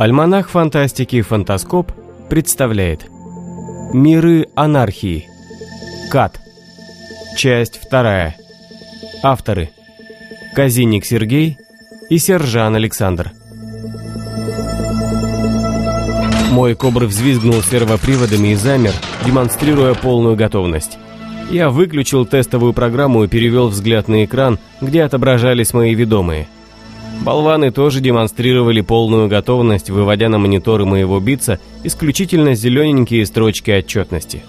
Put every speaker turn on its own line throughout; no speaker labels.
Альманах фантастики «Фантаскоп» представляет. Миры анархии Кат. Часть вторая. Авторы. Казинник Сергей и Сержан Александр. Мой кобр взвизгнул сервоприводами и замер, демонстрируя полную готовность. Я выключил тестовую программу и перевел взгляд на экран, где отображались мои ведомые – Болваны тоже демонстрировали полную готовность, выводя на мониторы моего битца исключительно зелененькие строчки отчетности.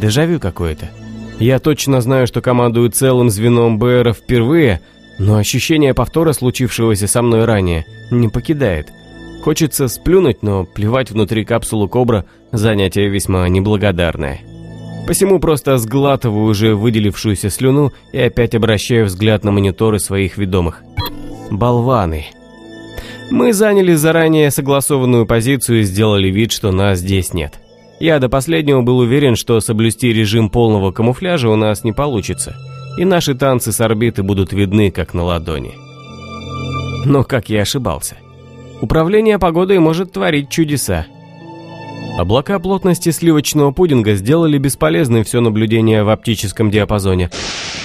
Дежавю какое-то. Я точно знаю, что командую целым звеном БР впервые, но ощущение повтора случившегося со мной ранее не покидает. Хочется сплюнуть, но плевать внутри капсулу Кобра – занятие весьма неблагодарное. Посему просто сглатываю уже выделившуюся слюну и опять обращаю взгляд на мониторы своих ведомых болваны. Мы заняли заранее согласованную позицию и сделали вид, что нас здесь нет. Я до последнего был уверен, что соблюсти режим полного камуфляжа у нас не получится, и наши танцы с орбиты будут видны как на ладони. Но как я ошибался. Управление погодой может творить чудеса. Облака плотности сливочного пудинга сделали бесполезным все наблюдение в оптическом диапазоне,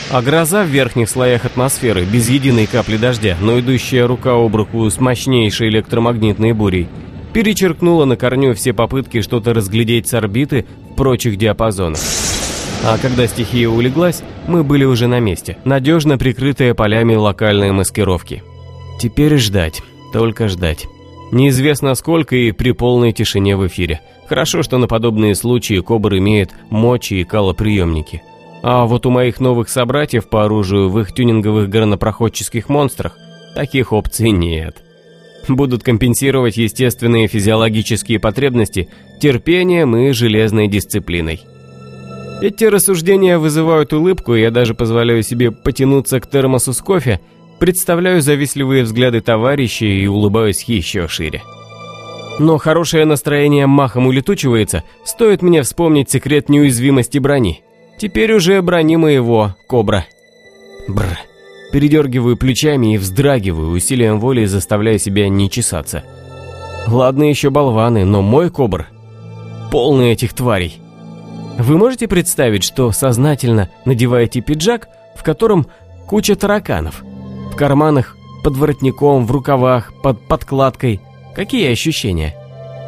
а гроза в верхних слоях атмосферы, без единой капли дождя, но идущая рука об руку с мощнейшей электромагнитной бурей, перечеркнула на корню все попытки что-то разглядеть с орбиты в прочих диапазонах. А когда стихия улеглась, мы были уже на месте, надежно прикрытые полями локальной маскировки. Теперь ждать, только ждать. Неизвестно сколько и при полной тишине в эфире. Хорошо, что на подобные случаи Кобр имеет мочи и калоприемники. А вот у моих новых собратьев по оружию в их тюнинговых горнопроходческих монстрах таких опций нет. Будут компенсировать естественные физиологические потребности терпением и железной дисциплиной. Эти рассуждения вызывают улыбку, и я даже позволяю себе потянуться к термосу с кофе, представляю завистливые взгляды товарищей и улыбаюсь еще шире. Но хорошее настроение махом улетучивается, стоит мне вспомнить секрет неуязвимости брони – Теперь уже брони моего, Кобра. Бр. Передергиваю плечами и вздрагиваю, усилием воли заставляя себя не чесаться. Ладно еще болваны, но мой Кобр полный этих тварей. Вы можете представить, что сознательно надеваете пиджак, в котором куча тараканов? В карманах, под воротником, в рукавах, под подкладкой. Какие ощущения?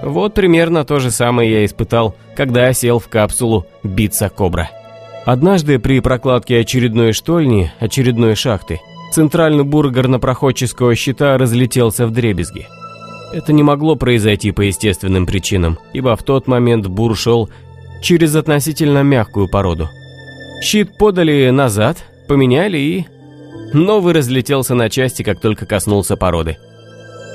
Вот примерно то же самое я испытал, когда сел в капсулу биться Кобра. Однажды при прокладке очередной штольни, очередной шахты, центральный бур горнопроходческого щита разлетелся в дребезги. Это не могло произойти по естественным причинам, ибо в тот момент бур шел через относительно мягкую породу. Щит подали назад, поменяли и... Новый разлетелся на части, как только коснулся породы.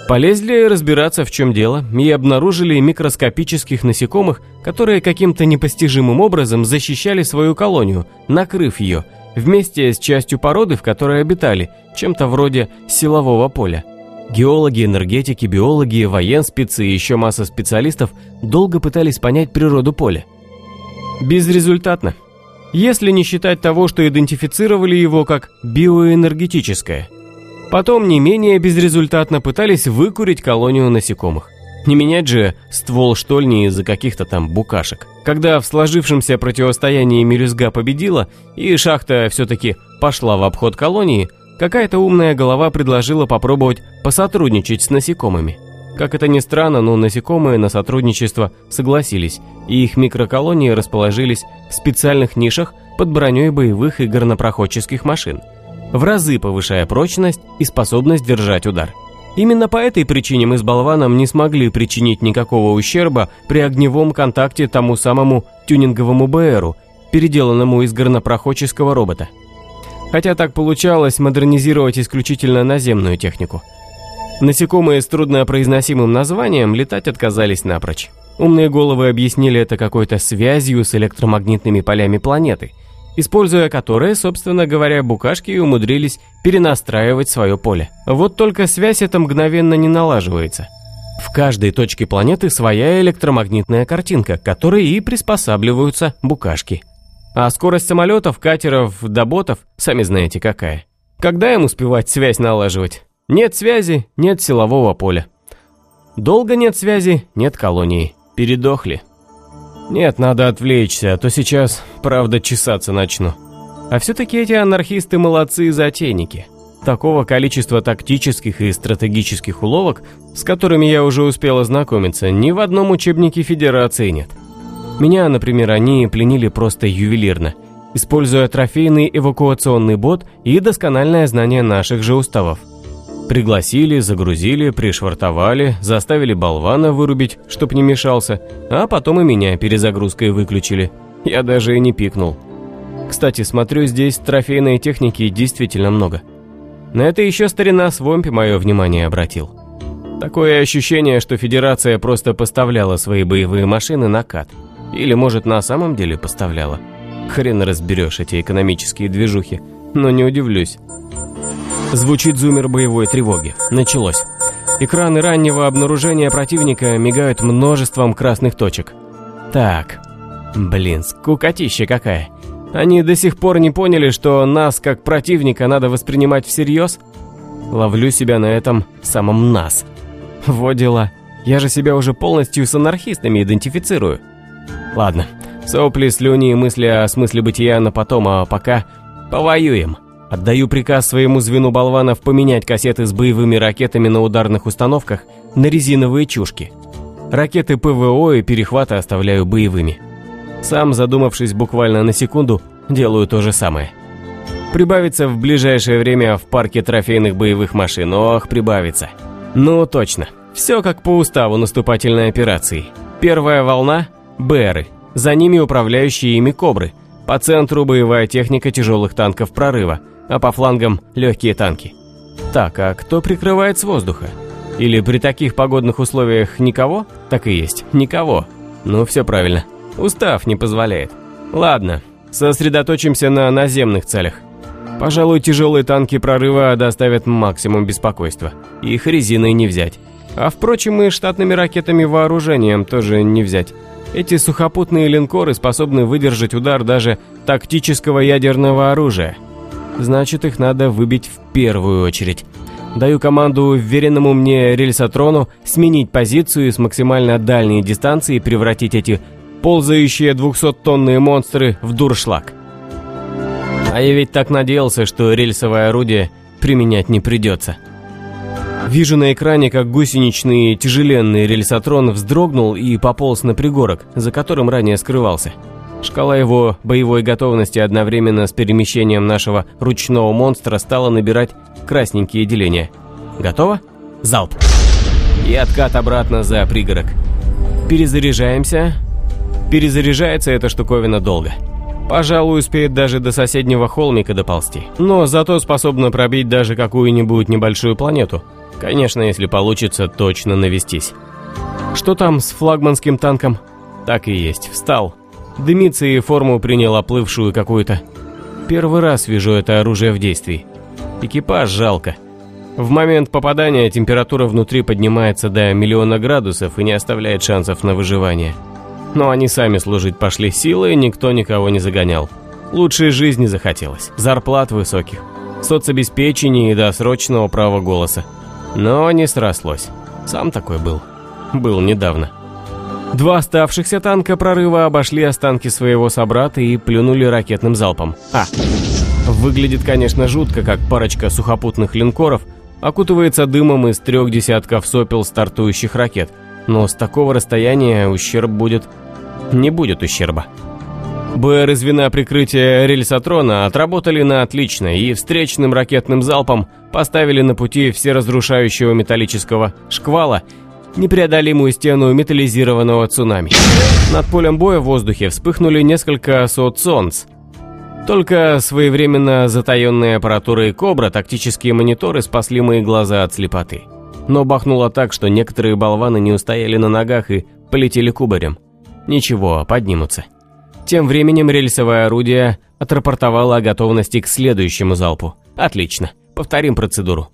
Полезли разбираться, в чем дело, и обнаружили микроскопических насекомых, которые каким-то непостижимым образом защищали свою колонию, накрыв ее, вместе с частью породы, в которой обитали, чем-то вроде силового поля. Геологи, энергетики, биологи, военспецы и еще масса специалистов долго пытались понять природу поля. Безрезультатно. Если не считать того, что идентифицировали его как биоэнергетическое – Потом не менее безрезультатно пытались выкурить колонию насекомых. Не менять же ствол штольни из-за каких-то там букашек. Когда в сложившемся противостоянии мелюзга победила, и шахта все-таки пошла в обход колонии, какая-то умная голова предложила попробовать посотрудничать с насекомыми. Как это ни странно, но насекомые на сотрудничество согласились, и их микроколонии расположились в специальных нишах под броней боевых и горнопроходческих машин – в разы повышая прочность и способность держать удар. Именно по этой причине мы с болваном не смогли причинить никакого ущерба при огневом контакте тому самому тюнинговому БРу, переделанному из горнопроходческого робота. Хотя так получалось модернизировать исключительно наземную технику. Насекомые с труднопроизносимым названием летать отказались напрочь. Умные головы объяснили это какой-то связью с электромагнитными полями планеты – используя которые, собственно говоря, букашки умудрились перенастраивать свое поле. Вот только связь эта мгновенно не налаживается. В каждой точке планеты своя электромагнитная картинка, к которой и приспосабливаются букашки. А скорость самолетов, катеров, доботов, сами знаете какая. Когда им успевать связь налаживать? Нет связи, нет силового поля. Долго нет связи, нет колонии. Передохли. Нет, надо отвлечься, а то сейчас, правда, чесаться начну. А все-таки эти анархисты молодцы и затейники. Такого количества тактических и стратегических уловок, с которыми я уже успел ознакомиться, ни в одном учебнике Федерации нет. Меня, например, они пленили просто ювелирно, используя трофейный эвакуационный бот и доскональное знание наших же уставов. Пригласили, загрузили, пришвартовали, заставили болвана вырубить, чтоб не мешался, а потом и меня перезагрузкой выключили. Я даже и не пикнул. Кстати, смотрю, здесь трофейной техники действительно много. На это еще старина Свомпи мое внимание обратил. Такое ощущение, что Федерация просто поставляла свои боевые машины на кат. Или, может, на самом деле поставляла. Хрен разберешь эти экономические движухи, но не удивлюсь. Звучит зумер боевой тревоги. Началось. Экраны раннего обнаружения противника мигают множеством красных точек. Так, блин, скукотища какая. Они до сих пор не поняли, что нас, как противника, надо воспринимать всерьез? Ловлю себя на этом самом «нас». Вот дела. Я же себя уже полностью с анархистами идентифицирую. Ладно, сопли, слюни и мысли о смысле бытия на потом, а пока повоюем. Отдаю приказ своему звену болванов поменять кассеты с боевыми ракетами на ударных установках на резиновые чушки. Ракеты ПВО и перехваты оставляю боевыми. Сам, задумавшись буквально на секунду, делаю то же самое. Прибавится в ближайшее время в парке трофейных боевых машин. Ох, прибавится. Ну, точно. Все как по уставу наступательной операции. Первая волна – БРы. За ними управляющие ими «Кобры». По центру боевая техника тяжелых танков прорыва, а по флангам – легкие танки. Так, а кто прикрывает с воздуха? Или при таких погодных условиях никого? Так и есть, никого. Ну, все правильно. Устав не позволяет. Ладно, сосредоточимся на наземных целях. Пожалуй, тяжелые танки прорыва доставят максимум беспокойства. Их резиной не взять. А впрочем, и штатными ракетами вооружением тоже не взять. Эти сухопутные линкоры способны выдержать удар даже тактического ядерного оружия. Значит, их надо выбить в первую очередь. Даю команду уверенному мне рельсотрону сменить позицию с максимально дальней дистанции превратить эти ползающие двухсоттонные монстры в дуршлаг. А я ведь так надеялся, что рельсовое орудие применять не придется. Вижу на экране, как гусеничный тяжеленный рельсотрон вздрогнул и пополз на пригорок, за которым ранее скрывался. Шкала его боевой готовности одновременно с перемещением нашего ручного монстра стала набирать красненькие деления. Готово? Залп! И откат обратно за пригорок. Перезаряжаемся, Перезаряжается эта штуковина долго. Пожалуй, успеет даже до соседнего холмика доползти. Но зато способна пробить даже какую-нибудь небольшую планету. Конечно, если получится точно навестись. Что там с флагманским танком? Так и есть, встал. Дымится и форму принял оплывшую какую-то. Первый раз вижу это оружие в действии. Экипаж жалко. В момент попадания температура внутри поднимается до миллиона градусов и не оставляет шансов на выживание. Но они сами служить пошли силой, никто никого не загонял. Лучшей жизни захотелось, зарплат высоких, соцобеспечения и досрочного права голоса. Но не срослось. Сам такой был. Был недавно. Два оставшихся танка прорыва обошли останки своего собрата и плюнули ракетным залпом. А, выглядит, конечно, жутко, как парочка сухопутных линкоров окутывается дымом из трех десятков сопел стартующих ракет. Но с такого расстояния ущерб будет не будет ущерба. БР из звена прикрытия рельсотрона отработали на отлично и встречным ракетным залпом поставили на пути всеразрушающего металлического шквала непреодолимую стену металлизированного цунами. Над полем боя в воздухе вспыхнули несколько сот солнц. Только своевременно затаенные аппаратуры «Кобра» тактические мониторы спасли мои глаза от слепоты. Но бахнуло так, что некоторые болваны не устояли на ногах и полетели кубарем. Ничего, поднимутся. Тем временем рельсовое орудие отрапортовало о готовности к следующему залпу. Отлично, повторим процедуру.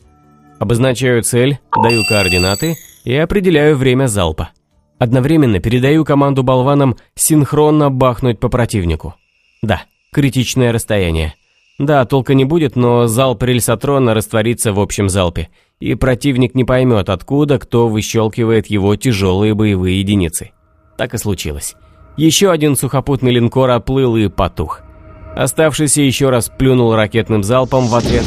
Обозначаю цель, даю координаты и определяю время залпа. Одновременно передаю команду болванам синхронно бахнуть по противнику. Да, критичное расстояние. Да, толка не будет, но залп рельсотрона растворится в общем залпе, и противник не поймет, откуда кто выщелкивает его тяжелые боевые единицы. Так и случилось. Еще один сухопутный линкор оплыл и потух. Оставшийся еще раз плюнул ракетным залпом в ответ,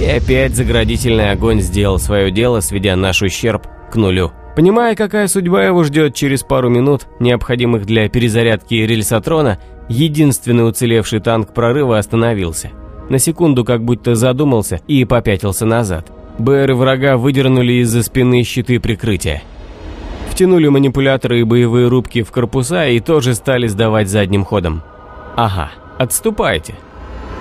и опять заградительный огонь сделал свое дело, сведя наш ущерб к нулю. Понимая, какая судьба его ждет через пару минут, необходимых для перезарядки рельсотрона, единственный уцелевший танк прорыва остановился. На секунду как будто задумался и попятился назад. БР врага выдернули из-за спины щиты прикрытия. Втянули манипуляторы и боевые рубки в корпуса и тоже стали сдавать задним ходом. Ага, отступайте.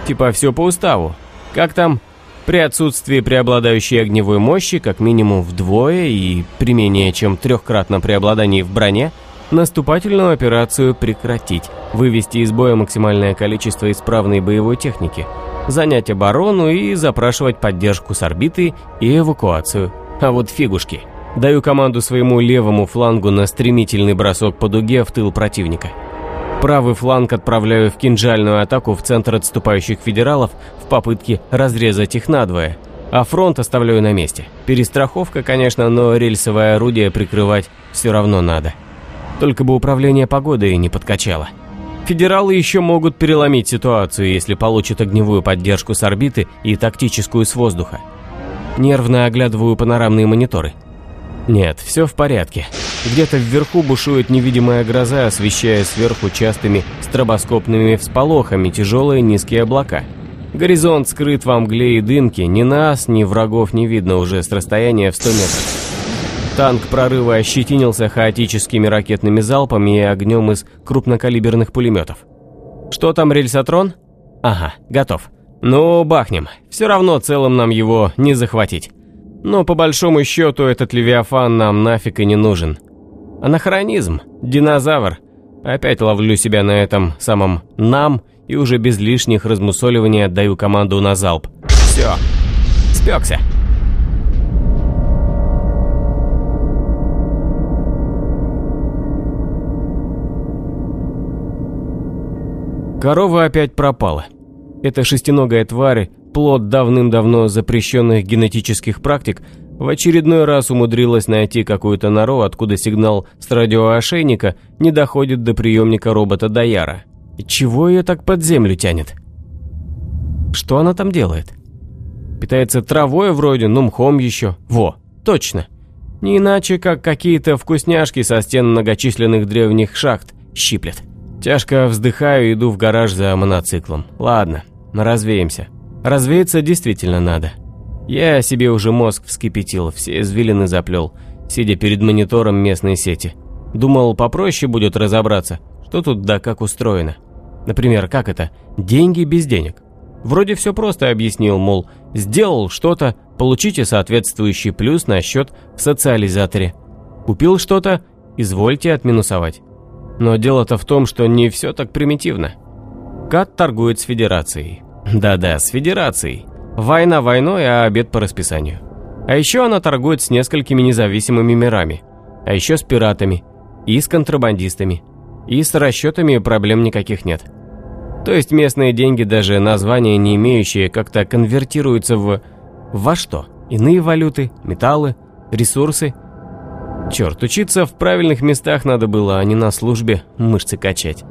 Типа все по уставу. Как там? При отсутствии преобладающей огневой мощи, как минимум вдвое и при менее чем трехкратном преобладании в броне, наступательную операцию прекратить, вывести из боя максимальное количество исправной боевой техники, занять оборону и запрашивать поддержку с орбиты и эвакуацию. А вот фигушки – Даю команду своему левому флангу на стремительный бросок по дуге в тыл противника. Правый фланг отправляю в кинжальную атаку в центр отступающих федералов в попытке разрезать их надвое, а фронт оставляю на месте. Перестраховка, конечно, но рельсовое орудие прикрывать все равно надо. Только бы управление погодой не подкачало. Федералы еще могут переломить ситуацию, если получат огневую поддержку с орбиты и тактическую с воздуха. Нервно оглядываю панорамные мониторы. Нет, все в порядке. Где-то вверху бушует невидимая гроза, освещая сверху частыми стробоскопными всполохами тяжелые низкие облака. Горизонт скрыт во мгле и дымке, ни нас, ни врагов не видно уже с расстояния в 100 метров. Танк прорыва ощетинился хаотическими ракетными залпами и огнем из крупнокалиберных пулеметов. Что там, рельсотрон? Ага, готов. Ну, бахнем. Все равно целым нам его не захватить. Но по большому счету этот Левиафан нам нафиг и не нужен. Анахронизм, динозавр. Опять ловлю себя на этом самом «нам» и уже без лишних размусоливаний отдаю команду на залп. Все, спекся. Корова опять пропала. Эта шестиногая тварь плод давным-давно запрещенных генетических практик, в очередной раз умудрилась найти какую-то нору, откуда сигнал с радиоошейника не доходит до приемника робота Даяра. Чего ее так под землю тянет? Что она там делает? Питается травой вроде, ну мхом еще. Во, точно. Не иначе, как какие-то вкусняшки со стен многочисленных древних шахт щиплет. Тяжко вздыхаю иду в гараж за моноциклом. Ладно, развеемся. Развеяться действительно надо. Я себе уже мозг вскипятил, все извилины заплел, сидя перед монитором местной сети. Думал, попроще будет разобраться, что тут да как устроено. Например, как это? Деньги без денег. Вроде все просто объяснил, мол, сделал что-то, получите соответствующий плюс на счет в социализаторе. Купил что-то, извольте отминусовать. Но дело-то в том, что не все так примитивно. Кат торгует с Федерацией. Да-да, с Федерацией. Война войной, а обед по расписанию. А еще она торгует с несколькими независимыми мирами. А еще с пиратами. И с контрабандистами. И с расчетами проблем никаких нет. То есть местные деньги, даже названия не имеющие, как-то конвертируются в... Во что? Иные валюты, металлы, ресурсы Черт, учиться в правильных местах надо было, а не на службе мышцы качать.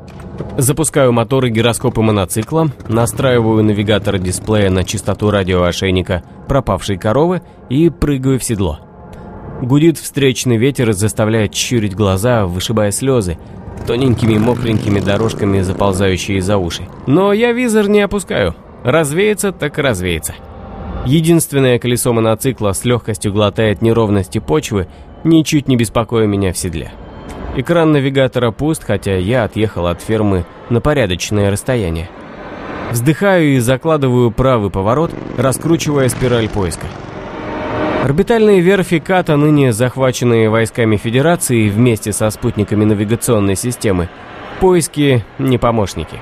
Запускаю моторы гироскопа моноцикла, настраиваю навигатор дисплея на частоту радиоошейника пропавшей коровы и прыгаю в седло. Гудит встречный ветер, заставляет чурить глаза, вышибая слезы, тоненькими мокренькими дорожками заползающие за уши. Но я визор не опускаю. Развеется так развеется. Единственное колесо моноцикла с легкостью глотает неровности почвы ничуть не беспокоя меня в седле. Экран навигатора пуст, хотя я отъехал от фермы на порядочное расстояние. Вздыхаю и закладываю правый поворот, раскручивая спираль поиска. Орбитальные верфи Ката, ныне захваченные войсками Федерации вместе со спутниками навигационной системы, поиски не помощники.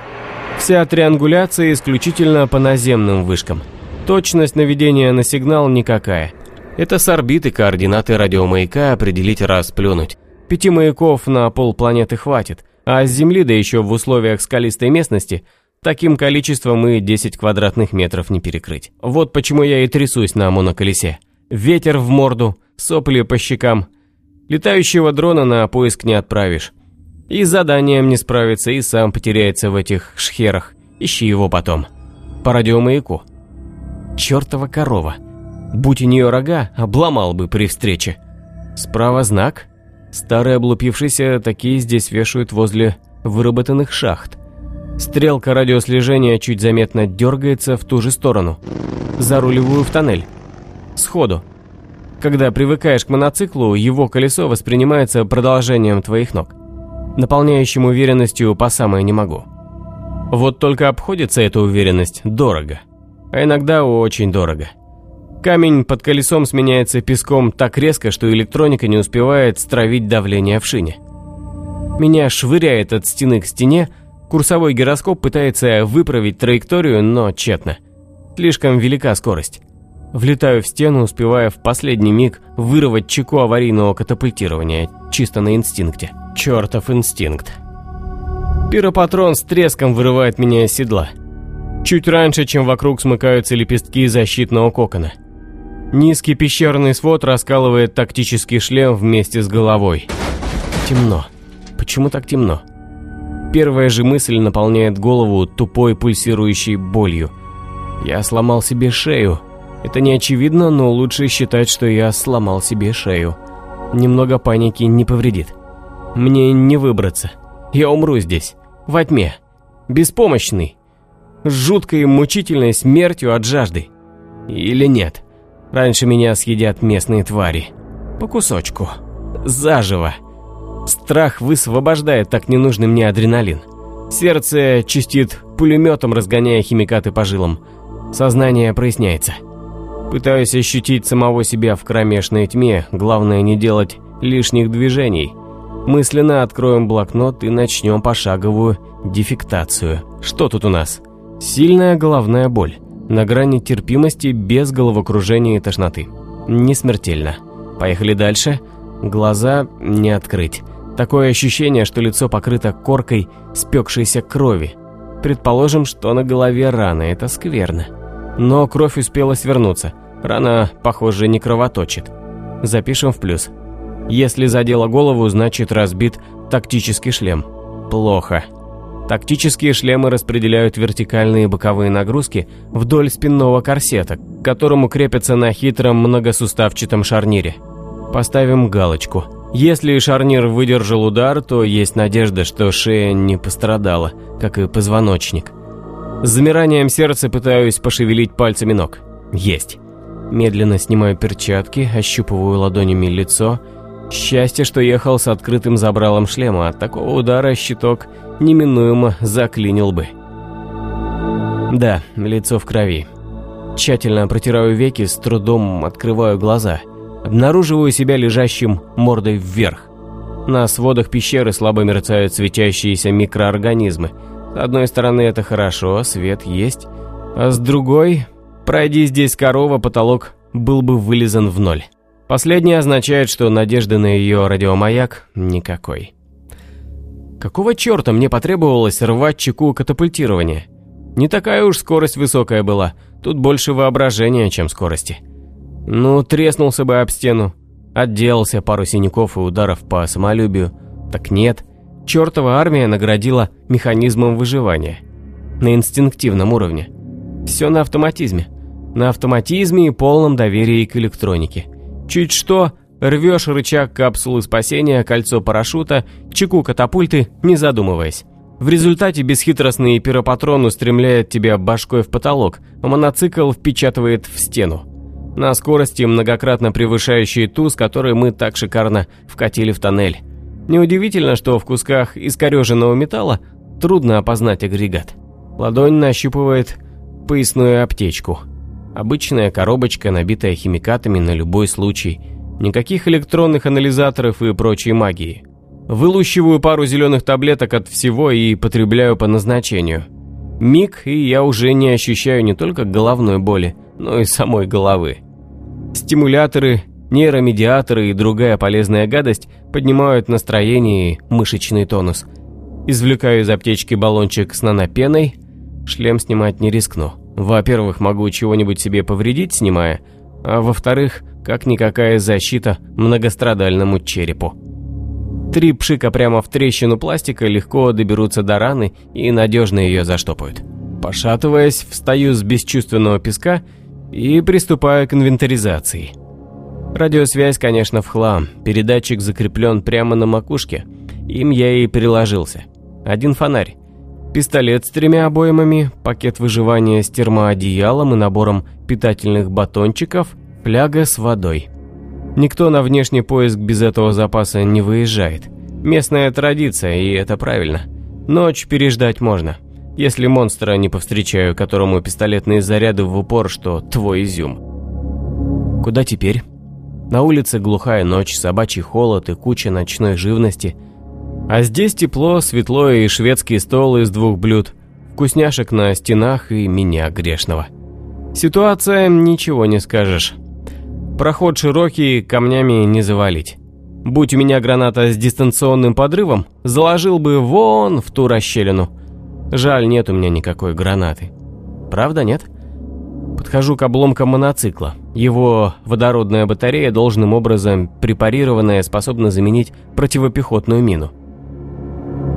Вся триангуляция исключительно по наземным вышкам. Точность наведения на сигнал никакая – это с орбиты координаты радиомаяка определить раз плюнуть. Пяти маяков на полпланеты хватит, а с Земли, да еще в условиях скалистой местности, Таким количеством и 10 квадратных метров не перекрыть. Вот почему я и трясусь на моноколесе. Ветер в морду, сопли по щекам. Летающего дрона на поиск не отправишь. И с заданием не справится, и сам потеряется в этих шхерах. Ищи его потом. По радиомаяку. Чёртова корова. Будь у нее рога, обломал бы при встрече. Справа знак. Старые облупившиеся такие здесь вешают возле выработанных шахт. Стрелка радиослежения чуть заметно дергается в ту же сторону. За рулевую в тоннель. Сходу. Когда привыкаешь к моноциклу, его колесо воспринимается продолжением твоих ног. Наполняющим уверенностью по самое не могу. Вот только обходится эта уверенность дорого. А иногда очень дорого. Камень под колесом сменяется песком так резко, что электроника не успевает стравить давление в шине. Меня швыряет от стены к стене, Курсовой гироскоп пытается выправить траекторию, но тщетно. Слишком велика скорость. Влетаю в стену, успевая в последний миг вырвать чеку аварийного катапультирования, чисто на инстинкте. Чертов инстинкт. Пиропатрон с треском вырывает меня из седла. Чуть раньше, чем вокруг смыкаются лепестки защитного кокона. Низкий пещерный свод раскалывает тактический шлем вместе с головой. Темно. Почему так темно? Первая же мысль наполняет голову тупой пульсирующей болью. Я сломал себе шею. Это не очевидно, но лучше считать, что я сломал себе шею. Немного паники не повредит. Мне не выбраться. Я умру здесь, во тьме. Беспомощный. С жуткой мучительной смертью от жажды. Или нет. Раньше меня съедят местные твари. По кусочку. Заживо. Страх высвобождает так ненужный мне адреналин. Сердце чистит пулеметом, разгоняя химикаты по жилам. Сознание проясняется. Пытаюсь ощутить самого себя в кромешной тьме, главное не делать лишних движений. Мысленно откроем блокнот и начнем пошаговую дефектацию. Что тут у нас? Сильная головная боль. На грани терпимости без головокружения и тошноты. Не смертельно. Поехали дальше. Глаза не открыть. Такое ощущение, что лицо покрыто коркой спекшейся крови. Предположим, что на голове рана, это скверно. Но кровь успела свернуться. Рана, похоже, не кровоточит. Запишем в плюс. Если задела голову, значит разбит тактический шлем. Плохо. Тактические шлемы распределяют вертикальные боковые нагрузки вдоль спинного корсета, к которому крепятся на хитром многосуставчатом шарнире. Поставим галочку – если шарнир выдержал удар, то есть надежда, что шея не пострадала, как и позвоночник. С замиранием сердца пытаюсь пошевелить пальцами ног. Есть. Медленно снимаю перчатки, ощупываю ладонями лицо. Счастье, что ехал с открытым забралом шлема, от такого удара щиток неминуемо заклинил бы. Да, лицо в крови. Тщательно протираю веки, с трудом открываю глаза – Обнаруживаю себя лежащим мордой вверх. На сводах пещеры слабо мерцают светящиеся микроорганизмы. С одной стороны это хорошо, свет есть, а с другой, пройди здесь корова, потолок был бы вылизан в ноль. Последнее означает, что надежды на ее радиомаяк никакой. Какого черта мне потребовалось рвать чеку катапультирования? Не такая уж скорость высокая была, тут больше воображения, чем скорости. Ну, треснулся бы об стену. Отделался пару синяков и ударов по самолюбию. Так нет. Чертова армия наградила механизмом выживания. На инстинктивном уровне. Все на автоматизме. На автоматизме и полном доверии к электронике. Чуть что, рвешь рычаг капсулы спасения, кольцо парашюта, чеку катапульты, не задумываясь. В результате бесхитростный пиропатрон устремляет тебя башкой в потолок, а моноцикл впечатывает в стену на скорости, многократно превышающей ту, с которой мы так шикарно вкатили в тоннель. Неудивительно, что в кусках искореженного металла трудно опознать агрегат. Ладонь нащупывает поясную аптечку. Обычная коробочка, набитая химикатами на любой случай. Никаких электронных анализаторов и прочей магии. Вылущиваю пару зеленых таблеток от всего и потребляю по назначению. Миг, и я уже не ощущаю не только головной боли, но и самой головы. Стимуляторы, нейромедиаторы и другая полезная гадость поднимают настроение и мышечный тонус. Извлекаю из аптечки баллончик с нанопеной, шлем снимать не рискну. Во-первых, могу чего-нибудь себе повредить, снимая, а во-вторых, как-никакая защита многострадальному черепу. Три пшика прямо в трещину пластика легко доберутся до раны и надежно ее заштопают. Пошатываясь, встаю с бесчувственного песка и приступаю к инвентаризации. Радиосвязь, конечно, в хлам, передатчик закреплен прямо на макушке, им я и приложился. Один фонарь, пистолет с тремя обоймами, пакет выживания с термоодеялом и набором питательных батончиков, фляга с водой. Никто на внешний поиск без этого запаса не выезжает. Местная традиция, и это правильно. Ночь переждать можно. Если монстра не повстречаю, которому пистолетные заряды в упор, что твой изюм. Куда теперь? На улице глухая ночь, собачий холод и куча ночной живности. А здесь тепло, светло и шведский стол из двух блюд, вкусняшек на стенах и меня грешного. Ситуация, ничего не скажешь. Проход широкий, камнями не завалить. Будь у меня граната с дистанционным подрывом, заложил бы вон в ту расщелину. Жаль, нет у меня никакой гранаты. Правда, нет? Подхожу к обломкам мотоцикла. Его водородная батарея, должным образом препарированная, способна заменить противопехотную мину.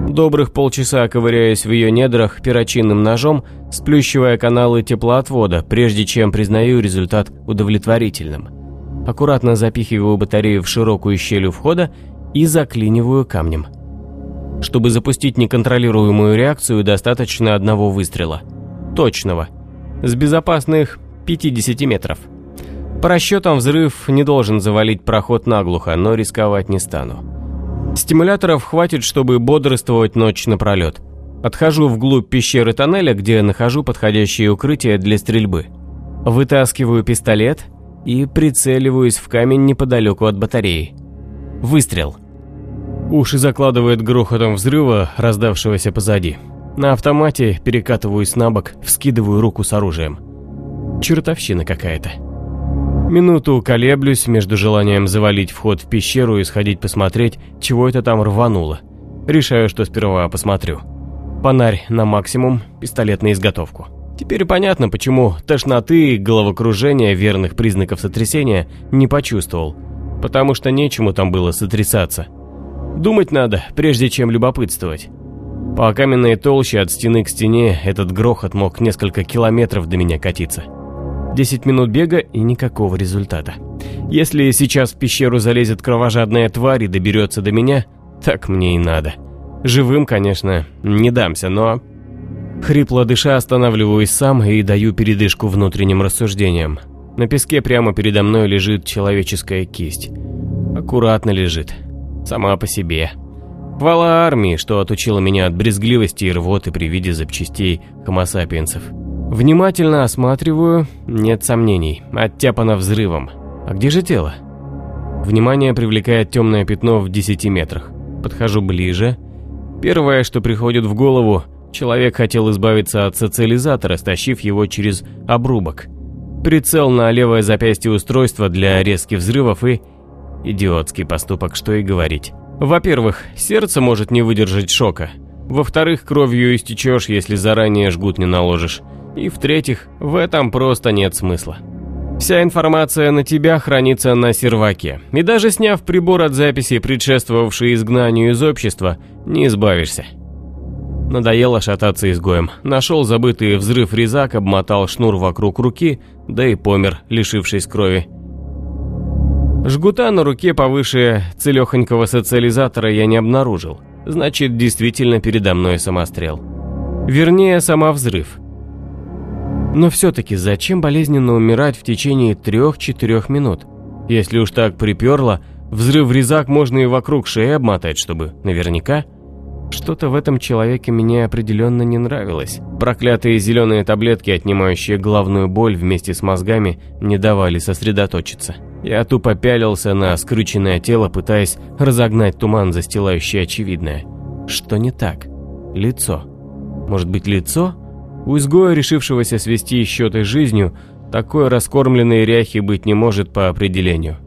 Добрых полчаса ковыряюсь в ее недрах перочинным ножом, сплющивая каналы теплоотвода, прежде чем признаю результат удовлетворительным аккуратно запихиваю батарею в широкую щель у входа и заклиниваю камнем. Чтобы запустить неконтролируемую реакцию, достаточно одного выстрела. Точного. С безопасных 50 метров. По расчетам взрыв не должен завалить проход наглухо, но рисковать не стану. Стимуляторов хватит, чтобы бодрствовать ночь напролет. Отхожу вглубь пещеры тоннеля, где нахожу подходящее укрытие для стрельбы. Вытаскиваю пистолет и прицеливаюсь в камень неподалеку от батареи. Выстрел. Уши закладывает грохотом взрыва, раздавшегося позади. На автомате перекатываюсь на бок, вскидываю руку с оружием. Чертовщина какая-то. Минуту колеблюсь между желанием завалить вход в пещеру и сходить посмотреть, чего это там рвануло. Решаю, что сперва посмотрю. Фонарь на максимум, пистолет на изготовку. Теперь понятно, почему тошноты и головокружения верных признаков сотрясения не почувствовал. Потому что нечему там было сотрясаться. Думать надо, прежде чем любопытствовать. По каменной толще от стены к стене этот грохот мог несколько километров до меня катиться. Десять минут бега и никакого результата. Если сейчас в пещеру залезет кровожадная тварь и доберется до меня, так мне и надо. Живым, конечно, не дамся, но Хрипло дыша останавливаюсь сам и даю передышку внутренним рассуждениям. На песке прямо передо мной лежит человеческая кисть. Аккуратно лежит. Сама по себе. Хвала армии, что отучила меня от брезгливости и рвоты при виде запчастей хомосапиенсов. Внимательно осматриваю, нет сомнений, оттяпано взрывом. А где же тело? Внимание привлекает темное пятно в 10 метрах. Подхожу ближе. Первое, что приходит в голову, Человек хотел избавиться от социализатора, стащив его через обрубок. Прицел на левое запястье устройства для резких взрывов и... Идиотский поступок, что и говорить. Во-первых, сердце может не выдержать шока. Во-вторых, кровью истечешь, если заранее жгут не наложишь. И в-третьих, в этом просто нет смысла. Вся информация на тебя хранится на серваке. И даже сняв прибор от записи, предшествовавший изгнанию из общества, не избавишься. Надоело шататься изгоем. Нашел забытый взрыв резак, обмотал шнур вокруг руки, да и помер, лишившись крови. Жгута на руке повыше целехонького социализатора я не обнаружил. Значит, действительно передо мной самострел. Вернее, сама взрыв. Но все-таки зачем болезненно умирать в течение трех-четырех минут? Если уж так приперло, взрыв резак можно и вокруг шеи обмотать, чтобы наверняка... Что-то в этом человеке мне определенно не нравилось. Проклятые зеленые таблетки, отнимающие главную боль вместе с мозгами, не давали сосредоточиться. Я тупо пялился на скрюченное тело, пытаясь разогнать туман, застилающий очевидное. Что не так? Лицо. Может быть, лицо? У изгоя, решившегося свести счеты жизнью, такой раскормленной ряхи быть не может по определению.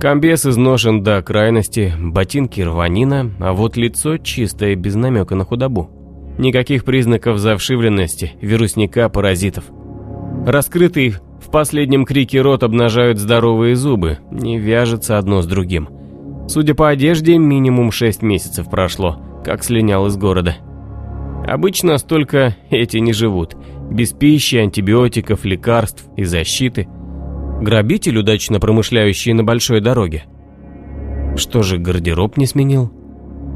Комбез изношен до крайности, ботинки рванина, а вот лицо чистое, без намека на худобу. Никаких признаков завшивленности, вирусника, паразитов. Раскрытый в последнем крике рот обнажают здоровые зубы, не вяжется одно с другим. Судя по одежде, минимум 6 месяцев прошло, как слинял из города. Обычно столько эти не живут, без пищи, антибиотиков, лекарств и защиты. Грабитель, удачно промышляющий на большой дороге. Что же, гардероб не сменил?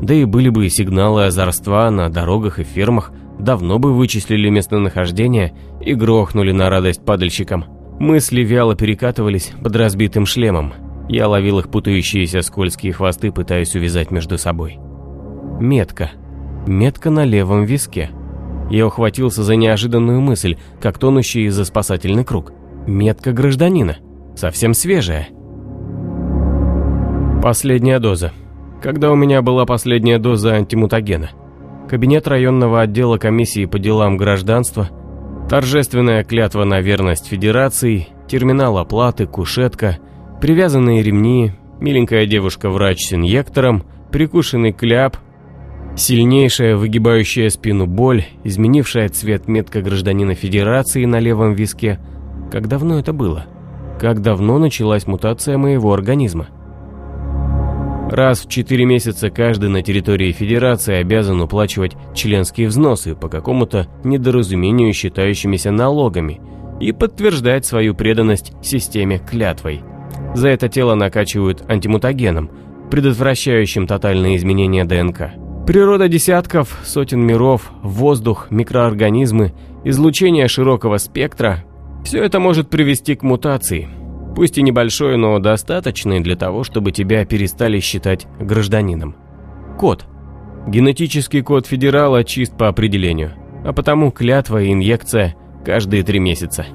Да и были бы сигналы озорства на дорогах и фермах, давно бы вычислили местонахождение и грохнули на радость падальщикам. Мысли вяло перекатывались под разбитым шлемом. Я ловил их путающиеся скользкие хвосты, пытаясь увязать между собой. Метка. Метка на левом виске. Я ухватился за неожиданную мысль, как тонущий за спасательный круг. Метка гражданина. Совсем свежая. Последняя доза. Когда у меня была последняя доза антимутагена? Кабинет районного отдела комиссии по делам гражданства, торжественная клятва на верность Федерации, терминал оплаты, кушетка, привязанные ремни, миленькая девушка-врач с инъектором, прикушенный кляп, сильнейшая выгибающая спину боль, изменившая цвет метка гражданина Федерации на левом виске. Как давно это было? Как давно началась мутация моего организма? Раз в 4 месяца каждый на территории Федерации обязан уплачивать членские взносы по какому-то недоразумению считающимися налогами и подтверждать свою преданность системе клятвой. За это тело накачивают антимутагеном, предотвращающим тотальные изменения ДНК. Природа десятков, сотен миров, воздух, микроорганизмы, излучение широкого спектра – все это может привести к мутации – Пусть и небольшой, но достаточный для того, чтобы тебя перестали считать гражданином. Код. Генетический код федерала чист по определению, а потому клятва и инъекция каждые три месяца.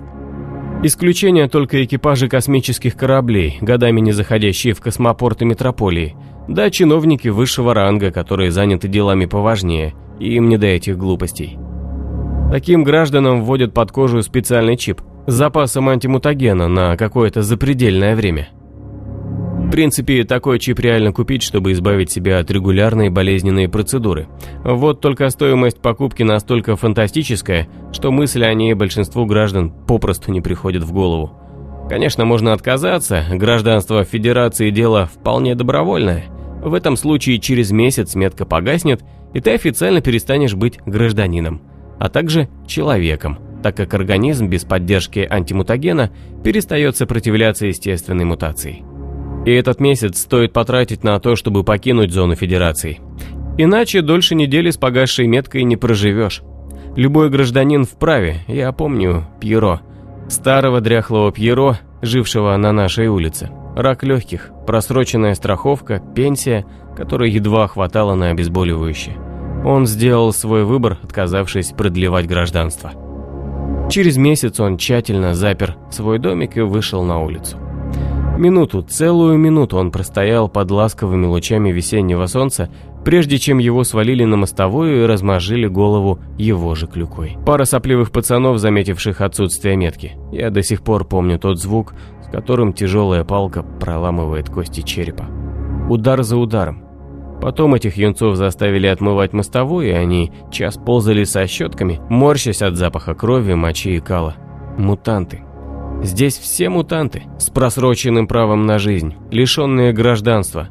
Исключение только экипажи космических кораблей, годами не заходящие в космопорты метрополии, да чиновники высшего ранга, которые заняты делами поважнее, и им не до этих глупостей. Таким гражданам вводят под кожу специальный чип, запасом антимутагена на какое-то запредельное время. В принципе, такой чип реально купить, чтобы избавить себя от регулярной болезненной процедуры. Вот только стоимость покупки настолько фантастическая, что мысли о ней большинству граждан попросту не приходят в голову. Конечно, можно отказаться, гражданство Федерации дело вполне добровольное. В этом случае через месяц метка погаснет, и ты официально перестанешь быть гражданином, а также человеком – так как организм без поддержки антимутагена перестает сопротивляться естественной мутации. И этот месяц стоит потратить на то, чтобы покинуть зону Федерации. Иначе дольше недели с погасшей меткой не проживешь. Любой гражданин вправе, я помню Пьеро, старого дряхлого Пьеро, жившего на нашей улице. Рак легких, просроченная страховка, пенсия, которой едва хватало на обезболивающее. Он сделал свой выбор, отказавшись продлевать гражданство. Через месяц он тщательно запер свой домик и вышел на улицу. Минуту, целую минуту он простоял под ласковыми лучами весеннего солнца, прежде чем его свалили на мостовую и размажили голову его же клюкой. Пара сопливых пацанов, заметивших отсутствие метки. Я до сих пор помню тот звук, с которым тяжелая палка проламывает кости черепа. Удар за ударом. Потом этих юнцов заставили отмывать мостовую, и они час ползали со щетками, морщась от запаха крови, мочи и кала. Мутанты. Здесь все мутанты, с просроченным правом на жизнь, лишенные гражданства,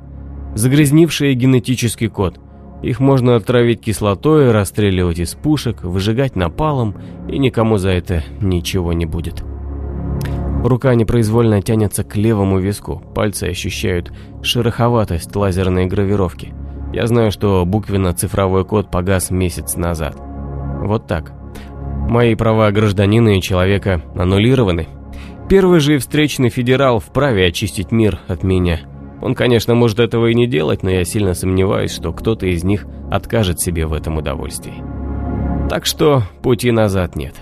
загрязнившие генетический код. Их можно отравить кислотой, расстреливать из пушек, выжигать напалом, и никому за это ничего не будет. Рука непроизвольно тянется к левому виску, пальцы ощущают шероховатость лазерной гравировки. Я знаю, что буквенно-цифровой код погас месяц назад. Вот так. Мои права гражданина и человека аннулированы. Первый же встречный федерал вправе очистить мир от меня. Он, конечно, может этого и не делать, но я сильно сомневаюсь, что кто-то из них откажет себе в этом удовольствии. Так что пути назад нет.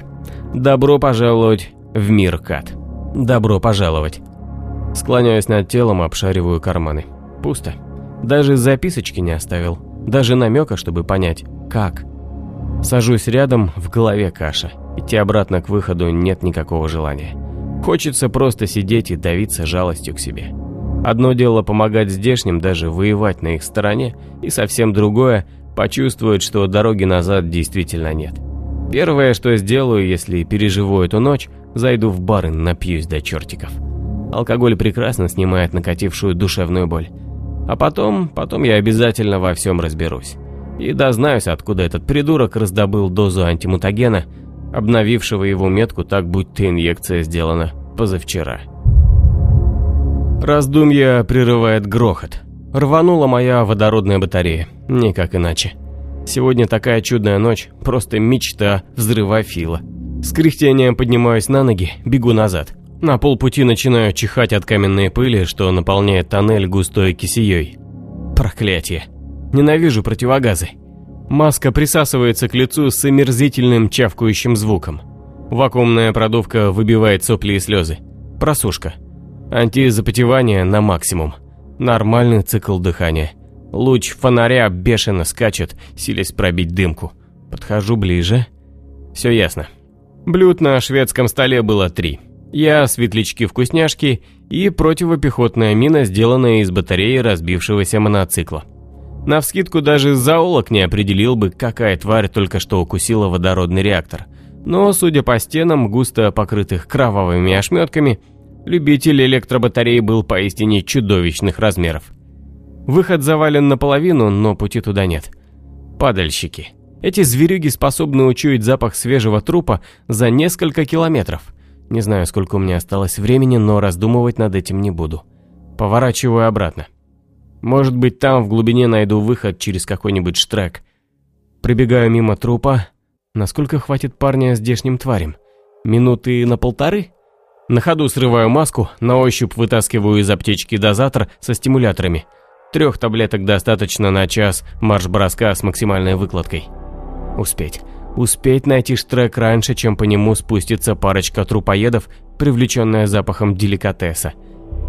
Добро пожаловать в мир Кат. Добро пожаловать. Склоняюсь над телом, обшариваю карманы. Пусто. Даже записочки не оставил. Даже намека, чтобы понять, как. Сажусь рядом, в голове каша. Идти обратно к выходу нет никакого желания. Хочется просто сидеть и давиться жалостью к себе. Одно дело помогать здешним, даже воевать на их стороне, и совсем другое – почувствует, что дороги назад действительно нет. Первое, что сделаю, если переживу эту ночь, зайду в бар и напьюсь до чертиков. Алкоголь прекрасно снимает накатившую душевную боль. А потом, потом я обязательно во всем разберусь. И дознаюсь, откуда этот придурок раздобыл дозу антимутагена, обновившего его метку так, будто инъекция сделана позавчера. Раздумья прерывает грохот. Рванула моя водородная батарея, никак иначе. Сегодня такая чудная ночь, просто мечта взрывофила. С кряхтением поднимаюсь на ноги, бегу назад. На полпути начинаю чихать от каменной пыли, что наполняет тоннель густой кисеей. Проклятие. Ненавижу противогазы. Маска присасывается к лицу с омерзительным чавкающим звуком. Вакуумная продувка выбивает сопли и слезы. Просушка. Антизапотевание на максимум. Нормальный цикл дыхания. Луч фонаря бешено скачет, силясь пробить дымку. Подхожу ближе. Все ясно. Блюд на шведском столе было три. Я, светлячки-вкусняшки и противопехотная мина, сделанная из батареи разбившегося моноцикла. Навскидку даже зоолог не определил бы, какая тварь только что укусила водородный реактор. Но, судя по стенам, густо покрытых кровавыми ошметками, любитель электробатареи был поистине чудовищных размеров. Выход завален наполовину, но пути туда нет. Падальщики. Эти зверюги способны учуять запах свежего трупа за несколько километров. Не знаю, сколько у меня осталось времени, но раздумывать над этим не буду. Поворачиваю обратно. Может быть, там в глубине найду выход через какой-нибудь штрек. Прибегаю мимо трупа. Насколько хватит парня здешним тварям? Минуты на полторы? На ходу срываю маску, на ощупь вытаскиваю из аптечки дозатор со стимуляторами. Трех таблеток достаточно на час марш-броска с максимальной выкладкой. Успеть. Успеть найти штрек раньше, чем по нему спустится парочка трупоедов, привлеченная запахом деликатеса.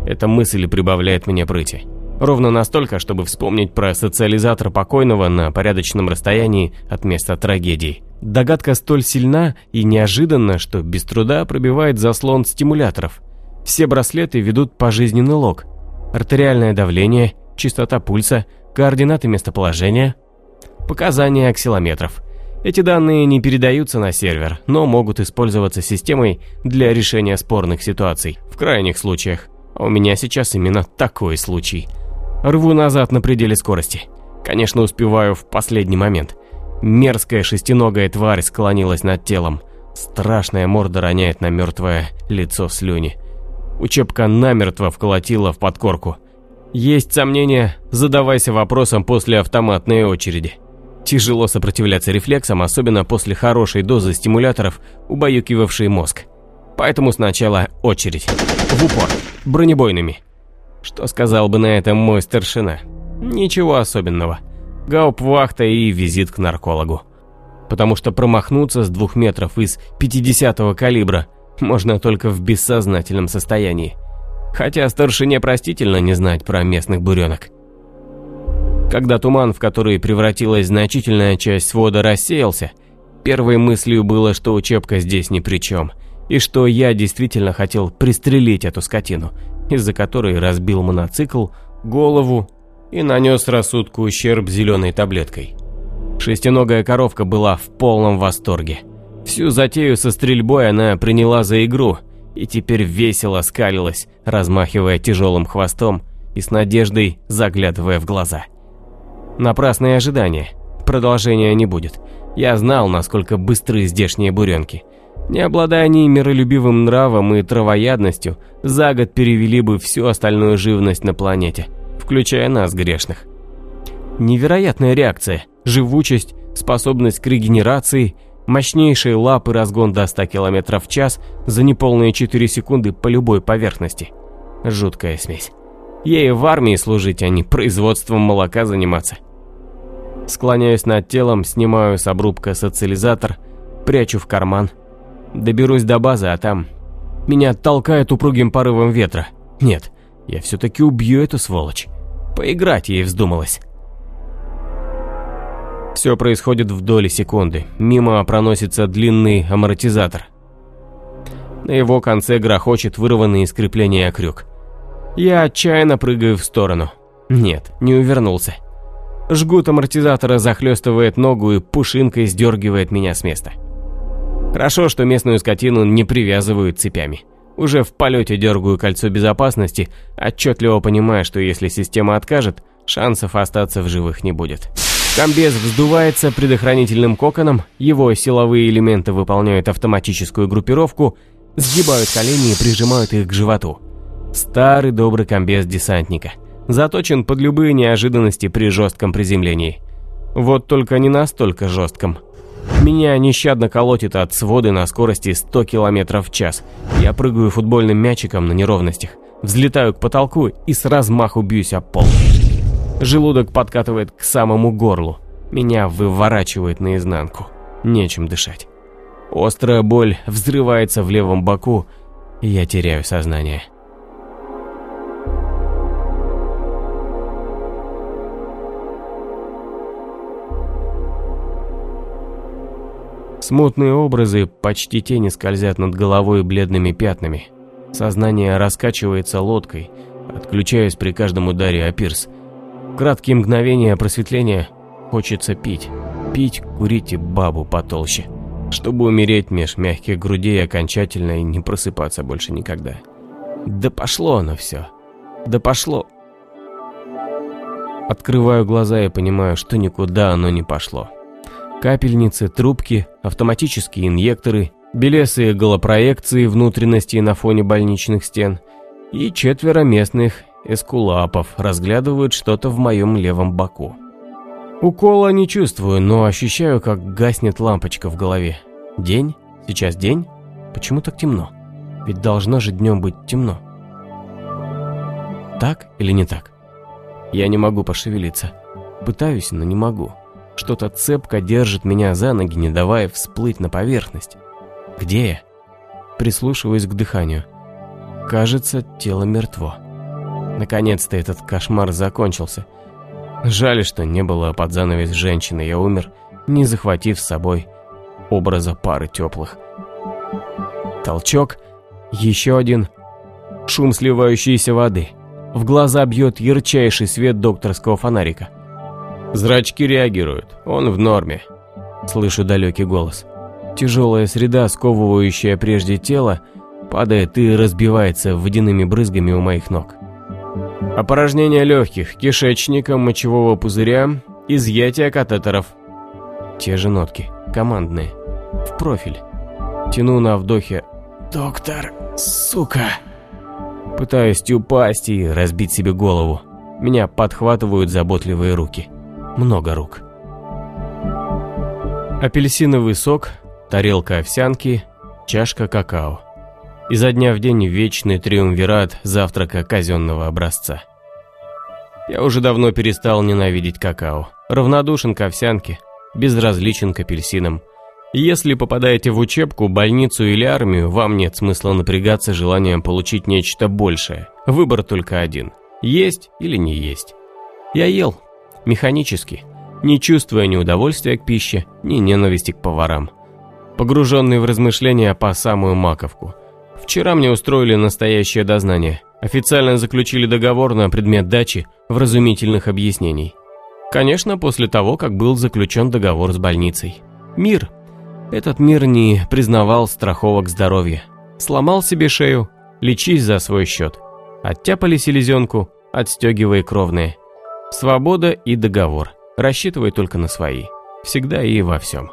Эта мысль прибавляет мне прыти. Ровно настолько, чтобы вспомнить про социализатор покойного на порядочном расстоянии от места трагедии. Догадка столь сильна и неожиданна, что без труда пробивает заслон стимуляторов. Все браслеты ведут пожизненный лог. Артериальное давление, частота пульса, координаты местоположения, показания аксилометров. Эти данные не передаются на сервер, но могут использоваться системой для решения спорных ситуаций, в крайних случаях. А у меня сейчас именно такой случай – Рву назад на пределе скорости. Конечно, успеваю в последний момент. Мерзкая шестиногая тварь склонилась над телом. Страшная морда роняет на мертвое лицо слюни. Учебка намертво вколотила в подкорку. Есть сомнения, задавайся вопросом после автоматной очереди. Тяжело сопротивляться рефлексам, особенно после хорошей дозы стимуляторов, убаюкивавшей мозг. Поэтому сначала очередь. В упор. Бронебойными. Что сказал бы на этом мой старшина? Ничего особенного. Гауптвахта и визит к наркологу. Потому что промахнуться с двух метров из 50-го калибра можно только в бессознательном состоянии. Хотя старшине простительно не знать про местных буренок. Когда туман, в который превратилась значительная часть свода, рассеялся, первой мыслью было, что учебка здесь ни при чем, и что я действительно хотел пристрелить эту скотину, из-за которой разбил моноцикл, голову и нанес рассудку ущерб зеленой таблеткой. Шестиногая коровка была в полном восторге. Всю затею со стрельбой она приняла за игру и теперь весело скалилась, размахивая тяжелым хвостом и с надеждой заглядывая в глаза. Напрасные ожидания. Продолжения не будет. Я знал, насколько быстры здешние буренки – не обладая они миролюбивым нравом и травоядностью, за год перевели бы всю остальную живность на планете, включая нас, грешных. Невероятная реакция, живучесть, способность к регенерации, мощнейшие лапы разгон до 100 км в час за неполные 4 секунды по любой поверхности. Жуткая смесь. Ей в армии служить, а не производством молока заниматься. Склоняюсь над телом, снимаю с обрубка социализатор, прячу в карман – Доберусь до базы, а там... Меня толкает упругим порывом ветра. Нет, я все-таки убью эту сволочь. Поиграть ей вздумалось. Все происходит в доли секунды. Мимо проносится длинный амортизатор. На его конце грохочет вырванный из крепления крюк. Я отчаянно прыгаю в сторону. Нет, не увернулся. Жгут амортизатора захлестывает ногу и пушинкой сдергивает меня с места. Хорошо, что местную скотину не привязывают цепями. Уже в полете дергаю кольцо безопасности, отчетливо понимая, что если система откажет, шансов остаться в живых не будет. Комбез вздувается предохранительным коконом, его силовые элементы выполняют автоматическую группировку, сгибают колени и прижимают их к животу. Старый добрый комбез десантника. Заточен под любые неожиданности при жестком приземлении. Вот только не настолько жестком. Меня нещадно колотит от своды на скорости 100 км в час. Я прыгаю футбольным мячиком на неровностях, взлетаю к потолку и с размаху бьюсь об пол. Желудок подкатывает к самому горлу. Меня выворачивает наизнанку. Нечем дышать. Острая боль взрывается в левом боку, и я теряю сознание. Смутные образы, почти тени скользят над головой бледными пятнами. Сознание раскачивается лодкой, отключаясь при каждом ударе о пирс. Краткие мгновения просветления хочется пить. Пить, курить и бабу потолще. Чтобы умереть меж мягких грудей окончательно и не просыпаться больше никогда. Да пошло оно все. Да пошло. Открываю глаза и понимаю, что никуда оно не пошло. Капельницы, трубки, автоматические инъекторы, белесые голопроекции внутренностей на фоне больничных стен и четверо местных эскулапов разглядывают что-то в моем левом боку. Укола не чувствую, но ощущаю, как гаснет лампочка в голове. День? Сейчас день? Почему так темно? Ведь должно же днем быть темно. Так или не так? Я не могу пошевелиться. Пытаюсь, но не могу. Что-то цепко держит меня за ноги, не давая всплыть на поверхность. Где я? Прислушиваюсь к дыханию. Кажется, тело мертво. Наконец-то этот кошмар закончился. Жаль, что не было под занавес женщины, я умер, не захватив с собой образа пары теплых. Толчок, еще один, шум сливающейся воды. В глаза бьет ярчайший свет докторского фонарика. Зрачки реагируют, он в норме. Слышу далекий голос. Тяжелая среда, сковывающая прежде тело, падает и разбивается водяными брызгами у моих ног. Опорожнение легких, кишечника, мочевого пузыря, изъятие катетеров. Те же нотки, командные, в профиль. Тяну на вдохе «Доктор, сука!» Пытаюсь упасть и разбить себе голову. Меня подхватывают заботливые руки много рук. Апельсиновый сок, тарелка овсянки, чашка какао. Изо дня в день вечный триумвират завтрака казенного образца. Я уже давно перестал ненавидеть какао. Равнодушен к овсянке, безразличен к апельсинам. Если попадаете в учебку, больницу или армию, вам нет смысла напрягаться желанием получить нечто большее. Выбор только один – есть или не есть. Я ел, механически, не чувствуя ни удовольствия к пище, ни ненависти к поварам. Погруженный в размышления по самую маковку. Вчера мне устроили настоящее дознание. Официально заключили договор на предмет дачи вразумительных объяснений. Конечно, после того, как был заключен договор с больницей. Мир. Этот мир не признавал страховок здоровья. Сломал себе шею, лечись за свой счет. Оттяпали селезенку, отстегивая кровные. Свобода и договор. Рассчитывай только на свои. Всегда и во всем.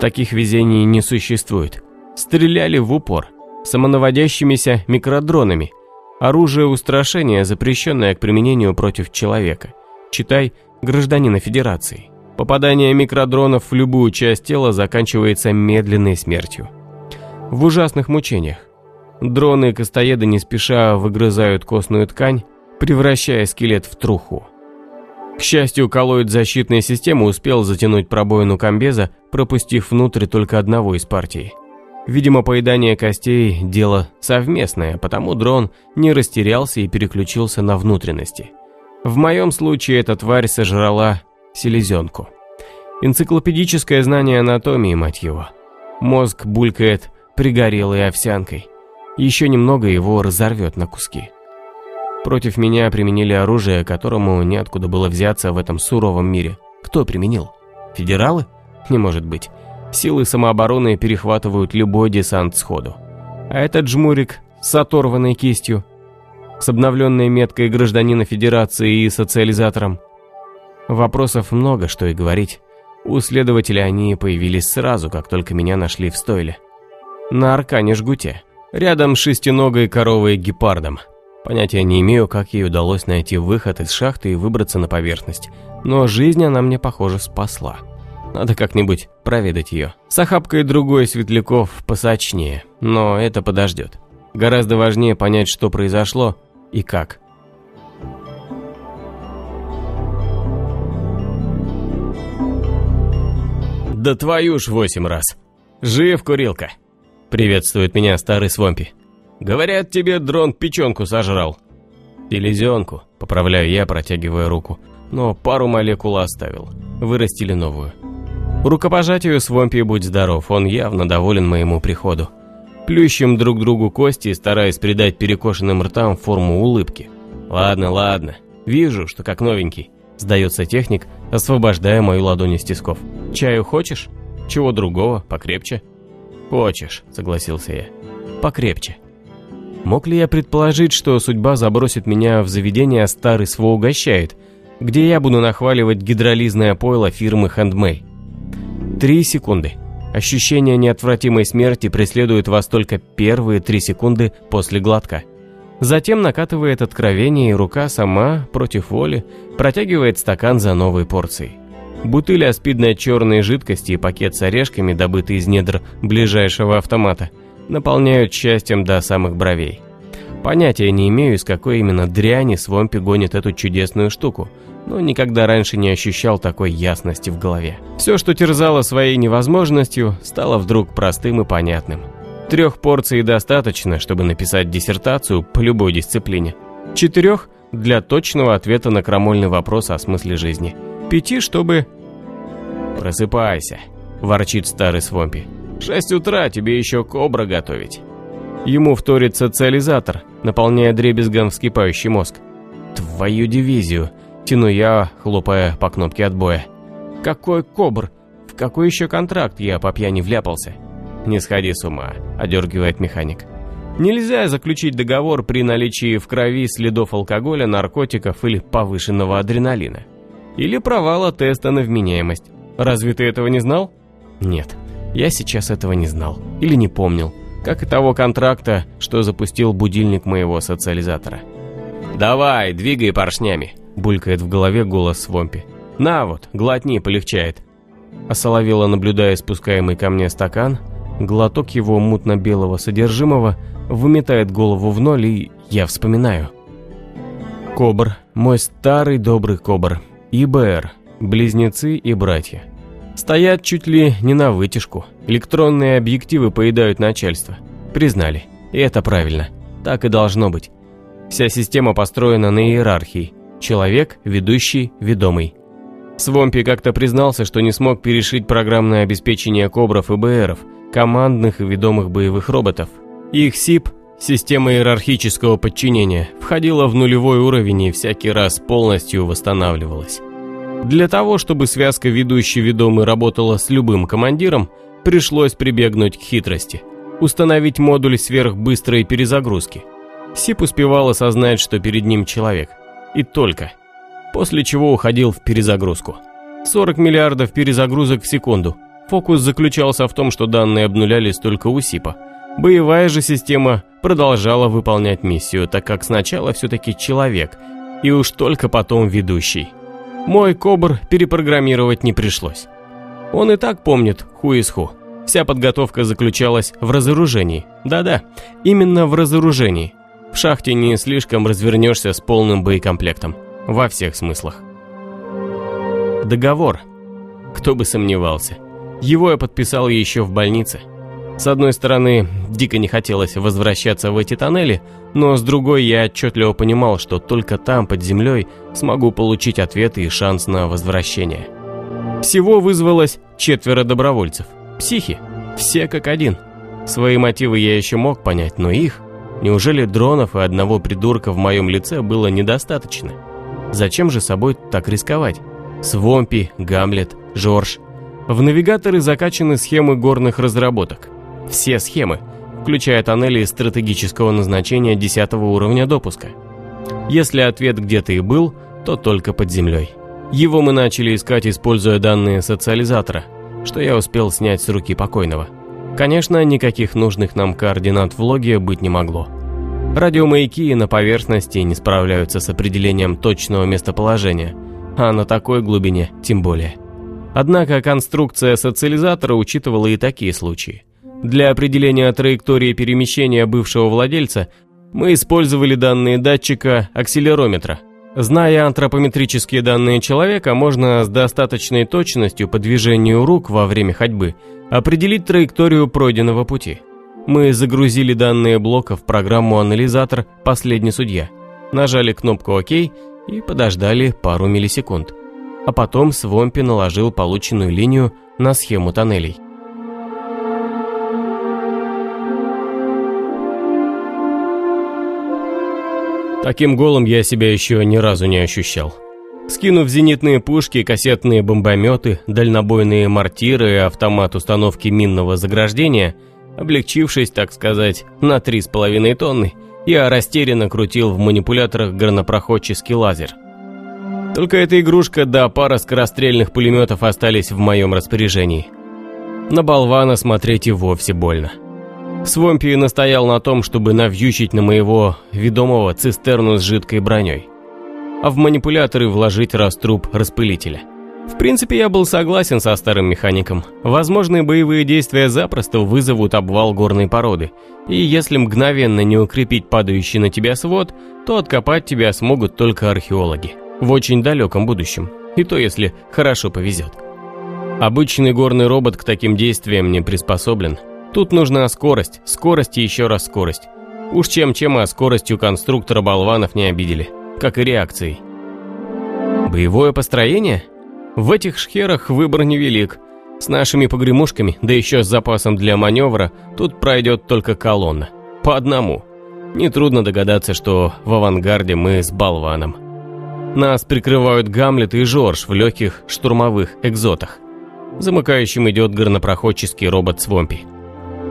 Таких везений не существует. Стреляли в упор. Самонаводящимися микродронами. Оружие устрашения, запрещенное к применению против человека. Читай гражданина Федерации. Попадание микродронов в любую часть тела заканчивается медленной смертью. В ужасных мучениях. Дроны-кастоеды не спеша выгрызают костную ткань, превращая скелет в труху. К счастью, коллоид защитной системы успел затянуть пробоину комбеза, пропустив внутрь только одного из партий. Видимо, поедание костей – дело совместное, потому дрон не растерялся и переключился на внутренности. В моем случае эта тварь сожрала селезенку. Энциклопедическое знание анатомии, мать его. Мозг булькает пригорелой овсянкой. Еще немного его разорвет на куски. Против меня применили оружие, которому неоткуда было взяться в этом суровом мире. Кто применил? Федералы? Не может быть. Силы самообороны перехватывают любой десант сходу. А этот жмурик с оторванной кистью, с обновленной меткой гражданина Федерации и социализатором. Вопросов много, что и говорить. У следователя они появились сразу, как только меня нашли в стойле. На аркане жгуте, рядом с шестиногой коровой гепардом. Понятия не имею, как ей удалось найти выход из шахты и выбраться на поверхность, но жизнь она мне, похоже, спасла. Надо как-нибудь проведать ее. С охапкой другой светляков посочнее, но это подождет. Гораздо важнее понять, что произошло и как. «Да твою ж восемь раз! Жив, курилка!» Приветствует меня старый Свомпи. «Говорят, тебе дрон печенку сожрал». «Селезенку», поправляю я, протягивая руку, но пару молекул оставил. Вырастили новую. Рукопожатию Свомпи будь здоров, он явно доволен моему приходу. Плющим друг другу кости, стараясь придать перекошенным ртам форму улыбки. «Ладно, ладно, вижу, что как новенький. Сдается техник, освобождая мою ладонь из тисков. «Чаю хочешь? Чего другого? Покрепче?» «Хочешь», — согласился я. «Покрепче». Мог ли я предположить, что судьба забросит меня в заведение «Старый СВО угощает», где я буду нахваливать гидролизное пойло фирмы «Хэндмэй»? Три секунды. Ощущение неотвратимой смерти преследует вас только первые три секунды после глотка. Затем накатывает откровение, и рука сама, против воли, протягивает стакан за новой порцией. Бутыль аспидной черной жидкости и пакет с орешками, добытый из недр ближайшего автомата, наполняют счастьем до самых бровей. Понятия не имею, из какой именно дряни Свомпи гонит эту чудесную штуку, но никогда раньше не ощущал такой ясности в голове. Все, что терзало своей невозможностью, стало вдруг простым и понятным – Трех порций достаточно, чтобы написать диссертацию по любой дисциплине. Четырех – для точного ответа на крамольный вопрос о смысле жизни. Пяти, чтобы... «Просыпайся», – ворчит старый Свомпи. «Шесть утра, тебе еще кобра готовить». Ему вторит социализатор, наполняя дребезгом вскипающий мозг. «Твою дивизию!» – тяну я, хлопая по кнопке отбоя. «Какой кобр? В какой еще контракт я по пьяни вляпался?» «Не сходи с ума», – одергивает механик. Нельзя заключить договор при наличии в крови следов алкоголя, наркотиков или повышенного адреналина. Или провала теста на вменяемость. Разве ты этого не знал? Нет, я сейчас этого не знал. Или не помнил. Как и того контракта, что запустил будильник моего социализатора. «Давай, двигай поршнями», – булькает в голове голос Свомпи. «На вот, глотни, полегчает». Осоловела, наблюдая спускаемый ко мне стакан, Глоток его мутно-белого содержимого выметает голову в ноль, и я вспоминаю. Кобр, мой старый добрый Кобр, ИБР, близнецы и братья. Стоят чуть ли не на вытяжку. Электронные объективы поедают начальство. Признали. И это правильно. Так и должно быть. Вся система построена на иерархии. Человек, ведущий, ведомый. Свомпи как-то признался, что не смог перешить программное обеспечение Кобров и БРов – командных и ведомых боевых роботов. Их СИП, система иерархического подчинения, входила в нулевой уровень и всякий раз полностью восстанавливалась. Для того, чтобы связка ведущий-ведомый работала с любым командиром, пришлось прибегнуть к хитрости. Установить модуль сверхбыстрой перезагрузки. СИП успевал осознать, что перед ним человек. И только. После чего уходил в перезагрузку. 40 миллиардов перезагрузок в секунду – Фокус заключался в том, что данные обнулялись только у СИПа. Боевая же система продолжала выполнять миссию, так как сначала все-таки человек, и уж только потом ведущий. Мой Кобр перепрограммировать не пришлось. Он и так помнит ху из ху. Вся подготовка заключалась в разоружении. Да-да, именно в разоружении. В шахте не слишком развернешься с полным боекомплектом. Во всех смыслах. Договор. Кто бы сомневался. Его я подписал еще в больнице. С одной стороны, дико не хотелось возвращаться в эти тоннели, но с другой я отчетливо понимал, что только там, под землей, смогу получить ответы и шанс на возвращение. Всего вызвалось четверо добровольцев. Психи. Все как один. Свои мотивы я еще мог понять, но их... Неужели дронов и одного придурка в моем лице было недостаточно? Зачем же собой так рисковать? Свомпи, Гамлет, Жорж. В навигаторы закачаны схемы горных разработок. Все схемы, включая тоннели стратегического назначения 10 уровня допуска. Если ответ где-то и был, то только под землей. Его мы начали искать, используя данные социализатора, что я успел снять с руки покойного. Конечно, никаких нужных нам координат в логе быть не могло. Радиомаяки на поверхности не справляются с определением точного местоположения, а на такой глубине тем более. Однако конструкция социализатора учитывала и такие случаи. Для определения траектории перемещения бывшего владельца мы использовали данные датчика акселерометра. Зная антропометрические данные человека, можно с достаточной точностью по движению рук во время ходьбы определить траекторию пройденного пути. Мы загрузили данные блока в программу анализатор «Последний судья», нажали кнопку «Ок» и подождали пару миллисекунд. А потом Свомпи наложил полученную линию на схему тоннелей. Таким голым я себя еще ни разу не ощущал. Скинув зенитные пушки, кассетные бомбометы, дальнобойные мортиры и автомат установки минного заграждения, облегчившись, так сказать, на 3,5 тонны, я растерянно крутил в манипуляторах горнопроходческий лазер. Только эта игрушка да пара скорострельных пулеметов остались в моем распоряжении. На болвана смотреть и вовсе больно. Свомпи настоял на том, чтобы навьючить на моего ведомого цистерну с жидкой броней, а в манипуляторы вложить раструб распылителя. В принципе, я был согласен со старым механиком. Возможные боевые действия запросто вызовут обвал горной породы, и если мгновенно не укрепить падающий на тебя свод, то откопать тебя смогут только археологи. В очень далеком будущем. И то, если хорошо повезет. Обычный горный робот к таким действиям не приспособлен, Тут нужна скорость, скорость и еще раз скорость. Уж чем-чем, а скоростью конструктора болванов не обидели, как и реакцией. Боевое построение? В этих шхерах выбор невелик. С нашими погремушками, да еще с запасом для маневра, тут пройдет только колонна. По одному. Нетрудно догадаться, что в авангарде мы с болваном. Нас прикрывают Гамлет и Жорж в легких штурмовых экзотах. Замыкающим идет горнопроходческий робот Свомпи.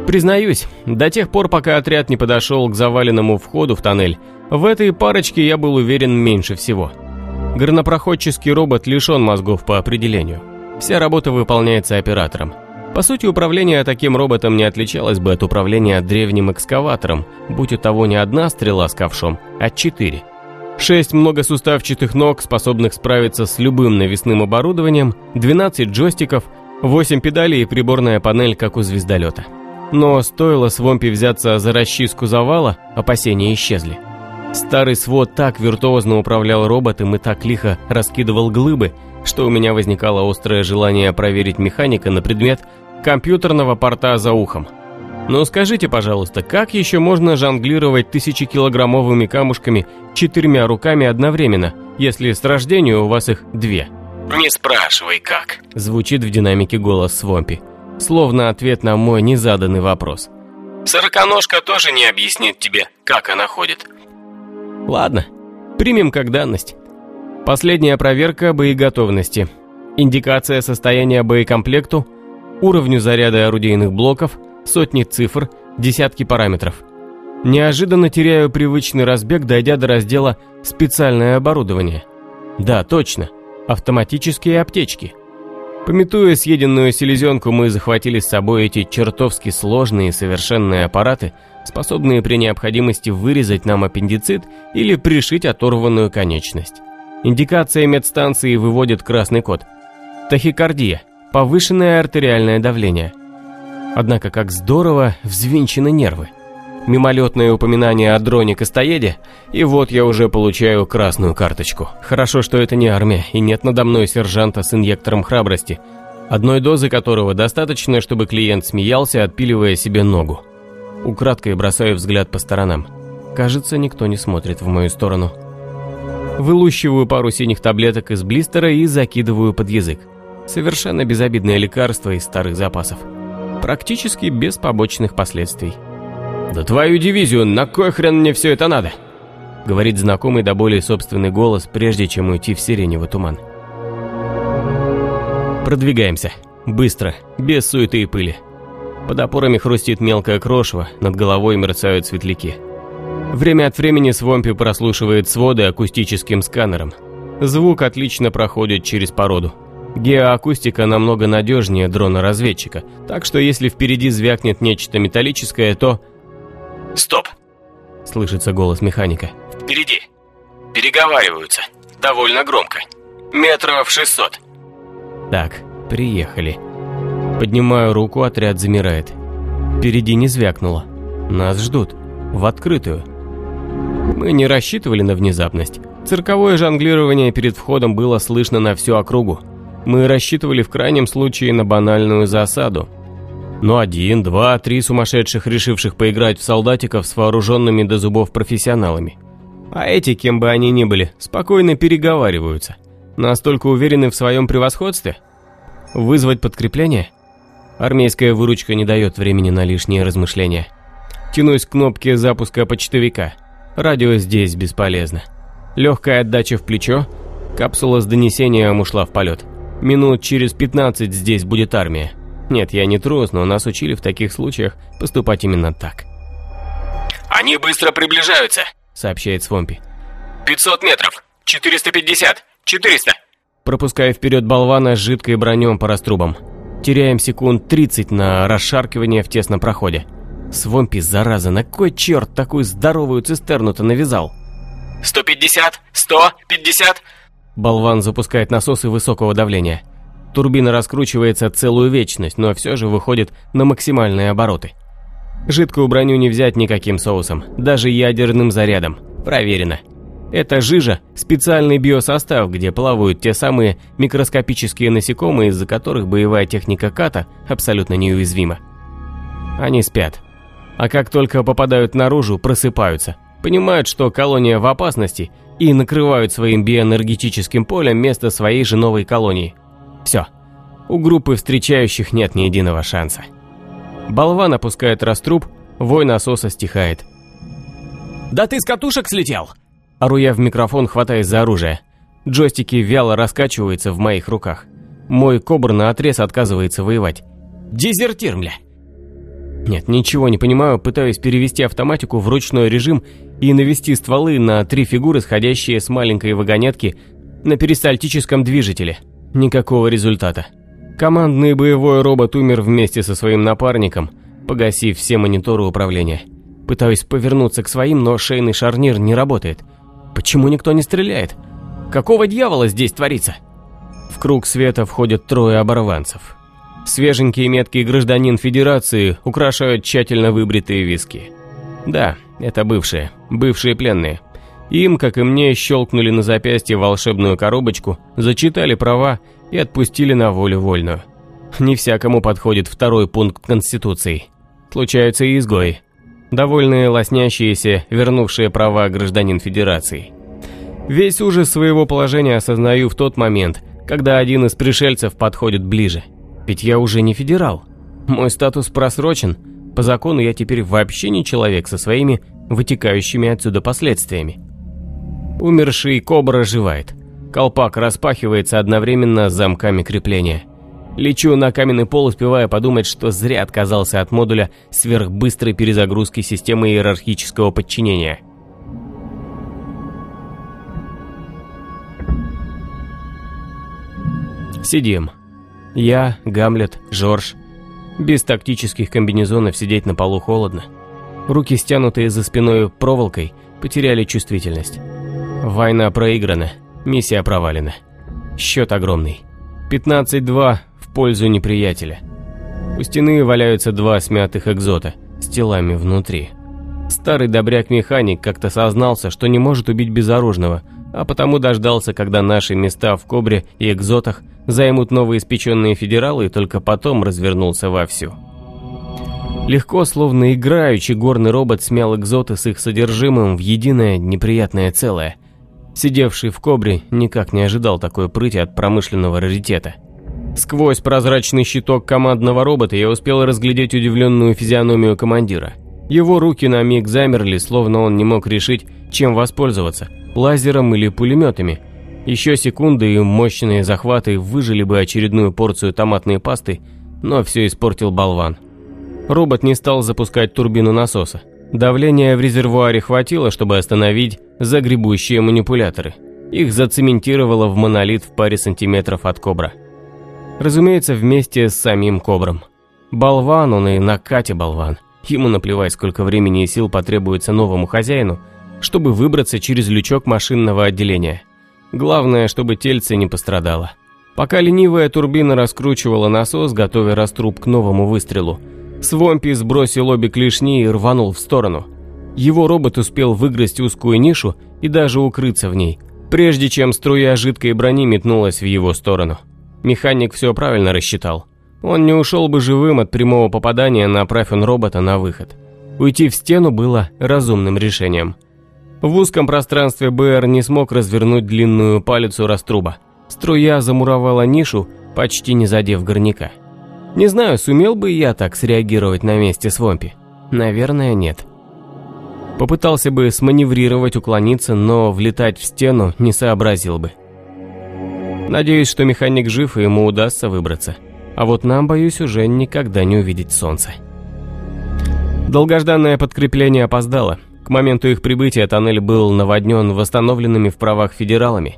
Признаюсь, до тех пор, пока отряд не подошел к заваленному входу в тоннель, в этой парочке я был уверен меньше всего. Горнопроходческий робот лишен мозгов по определению. Вся работа выполняется оператором. По сути, управление таким роботом не отличалось бы от управления древним экскаватором, будь у того не одна стрела с ковшом, а четыре. Шесть многосуставчатых ног, способных справиться с любым навесным оборудованием, 12 джойстиков, 8 педалей и приборная панель, как у звездолета. Но стоило Свомпи взяться за расчистку завала, опасения исчезли. Старый свод так виртуозно управлял роботом и так лихо раскидывал глыбы, что у меня возникало острое желание проверить механика на предмет компьютерного порта за ухом. Но скажите, пожалуйста, как еще можно жонглировать тысячекилограммовыми камушками четырьмя руками одновременно, если с рождения у вас их две?
«Не спрашивай, как», —
звучит в динамике голос Свомпи словно ответ на мой незаданный вопрос.
«Сороконожка тоже не объяснит тебе, как она ходит».
«Ладно, примем как данность. Последняя проверка боеготовности. Индикация состояния боекомплекту, уровню заряда орудийных блоков, сотни цифр, десятки параметров. Неожиданно теряю привычный разбег, дойдя до раздела «Специальное оборудование». Да, точно, автоматические аптечки – Пометуя съеденную селезенку, мы захватили с собой эти чертовски сложные совершенные аппараты, способные при необходимости вырезать нам аппендицит или пришить оторванную конечность. Индикация медстанции выводит красный код. Тахикардия, повышенное артериальное давление. Однако как здорово взвинчены нервы мимолетное упоминание о дроне-костоеде, и вот я уже получаю красную карточку. Хорошо, что это не армия, и нет надо мной сержанта с инъектором храбрости, одной дозы которого достаточно, чтобы клиент смеялся, отпиливая себе ногу. Украдкой бросаю взгляд по сторонам. Кажется, никто не смотрит в мою сторону. Вылущиваю пару синих таблеток из блистера и закидываю под язык. Совершенно безобидное лекарство из старых запасов. Практически без побочных последствий. «Да твою дивизию, на кой хрен мне все это надо?» Говорит знакомый до боли собственный голос, прежде чем уйти в сиреневый туман. Продвигаемся. Быстро, без суеты и пыли. Под опорами хрустит мелкое крошево, над головой мерцают светляки. Время от времени Свомпи прослушивает своды акустическим сканером. Звук отлично проходит через породу. Геоакустика намного надежнее дрона-разведчика, так что если впереди звякнет нечто металлическое, то...
«Стоп!»
– слышится голос механика.
«Впереди! Переговариваются. Довольно громко. Метров шестьсот».
Так, приехали. Поднимаю руку, отряд замирает. Впереди не звякнуло. Нас ждут. В открытую. Мы не рассчитывали на внезапность. Цирковое жонглирование перед входом было слышно на всю округу. Мы рассчитывали в крайнем случае на банальную засаду. Но один, два, три сумасшедших, решивших поиграть в солдатиков с вооруженными до зубов профессионалами. А эти, кем бы они ни были, спокойно переговариваются. Настолько уверены в своем превосходстве? Вызвать подкрепление? Армейская выручка не дает времени на лишние размышления. Тянусь к кнопке запуска почтовика. Радио здесь бесполезно. Легкая отдача в плечо, капсула с донесением ушла в полет. Минут через 15 здесь будет армия. Нет, я не трус, но нас учили в таких случаях поступать именно так.
«Они быстро приближаются», —
сообщает Свомпи.
«500 метров! 450! 400!»
Пропуская вперед болвана с жидкой бронем по раструбам. Теряем секунд 30 на расшаркивание в тесном проходе. Свомпи, зараза, на кой черт такую здоровую цистерну-то навязал?
150, 150.
Болван запускает насосы высокого давления. Турбина раскручивается целую вечность, но все же выходит на максимальные обороты. Жидкую броню не взять никаким соусом, даже ядерным зарядом. Проверено. Это жижа – специальный биосостав, где плавают те самые микроскопические насекомые, из-за которых боевая техника ката абсолютно неуязвима. Они спят. А как только попадают наружу, просыпаются – понимают, что колония в опасности и накрывают своим биоэнергетическим полем место своей же новой колонии. Все. У группы встречающих нет ни единого шанса. Болван опускает раструб, вой насоса стихает. «Да ты с катушек слетел!» Ору в микрофон, хватаясь за оружие. Джойстики вяло раскачиваются в моих руках. Мой кобр на отрез отказывается воевать. «Дезертир, мля!» Нет, ничего не понимаю, пытаюсь перевести автоматику в ручной режим и навести стволы на три фигуры, сходящие с маленькой вагонетки на перистальтическом движителе. Никакого результата. Командный боевой робот умер вместе со своим напарником, погасив все мониторы управления. Пытаюсь повернуться к своим, но шейный шарнир не работает. Почему никто не стреляет? Какого дьявола здесь творится? В круг света входят трое оборванцев. Свеженький и меткий гражданин Федерации украшают тщательно выбритые виски. Да, это бывшие, бывшие пленные. Им, как и мне, щелкнули на запястье волшебную коробочку, зачитали права и отпустили на волю вольную. Не всякому подходит второй пункт Конституции. Случаются и изгои. Довольные лоснящиеся, вернувшие права гражданин Федерации. Весь ужас своего положения осознаю в тот момент, когда один из пришельцев подходит ближе – ведь я уже не федерал. Мой статус просрочен. По закону я теперь вообще не человек со своими вытекающими отсюда последствиями. Умерший кобра оживает. Колпак распахивается одновременно с замками крепления. Лечу на каменный пол, успевая подумать, что зря отказался от модуля сверхбыстрой перезагрузки системы иерархического подчинения. Сидим. Я, Гамлет, Жорж. Без тактических комбинезонов сидеть на полу холодно. Руки, стянутые за спиной проволокой, потеряли чувствительность. Война проиграна, миссия провалена. Счет огромный. 15-2 в пользу неприятеля. У стены валяются два смятых экзота с телами внутри. Старый добряк-механик как-то сознался, что не может убить безоружного, а потому дождался, когда наши места в Кобре и экзотах – займут новоиспеченные федералы и только потом развернулся вовсю. Легко, словно играючи, горный робот смял экзоты с их содержимым в единое неприятное целое. Сидевший в кобре никак не ожидал такой прыти от промышленного раритета. Сквозь прозрачный щиток командного робота я успел разглядеть удивленную физиономию командира. Его руки на миг замерли, словно он не мог решить, чем воспользоваться – лазером или пулеметами. Еще секунды и мощные захваты выжили бы очередную порцию томатной пасты, но все испортил болван. Робот не стал запускать турбину насоса. Давления в резервуаре хватило, чтобы остановить загребущие манипуляторы. Их зацементировало в монолит в паре сантиметров от кобра. Разумеется, вместе с самим кобром. Болван он и на Кате болван. Ему наплевать, сколько времени и сил потребуется новому хозяину, чтобы выбраться через лючок машинного отделения. Главное, чтобы тельце не пострадало. Пока ленивая турбина раскручивала насос, готовя раструб к новому выстрелу, Свомпи сбросил обе клешни и рванул в сторону. Его робот успел выгрызть узкую нишу и даже укрыться в ней, прежде чем струя жидкой брони метнулась в его сторону. Механик все правильно рассчитал. Он не ушел бы живым от прямого попадания, направив он робота на выход. Уйти в стену было разумным решением. В узком пространстве БР не смог развернуть длинную палицу раструба. Струя замуровала нишу, почти не задев горняка. Не знаю, сумел бы я так среагировать на месте Свомпи. Наверное, нет. Попытался бы сманеврировать, уклониться, но влетать в стену не сообразил бы. Надеюсь, что механик жив и ему удастся выбраться. А вот нам, боюсь, уже никогда не увидеть солнце. Долгожданное подкрепление опоздало. К моменту их прибытия тоннель был наводнен восстановленными в правах федералами.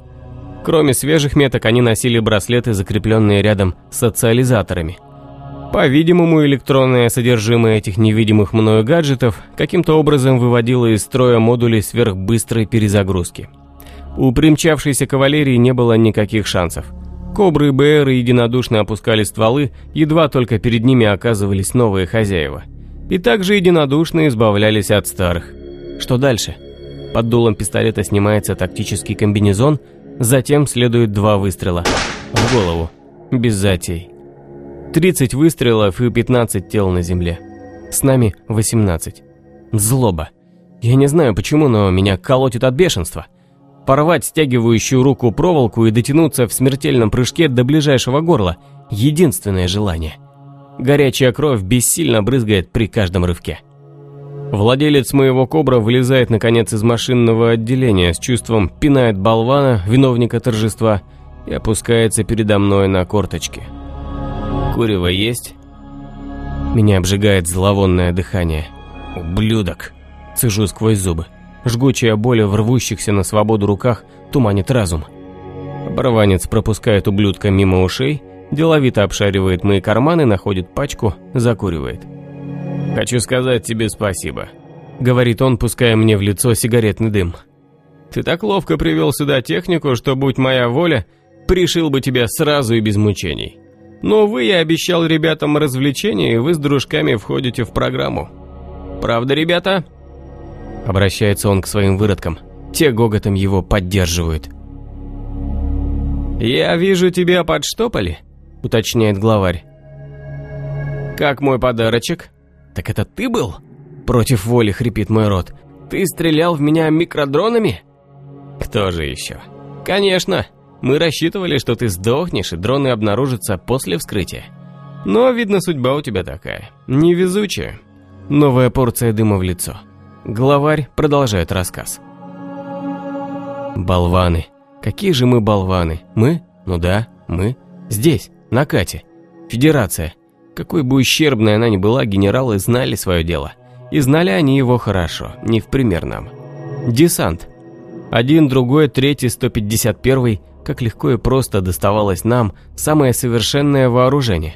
Кроме свежих меток, они носили браслеты, закрепленные рядом с социализаторами – по-видимому, электронное содержимое этих невидимых мною гаджетов каким-то образом выводило из строя модули сверхбыстрой перезагрузки. У примчавшейся кавалерии не было никаких шансов. Кобры и БРы единодушно опускали стволы, едва только перед ними оказывались новые хозяева. И также единодушно избавлялись от старых. Что дальше? Под дулом пистолета снимается тактический комбинезон, затем следует два выстрела. В голову. Без затей. 30 выстрелов и 15 тел на земле. С нами 18. Злоба. Я не знаю почему, но меня колотит от бешенства. Порвать стягивающую руку проволоку и дотянуться в смертельном прыжке до ближайшего горла – единственное желание. Горячая кровь бессильно брызгает при каждом рывке. Владелец моего кобра вылезает наконец из машинного отделения с чувством пинает болвана, виновника торжества, и опускается передо мной на корточки – Курево есть?» Меня обжигает зловонное дыхание. «Ублюдок!» Цежу сквозь зубы. Жгучая боль в рвущихся на свободу руках туманит разум. Оборванец пропускает ублюдка мимо ушей, деловито обшаривает мои карманы, находит пачку, закуривает. «Хочу сказать тебе спасибо», — говорит он, пуская мне в лицо сигаретный дым. «Ты так ловко привел сюда технику, что, будь моя воля, пришил бы тебя сразу и без мучений. Но, вы я обещал ребятам развлечения, и вы с дружками входите в программу. Правда, ребята?» Обращается он к своим выродкам. Те гоготом его поддерживают. «Я вижу, тебя подштопали», — уточняет главарь. «Как мой подарочек?» «Так это ты был?» Против воли хрипит мой рот. «Ты стрелял в меня микродронами?» «Кто же еще?» «Конечно!» Мы рассчитывали, что ты сдохнешь, и дроны обнаружатся после вскрытия. Но, видно, судьба у тебя такая. Невезучая. Новая порция дыма в лицо. Главарь продолжает рассказ. Болваны. Какие же мы болваны? Мы? Ну да, мы. Здесь, на Кате. Федерация. Какой бы ущербной она ни была, генералы знали свое дело. И знали они его хорошо, не в пример нам. Десант. Один, другой, третий, 151 как легко и просто доставалось нам самое совершенное вооружение.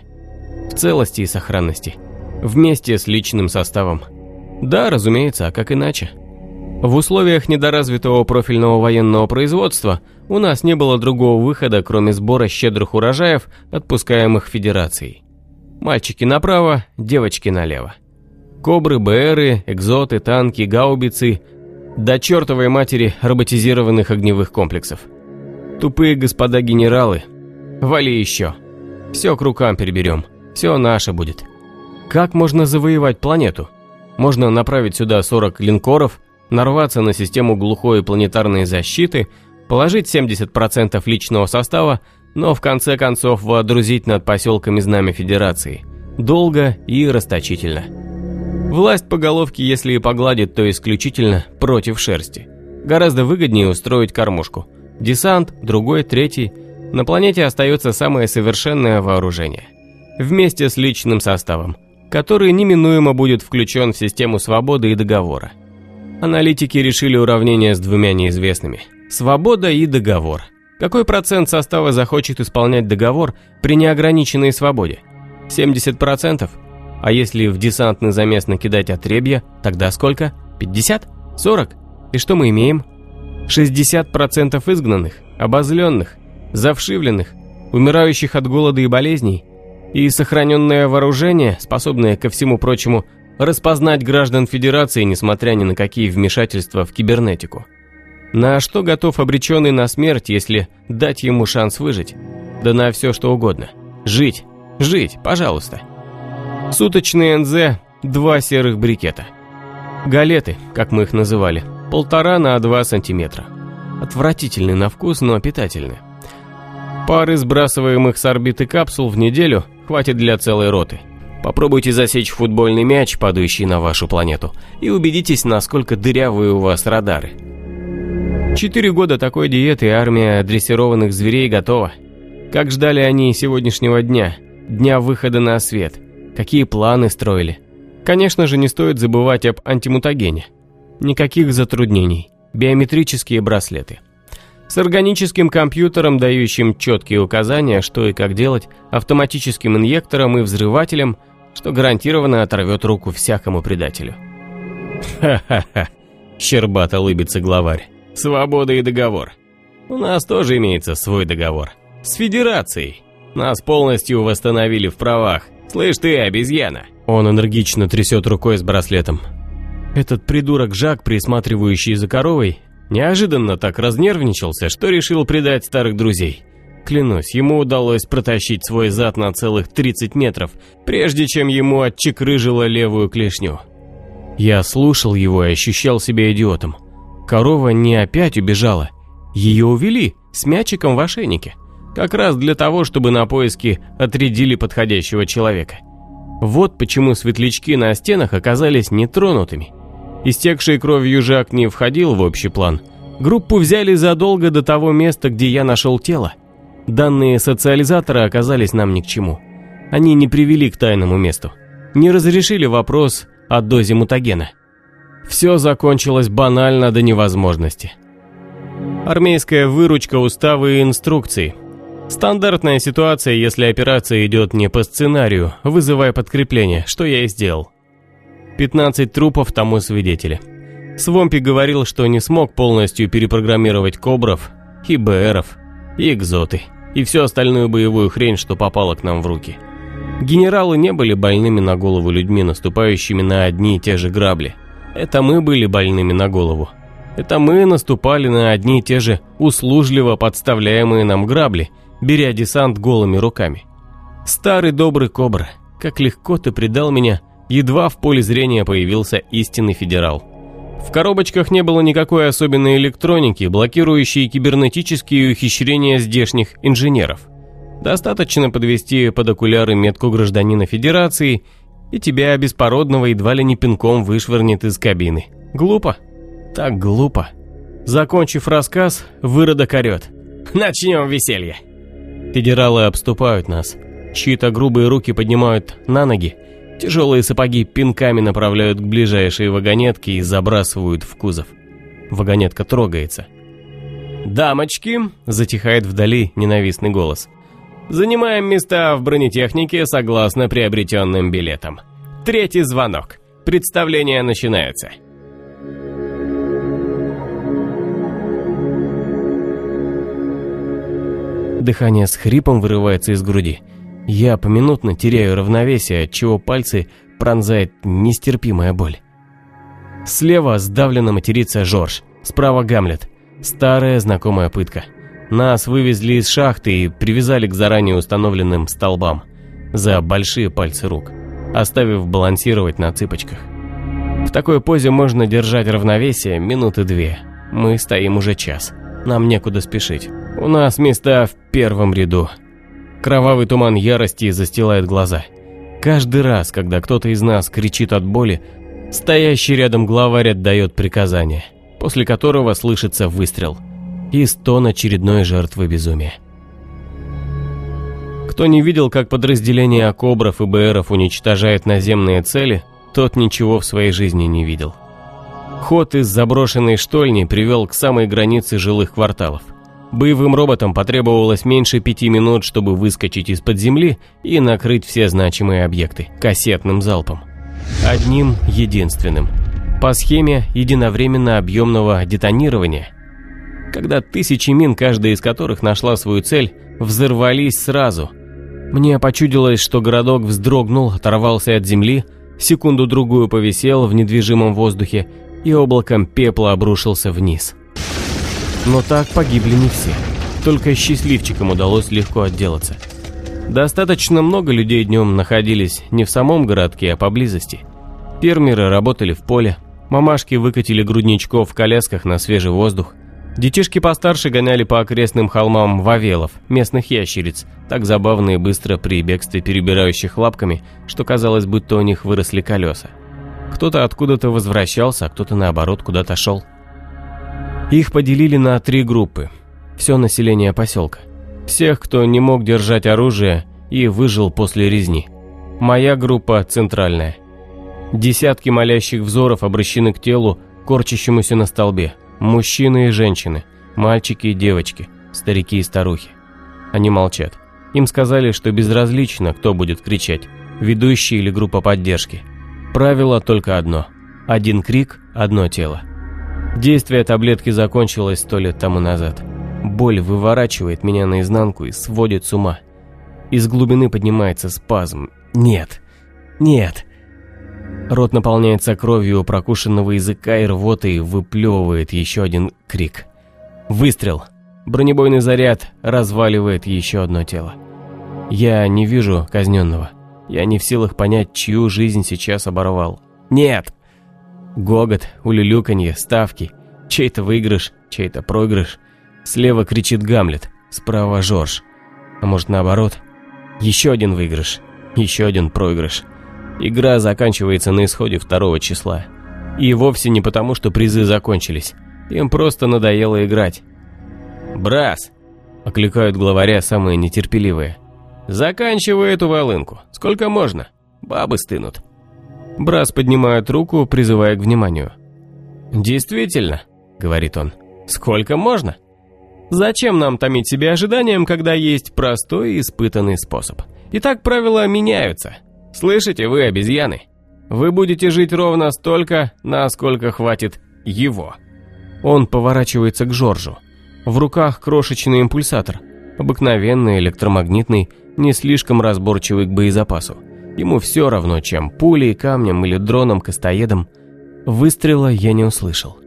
В целости и сохранности. Вместе с личным составом. Да, разумеется, а как иначе? В условиях недоразвитого профильного военного производства у нас не было другого выхода, кроме сбора щедрых урожаев, отпускаемых Федерацией. Мальчики направо, девочки налево. Кобры, БРы, экзоты, танки, гаубицы, до чертовой матери роботизированных огневых комплексов – Тупые господа генералы. Вали еще. Все к рукам переберем. Все наше будет. Как можно завоевать планету? Можно направить сюда 40 линкоров, нарваться на систему глухой планетарной защиты, положить 70% личного состава, но в конце концов водрузить над поселками знамя Федерации. Долго и расточительно. Власть по головке, если и погладит, то исключительно против шерсти. Гораздо выгоднее устроить кормушку. Десант, другой, третий. На планете остается самое совершенное вооружение. Вместе с личным составом, который неминуемо будет включен в систему свободы и договора. Аналитики решили уравнение с двумя неизвестными. Свобода и договор. Какой процент состава захочет исполнять договор при неограниченной свободе? 70%? А если в десантный замес накидать отребья, тогда сколько? 50? 40? И что мы имеем? 60% изгнанных, обозленных, завшивленных, умирающих от голода и болезней, и сохраненное вооружение, способное, ко всему прочему, распознать граждан Федерации, несмотря ни на какие вмешательства в кибернетику. На что готов обреченный на смерть, если дать ему шанс выжить? Да на все что угодно. Жить, жить, пожалуйста. Суточный НЗ – два серых брикета. Галеты, как мы их называли, полтора на два сантиметра. Отвратительный на вкус, но питательный. Пары сбрасываемых с орбиты капсул в неделю хватит для целой роты. Попробуйте засечь футбольный мяч, падающий на вашу планету, и убедитесь, насколько дырявые у вас радары. Четыре года такой диеты, и армия дрессированных зверей готова. Как ждали они сегодняшнего дня, дня выхода на свет, какие планы строили. Конечно же, не стоит забывать об антимутагене. Никаких затруднений, биометрические браслеты. С органическим компьютером, дающим четкие указания, что и как делать, автоматическим инъектором и взрывателем, что гарантированно оторвет руку всякому предателю. Ха-ха-ха, щербато лыбится главарь. Свобода и договор. У нас тоже имеется свой договор. С Федерацией. Нас полностью восстановили в правах. Слышь ты, обезьяна. Он энергично трясет рукой с браслетом. Этот придурок Жак, присматривающий за коровой, неожиданно так разнервничался, что решил предать старых друзей. Клянусь, ему удалось протащить свой зад на целых 30 метров, прежде чем ему отчекрыжило левую клешню. Я слушал его и ощущал себя идиотом. Корова не опять убежала. Ее увели с мячиком в ошейнике. Как раз для того, чтобы на поиски отрядили подходящего человека. Вот почему светлячки на стенах оказались нетронутыми. Истекший кровью Жак не входил в общий план. Группу взяли задолго до того места, где я нашел тело. Данные социализатора оказались нам ни к чему. Они не привели к тайному месту. Не разрешили вопрос о дозе мутагена. Все закончилось банально до невозможности. Армейская выручка, уставы и инструкции. Стандартная ситуация, если операция идет не по сценарию, вызывая подкрепление, что я и сделал. 15 трупов тому свидетели. Свомпи говорил, что не смог полностью перепрограммировать кобров, и БРов, и экзоты, и всю остальную боевую хрень, что попало к нам в руки. Генералы не были больными на голову людьми, наступающими на одни и те же грабли. Это мы были больными на голову. Это мы наступали на одни и те же услужливо подставляемые нам грабли, беря десант голыми руками. Старый добрый Кобра, как легко ты предал меня, едва в поле зрения появился истинный федерал. В коробочках не было никакой особенной электроники, блокирующей кибернетические ухищрения здешних инженеров. Достаточно подвести под окуляры метку гражданина Федерации – и тебя беспородного едва ли не пинком вышвырнет из кабины. Глупо? Так глупо. Закончив рассказ, выродок орет. «Начнем веселье!» Федералы обступают нас. Чьи-то грубые руки поднимают на ноги, тяжелые сапоги пинками направляют к ближайшей вагонетке и забрасывают в кузов. Вагонетка трогается. «Дамочки!» – затихает вдали ненавистный голос – Занимаем места в бронетехнике согласно приобретенным билетам. Третий звонок. Представление начинается. Дыхание с хрипом вырывается из груди. Я поминутно теряю равновесие, отчего пальцы пронзает нестерпимая боль. Слева сдавленно матерится Жорж, справа Гамлет. Старая знакомая пытка. Нас вывезли из шахты и привязали к заранее установленным столбам за большие пальцы рук, оставив балансировать на цыпочках. В такой позе можно держать равновесие минуты две. Мы стоим уже час. Нам некуда спешить. У нас места в первом ряду. Кровавый туман ярости застилает глаза. Каждый раз, когда кто-то из нас кричит от боли, стоящий рядом главарь отдает приказание, после которого слышится выстрел и стон очередной жертвы безумия. Кто не видел, как подразделение Акобров и БРов уничтожает наземные цели, тот ничего в своей жизни не видел. Ход из заброшенной штольни привел к самой границе жилых кварталов. Боевым роботам потребовалось меньше пяти минут, чтобы выскочить из-под земли и накрыть все значимые объекты кассетным залпом. Одним единственным. По схеме единовременно объемного детонирования. Когда тысячи мин, каждая из которых нашла свою цель, взорвались сразу. Мне почудилось, что городок вздрогнул, оторвался от земли, секунду-другую повисел в недвижимом воздухе и облаком пепла обрушился вниз. Но так погибли не все. Только счастливчикам удалось легко отделаться. Достаточно много людей днем находились не в самом городке, а поблизости. Фермеры работали в поле, мамашки выкатили грудничков в колясках на свежий воздух, Детишки постарше гоняли по окрестным холмам вавелов, местных ящериц, так забавно и быстро при бегстве перебирающих лапками, что казалось, будто у них выросли колеса. Кто-то откуда-то возвращался, а кто-то наоборот куда-то шел. Их поделили на три группы. Все население поселка. Всех, кто не мог держать оружие и выжил после резни. Моя группа центральная. Десятки молящих взоров обращены к телу, корчащемуся на столбе. Мужчины и женщины, мальчики и девочки, старики и старухи. Они молчат. Им сказали, что безразлично, кто будет кричать, ведущий или группа поддержки. Правило только одно. Один крик, одно тело. Действие таблетки закончилось сто лет тому назад. Боль выворачивает меня наизнанку и сводит с ума. Из глубины поднимается спазм. Нет, нет. Рот наполняется кровью прокушенного языка и рвотой выплевывает еще один крик. Выстрел. Бронебойный заряд разваливает еще одно тело. Я не вижу казненного. Я не в силах понять, чью жизнь сейчас оборвал. Нет! Гогот, улюлюканье, ставки. Чей-то выигрыш, чей-то проигрыш. Слева кричит Гамлет, справа Жорж. А может наоборот? Еще один выигрыш, еще один проигрыш. Игра заканчивается на исходе второго числа. И вовсе не потому, что призы закончились. Им просто надоело играть. «Брас!» – окликают главаря самые нетерпеливые. «Заканчивай эту волынку. Сколько можно? Бабы стынут». Брас поднимает руку, призывая к вниманию. «Действительно», — говорит он, — «сколько можно? Зачем нам томить себя ожиданием, когда есть простой и испытанный способ? Итак, правила меняются. Слышите вы, обезьяны? Вы будете жить ровно столько, насколько хватит его. Он поворачивается к Жоржу. В руках крошечный импульсатор. Обыкновенный, электромагнитный, не слишком разборчивый к боезапасу. Ему все равно, чем пулей, камнем или дроном-кастоедом. Выстрела я не услышал.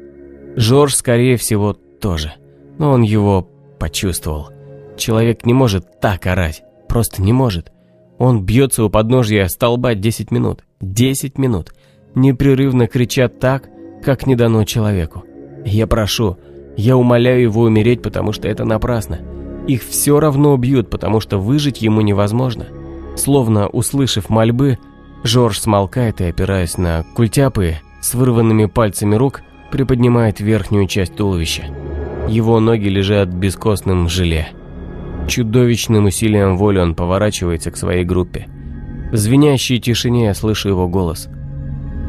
Жорж, скорее всего, тоже. Но он его почувствовал. Человек не может так орать. Просто не может. Он бьется у подножья столба 10 минут. 10 минут. Непрерывно кричат так, как не дано человеку. Я прошу, я умоляю его умереть, потому что это напрасно. Их все равно убьют, потому что выжить ему невозможно. Словно услышав мольбы, Жорж смолкает и, опираясь на культяпы с вырванными пальцами рук, приподнимает верхнюю часть туловища. Его ноги лежат бескостным желе. Чудовищным усилием воли он поворачивается к своей группе. В звенящей тишине я слышу его голос.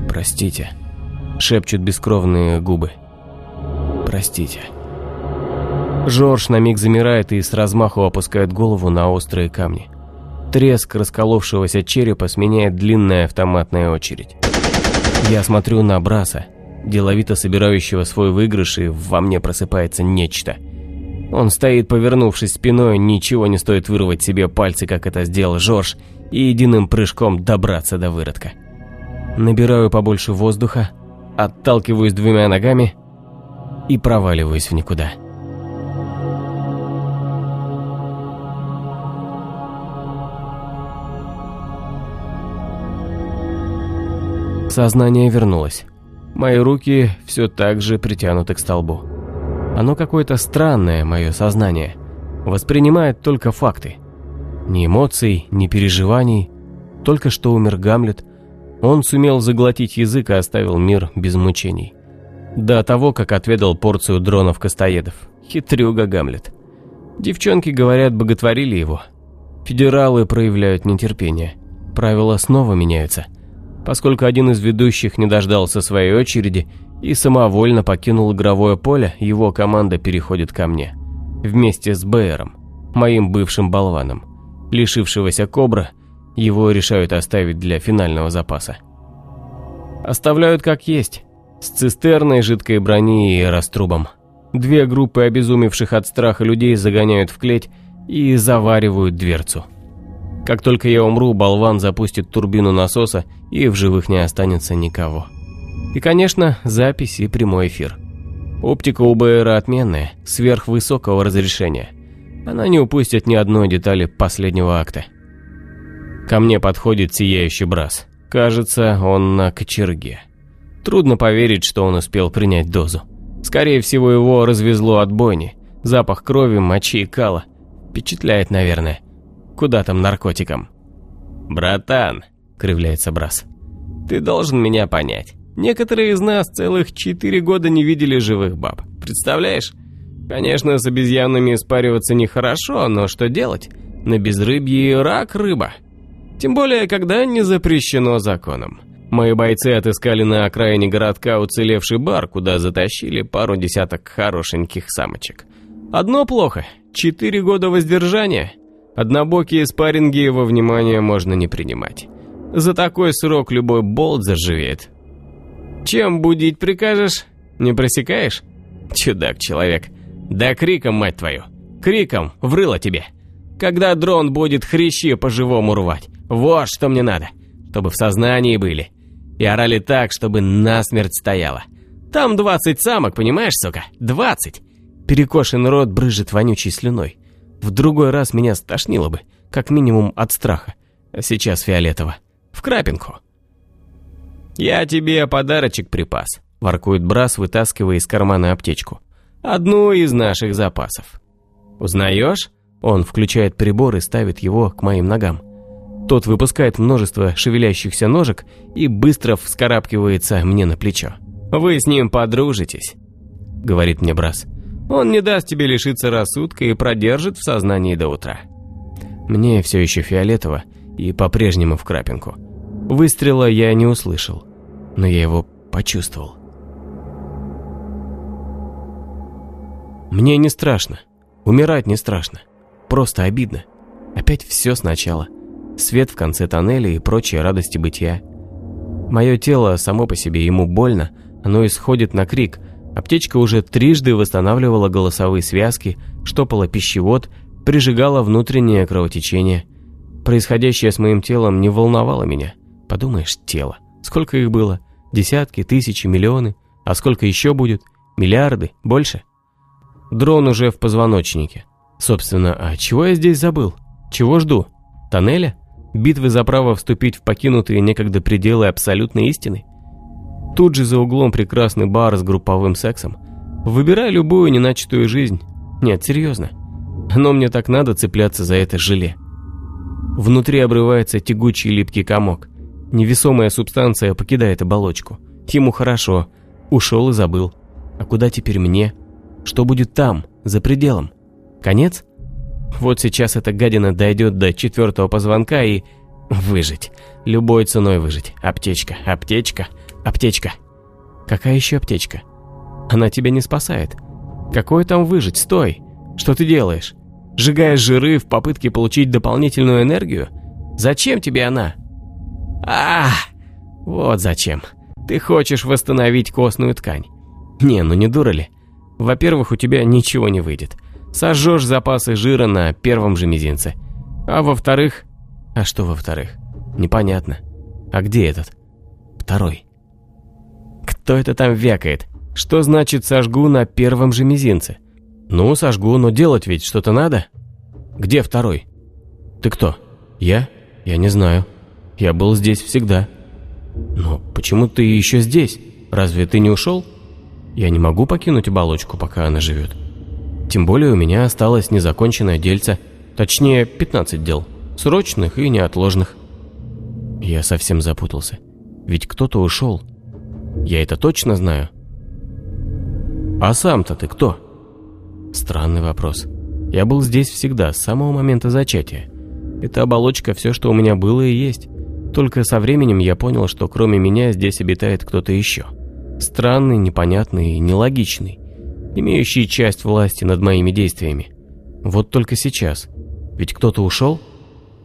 «Простите», — шепчут бескровные губы. «Простите». Жорж на миг замирает и с размаху опускает голову на острые камни. Треск расколовшегося черепа сменяет длинная автоматная очередь. Я смотрю на Браса, деловито собирающего свой выигрыш, и во мне просыпается нечто — он стоит, повернувшись спиной, ничего не стоит вырвать себе пальцы, как это сделал Жорж, и единым прыжком добраться до выродка. Набираю побольше воздуха, отталкиваюсь двумя ногами и проваливаюсь в никуда. Сознание вернулось. Мои руки все так же притянуты к столбу. Оно какое-то странное, мое сознание. Воспринимает только факты. Ни эмоций, ни переживаний, Только что умер Гамлет. Он сумел заглотить язык и оставил мир без мучений. До того, как отведал порцию дронов-костоедов. Хитрюга Гамлет. Девчонки, говорят, боготворили его. Федералы проявляют нетерпение. Правила снова меняются. Поскольку один из ведущих не дождался своей очереди и самовольно покинул игровое поле, его команда переходит ко мне. Вместе с Бэером, моим бывшим болваном. Лишившегося Кобра, его решают оставить для финального запаса. Оставляют как есть, с цистерной, жидкой брони и раструбом. Две группы обезумевших от страха людей загоняют в клеть и заваривают дверцу. Как только я умру, болван запустит турбину насоса, и в живых не останется никого. И, конечно, запись и прямой эфир. Оптика у БР отменная, сверхвысокого разрешения. Она не упустит ни одной детали последнего акта. Ко мне подходит сияющий брас. Кажется, он на кочерге. Трудно поверить, что он успел принять дозу. Скорее всего, его развезло от бойни. Запах крови, мочи и кала. Впечатляет, наверное. Куда там наркотикам? «Братан», — кривляется Брас, — «ты должен меня понять. Некоторые из нас целых четыре года не видели живых баб. Представляешь? Конечно, с обезьянами спариваться нехорошо, но что делать? На безрыбье рак рыба. Тем более, когда не запрещено законом. Мои бойцы отыскали на окраине городка уцелевший бар, куда затащили пару десяток хорошеньких самочек. Одно плохо – четыре года воздержания. Однобокие спарринги его внимания можно не принимать. За такой срок любой болт заживеет. Чем будить прикажешь? Не просекаешь? Чудак-человек. Да криком, мать твою. Криком врыло тебе. Когда дрон будет хрящи по-живому рвать. Вот что мне надо. Чтобы в сознании были и орали так, чтобы насмерть стояла. Там двадцать самок, понимаешь, сука? Двадцать! Перекошенный рот брыжет вонючей слюной. В другой раз меня стошнило бы, как минимум от страха. А сейчас фиолетово. В крапинку. «Я тебе подарочек припас», — воркует Брас, вытаскивая из кармана аптечку. «Одну из наших запасов». «Узнаешь?» Он включает прибор и ставит его к моим ногам. Тот выпускает множество шевелящихся ножек и быстро вскарабкивается мне на плечо. «Вы с ним подружитесь», — говорит мне Брас. «Он не даст тебе лишиться рассудка и продержит в сознании до утра». Мне все еще фиолетово и по-прежнему в крапинку. Выстрела я не услышал, но я его почувствовал. Мне не страшно. Умирать не страшно. Просто обидно. Опять все сначала свет в конце тоннеля и прочие радости бытия. Мое тело само по себе ему больно, оно исходит на крик. Аптечка уже трижды восстанавливала голосовые связки, штопала пищевод, прижигала внутреннее кровотечение. Происходящее с моим телом не волновало меня. Подумаешь, тело. Сколько их было? Десятки, тысячи, миллионы? А сколько еще будет? Миллиарды? Больше? Дрон уже в позвоночнике. Собственно, а чего я здесь забыл? Чего жду? Тоннеля? Битвы за право вступить в покинутые некогда пределы абсолютной истины? Тут же за углом прекрасный бар с групповым сексом. Выбирай любую неначатую жизнь. Нет, серьезно. Но мне так надо цепляться за это желе. Внутри обрывается тягучий липкий комок. Невесомая субстанция покидает оболочку. Ему хорошо. Ушел и забыл. А куда теперь мне? Что будет там, за пределом? Конец? Вот сейчас эта гадина дойдет до четвертого позвонка и... Выжить. Любой ценой выжить. Аптечка, аптечка, аптечка. Какая еще аптечка? Она тебя не спасает. Какое там выжить? Стой! Что ты делаешь? Сжигаешь жиры в попытке получить дополнительную энергию? Зачем тебе она? А, вот зачем. Ты хочешь восстановить костную ткань. Не, ну не дура ли? Во-первых, у тебя ничего не выйдет сожжешь запасы жира на первом же мизинце. А во-вторых... А что во-вторых? Непонятно. А где этот? Второй. Кто это там вякает? Что значит сожгу на первом же мизинце? Ну, сожгу, но делать ведь что-то надо. Где второй? Ты кто? Я? Я не знаю. Я был здесь всегда. Но почему ты еще здесь? Разве ты не ушел? Я не могу покинуть оболочку, пока она живет. Тем более у меня осталось незаконченное дельце, точнее 15 дел, срочных и неотложных. Я совсем запутался. Ведь кто-то ушел. Я это точно знаю. А сам-то ты кто? Странный вопрос. Я был здесь всегда, с самого момента зачатия. Эта оболочка все, что у меня было и есть. Только со временем я понял, что кроме меня здесь обитает кто-то еще. Странный, непонятный и нелогичный, имеющий часть власти над моими действиями. Вот только сейчас. Ведь кто-то ушел?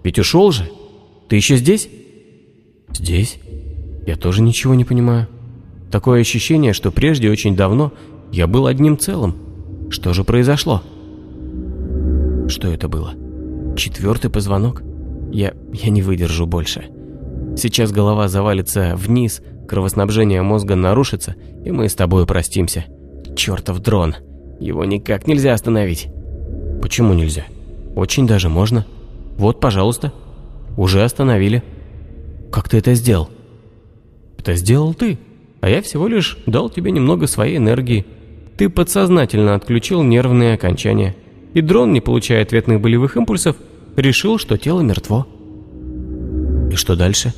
Ведь ушел же? Ты еще здесь? Здесь? Я тоже ничего не понимаю. Такое ощущение, что прежде очень давно я был одним целым. Что же произошло? Что это было? Четвертый позвонок? Я... я не выдержу больше. Сейчас голова завалится вниз, кровоснабжение мозга нарушится, и мы с тобой простимся. Чертов дрон. Его никак нельзя остановить. Почему нельзя? Очень даже можно. Вот, пожалуйста. Уже остановили. Как ты это сделал? Это сделал ты. А я всего лишь дал тебе немного своей энергии. Ты подсознательно отключил нервные окончания. И дрон, не получая ответных болевых импульсов, решил, что тело мертво. И что дальше?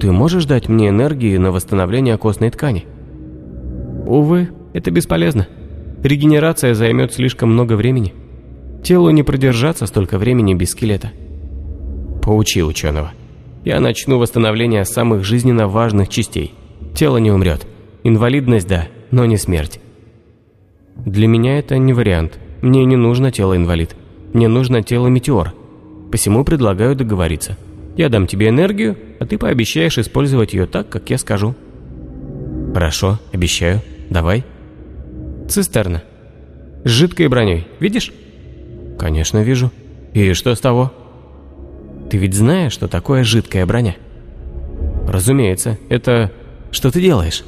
Ты можешь дать мне энергии на восстановление костной ткани? Увы, это бесполезно. Регенерация займет слишком много времени. Телу не продержаться столько времени без скелета. Поучи ученого. Я начну восстановление самых жизненно важных частей. Тело не умрет. Инвалидность – да, но не смерть. Для меня это не вариант. Мне не нужно тело-инвалид. Мне нужно тело-метеор. Посему предлагаю договориться. Я дам тебе энергию, а ты пообещаешь использовать ее так, как я скажу. Хорошо, обещаю. Давай. Цистерна. С жидкой броней, видишь? Конечно, вижу. И что с того? Ты ведь знаешь, что такое жидкая броня? Разумеется, это... Что ты делаешь?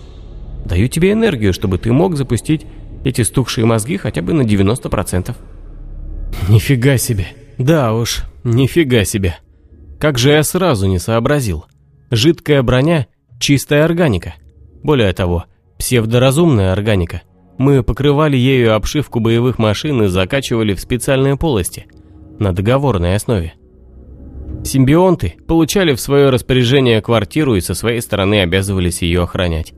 Даю тебе энергию, чтобы ты мог запустить эти стухшие мозги хотя бы на 90%. Нифига себе. Да уж, нифига себе. Как же я сразу не сообразил. Жидкая броня – чистая органика. Более того, псевдоразумная органика. Мы покрывали ею обшивку боевых машин и закачивали в специальные полости на договорной основе. Симбионты получали в свое распоряжение квартиру и со своей стороны обязывались ее охранять.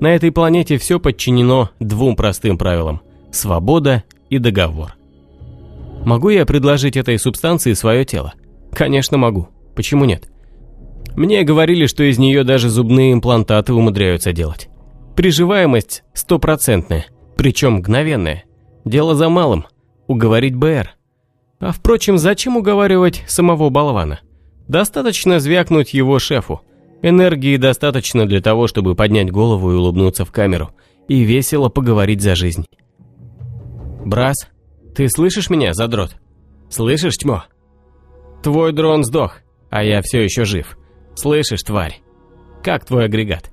На этой планете все подчинено двум простым правилам – свобода и договор. Могу я предложить этой субстанции свое тело? Конечно могу. Почему нет? Мне говорили, что из нее даже зубные имплантаты умудряются делать. Приживаемость стопроцентная, причем мгновенная. Дело за малым – уговорить БР. А впрочем, зачем уговаривать самого болвана? Достаточно звякнуть его шефу. Энергии достаточно для того, чтобы поднять голову и улыбнуться в камеру. И весело поговорить за жизнь. «Брас, ты слышишь меня, задрот? Слышишь, тьмо? Твой дрон сдох, а я все еще жив. Слышишь, тварь? Как твой агрегат?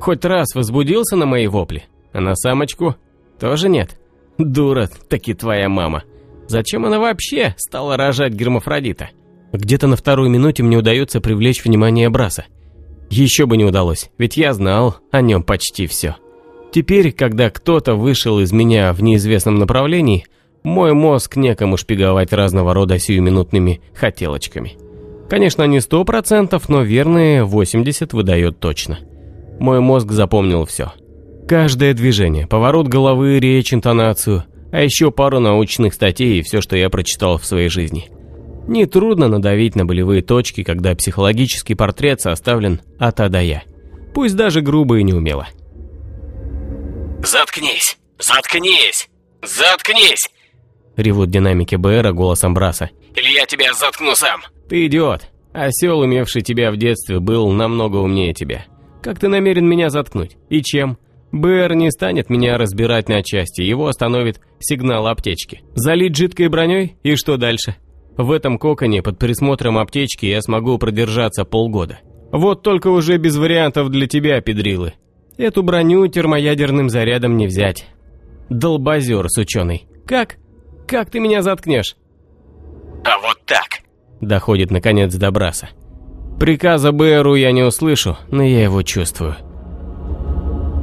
Хоть раз возбудился на мои вопли, а на самочку тоже нет? Дура, таки твоя мама. Зачем она вообще стала рожать гермафродита? Где-то на второй минуте мне удается привлечь внимание Браса. Еще бы не удалось, ведь я знал о нем почти все. Теперь, когда кто-то вышел из меня в неизвестном направлении, мой мозг некому шпиговать разного рода сиюминутными хотелочками. Конечно, не сто процентов, но верные 80 выдает точно. Мой мозг запомнил все. Каждое движение, поворот головы, речь, интонацию, а еще пару научных статей и все, что я прочитал в своей жизни. Нетрудно надавить на болевые точки, когда психологический портрет составлен от А до Я. Пусть даже грубо и неумело.
«Заткнись! Заткнись! Заткнись!»
Ревут динамики БРа голосом Браса.
«Или я тебя заткну сам!»
«Ты идиот! Осел, имевший тебя в детстве, был намного умнее тебя. Как ты намерен меня заткнуть? И чем? БР не станет меня разбирать на части, его остановит сигнал аптечки. Залить жидкой броней? И что дальше? В этом коконе под присмотром аптечки я смогу продержаться полгода. Вот только уже без вариантов для тебя, педрилы. Эту броню термоядерным зарядом не взять. Долбозер с ученый. Как? Как ты меня заткнешь?
А вот так.
Доходит наконец до Браса. Приказа БРу я не услышу, но я его чувствую.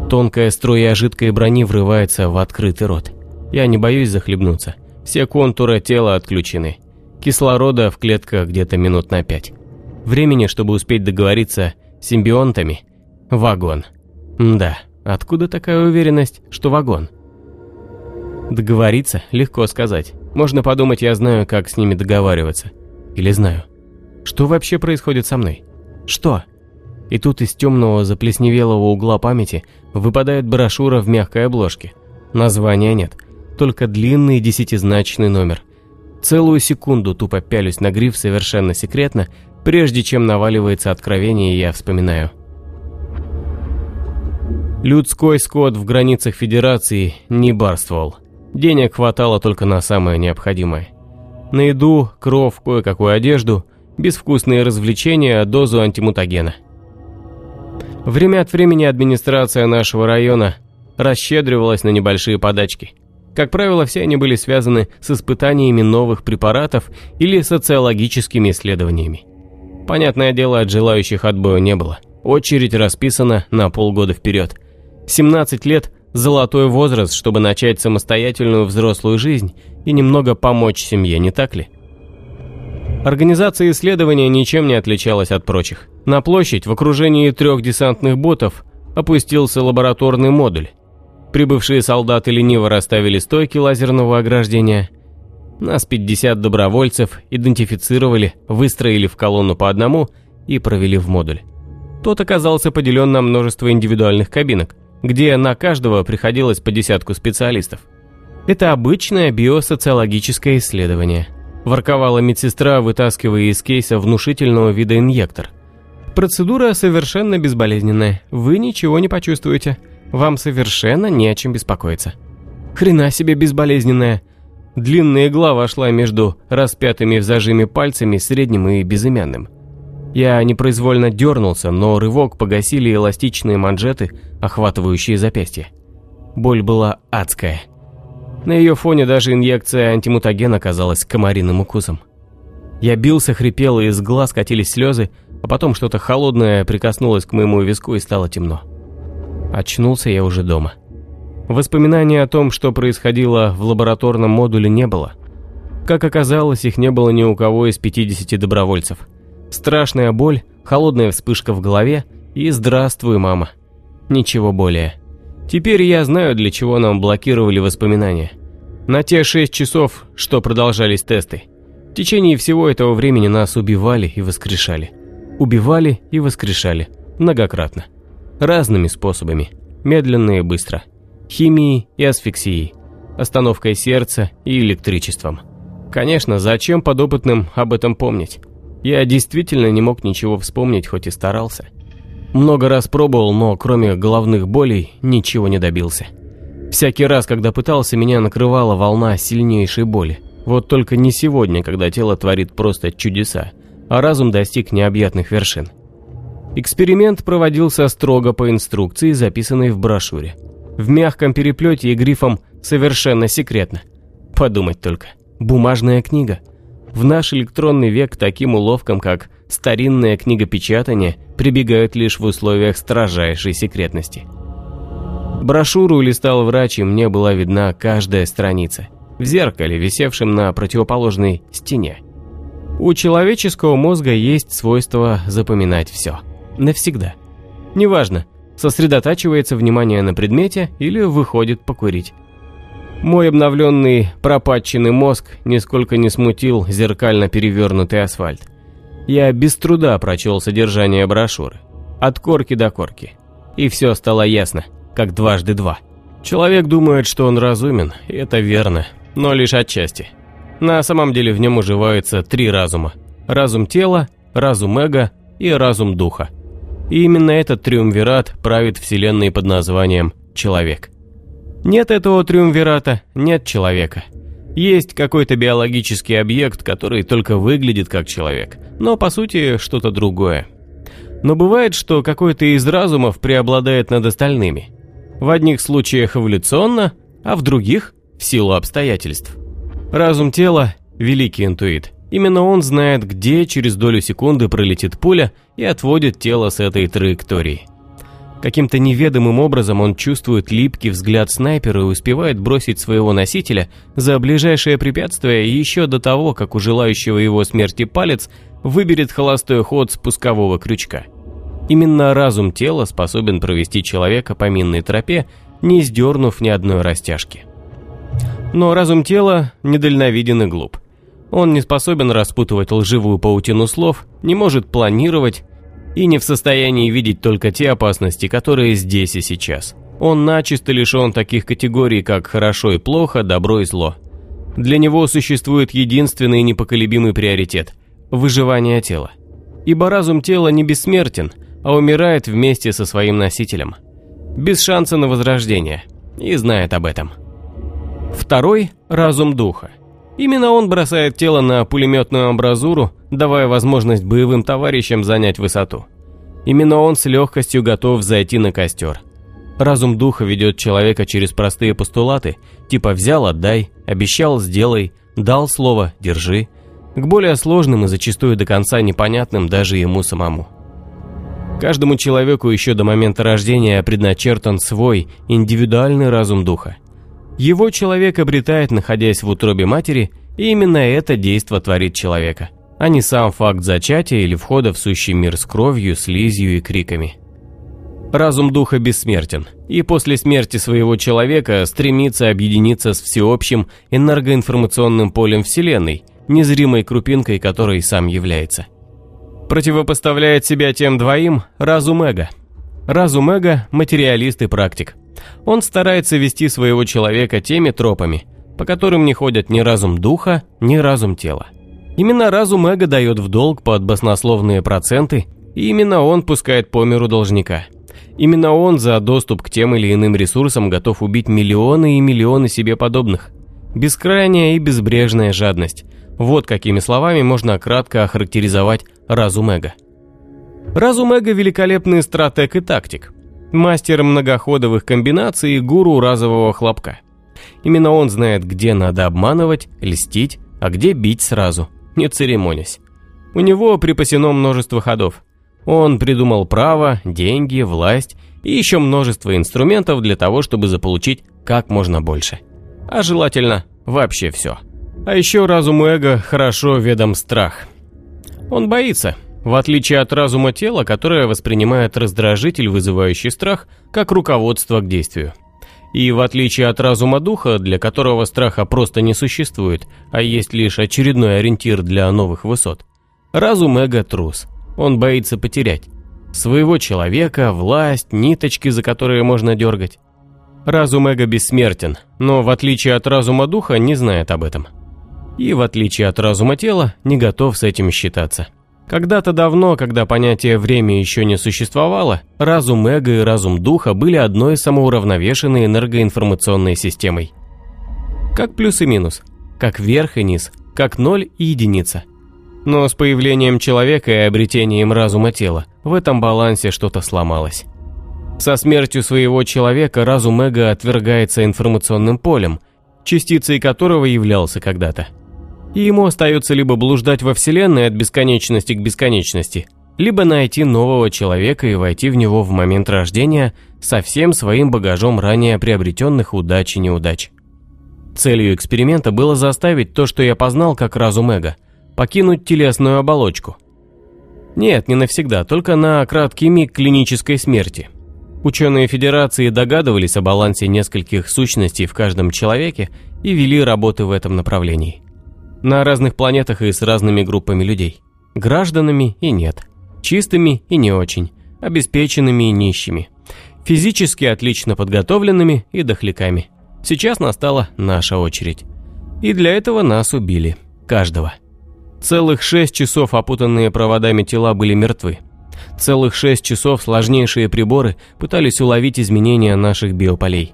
Тонкая струя жидкой брони врывается в открытый рот. Я не боюсь захлебнуться. Все контуры тела отключены. Кислорода в клетках где-то минут на пять. Времени, чтобы успеть договориться с симбионтами – вагон. Да, откуда такая уверенность, что вагон? Договориться легко сказать. Можно подумать, я знаю, как с ними договариваться. Или знаю. Что вообще происходит со мной? Что? И тут из темного заплесневелого угла памяти выпадает брошюра в мягкой обложке. Названия нет, только длинный десятизначный номер. Целую секунду тупо пялюсь на гриф совершенно секретно, прежде чем наваливается откровение, я вспоминаю. Людской скот в границах Федерации не барствовал. Денег хватало только на самое необходимое. На еду, кров, кое-какую одежду, безвкусные развлечения, дозу антимутагена. Время от времени администрация нашего района расщедривалась на небольшие подачки. Как правило, все они были связаны с испытаниями новых препаратов или социологическими исследованиями. Понятное дело, от желающих отбоя не было. Очередь расписана на полгода вперед. 17 лет – золотой возраст, чтобы начать самостоятельную взрослую жизнь и немного помочь семье, не так ли? Организация исследования ничем не отличалась от прочих. На площадь в окружении трех десантных ботов опустился лабораторный модуль. Прибывшие солдаты лениво расставили стойки лазерного ограждения. Нас 50 добровольцев идентифицировали, выстроили в колонну по одному и провели в модуль. Тот оказался поделен на множество индивидуальных кабинок, где на каждого приходилось по десятку специалистов. Это обычное биосоциологическое исследование – ворковала медсестра, вытаскивая из кейса внушительного вида инъектор. Процедура совершенно безболезненная, вы ничего не почувствуете, вам совершенно не о чем беспокоиться. Хрена себе безболезненная. Длинная игла вошла между распятыми в зажиме пальцами средним и безымянным. Я непроизвольно дернулся, но рывок погасили эластичные манжеты, охватывающие запястье. Боль была адская. На ее фоне даже инъекция антимутагена казалась комариным укусом. Я бился, хрипел, и из глаз катились слезы, а потом что-то холодное прикоснулось к моему виску и стало темно. Очнулся я уже дома. Воспоминаний о том, что происходило в лабораторном модуле, не было. Как оказалось, их не было ни у кого из 50 добровольцев. Страшная боль, холодная вспышка в голове и «Здравствуй, мама». Ничего более. Теперь я знаю, для чего нам блокировали воспоминания. На те шесть часов, что продолжались тесты. В течение всего этого времени нас убивали и воскрешали. Убивали и воскрешали. Многократно. Разными способами. Медленно и быстро. Химией и асфиксией. Остановкой сердца и электричеством. Конечно, зачем подопытным об этом помнить? Я действительно не мог ничего вспомнить, хоть и старался. Много раз пробовал, но кроме головных болей ничего не добился. Всякий раз, когда пытался, меня накрывала волна сильнейшей боли. Вот только не сегодня, когда тело творит просто чудеса, а разум достиг необъятных вершин. Эксперимент проводился строго по инструкции, записанной в брошюре. В мягком переплете и грифом «Совершенно секретно». Подумать только. Бумажная книга. В наш электронный век таким уловкам, как старинное книгопечатание прибегают лишь в условиях строжайшей секретности. Брошюру листал врач, и мне была видна каждая страница в зеркале, висевшем на противоположной стене. У человеческого мозга есть свойство запоминать все. Навсегда. Неважно, сосредотачивается внимание на предмете или выходит покурить. Мой обновленный пропатченный мозг нисколько не смутил зеркально перевернутый асфальт. Я без труда прочел содержание брошюры. От корки до корки. И все стало ясно, как дважды два. Человек думает, что он разумен, и это верно, но лишь отчасти. На самом деле в нем уживаются три разума. Разум тела, разум эго и разум духа. И именно этот триумвират правит вселенной под названием «человек». Нет этого триумвирата, нет человека. Есть какой-то биологический объект, который только выглядит как человек, но по сути что-то другое. Но бывает, что какой-то из разумов преобладает над остальными. В одних случаях эволюционно, а в других – в силу обстоятельств. Разум тела – великий интуит. Именно он знает, где через долю секунды пролетит пуля и отводит тело с этой траектории. Каким-то неведомым образом он чувствует липкий взгляд снайпера и успевает бросить своего носителя за ближайшее препятствие еще до того, как у желающего его смерти палец выберет холостой ход спускового крючка. Именно разум тела способен провести человека по минной тропе, не сдернув ни одной растяжки. Но разум тела недальновиден и глуп. Он не способен распутывать лживую паутину слов, не может планировать, и не в состоянии видеть только те опасности, которые здесь и сейчас. Он начисто лишен таких категорий, как хорошо и плохо, добро и зло. Для него существует единственный непоколебимый приоритет – выживание тела. Ибо разум тела не бессмертен, а умирает вместе со своим носителем. Без шанса на возрождение. И знает об этом. Второй – разум духа. Именно он бросает тело на пулеметную амбразуру, давая возможность боевым товарищам занять высоту. Именно он с легкостью готов зайти на костер. Разум духа ведет человека через простые постулаты, типа «взял, отдай», «обещал, сделай», «дал слово, держи», к более сложным и зачастую до конца непонятным даже ему самому. Каждому человеку еще до момента рождения предначертан свой индивидуальный разум духа. Его человек обретает, находясь в утробе матери, и именно это действо творит человека, а не сам факт зачатия или входа в сущий мир с кровью, слизью и криками. Разум духа бессмертен, и после смерти своего человека стремится объединиться с всеобщим энергоинформационным полем Вселенной, незримой крупинкой которой сам является. Противопоставляет себя тем двоим разум эго. Разум эго – материалист и практик – он старается вести своего человека теми тропами, по которым не ходят ни разум духа, ни разум тела. Именно разум эго дает в долг под баснословные проценты, и именно он пускает по миру должника. Именно он за доступ к тем или иным ресурсам готов убить миллионы и миллионы себе подобных. Бескрайняя и безбрежная жадность. Вот какими словами можно кратко охарактеризовать разум эго. Разум эго – великолепный стратег и тактик – Мастер многоходовых комбинаций и гуру разового хлопка. Именно он знает, где надо обманывать, льстить, а где бить сразу, не церемонясь. У него припасено множество ходов. Он придумал право, деньги, власть и еще множество инструментов для того, чтобы заполучить как можно больше. А желательно вообще все. А еще разуму эго хорошо ведом страх. Он боится, в отличие от разума тела, которое воспринимает раздражитель, вызывающий страх, как руководство к действию. И в отличие от разума духа, для которого страха просто не существует, а есть лишь очередной ориентир для новых высот, разум эго трус. Он боится потерять. Своего человека, власть, ниточки, за которые можно дергать. Разум эго бессмертен, но в отличие от разума духа не знает об этом. И в отличие от разума тела не готов с этим считаться. Когда-то давно, когда понятие «время» еще не существовало, разум эго и разум духа были одной самоуравновешенной энергоинформационной системой. Как плюс и минус, как верх и низ, как ноль и единица. Но с появлением человека и обретением разума тела в этом балансе что-то сломалось. Со смертью своего человека разум эго отвергается информационным полем, частицей которого являлся когда-то и ему остается либо блуждать во Вселенной от бесконечности к бесконечности, либо найти нового человека и войти в него в момент рождения со всем своим багажом ранее приобретенных удач и неудач. Целью эксперимента было заставить то, что я познал как разум эго, покинуть телесную оболочку. Нет, не навсегда, только на краткий миг клинической смерти. Ученые Федерации догадывались о балансе нескольких сущностей в каждом человеке и вели работы в этом направлении на разных планетах и с разными группами людей. Гражданами и нет. Чистыми и не очень. Обеспеченными и нищими. Физически отлично подготовленными и дохляками. Сейчас настала наша очередь. И для этого нас убили. Каждого. Целых шесть часов опутанные проводами тела были мертвы. Целых шесть часов сложнейшие приборы пытались уловить изменения наших биополей.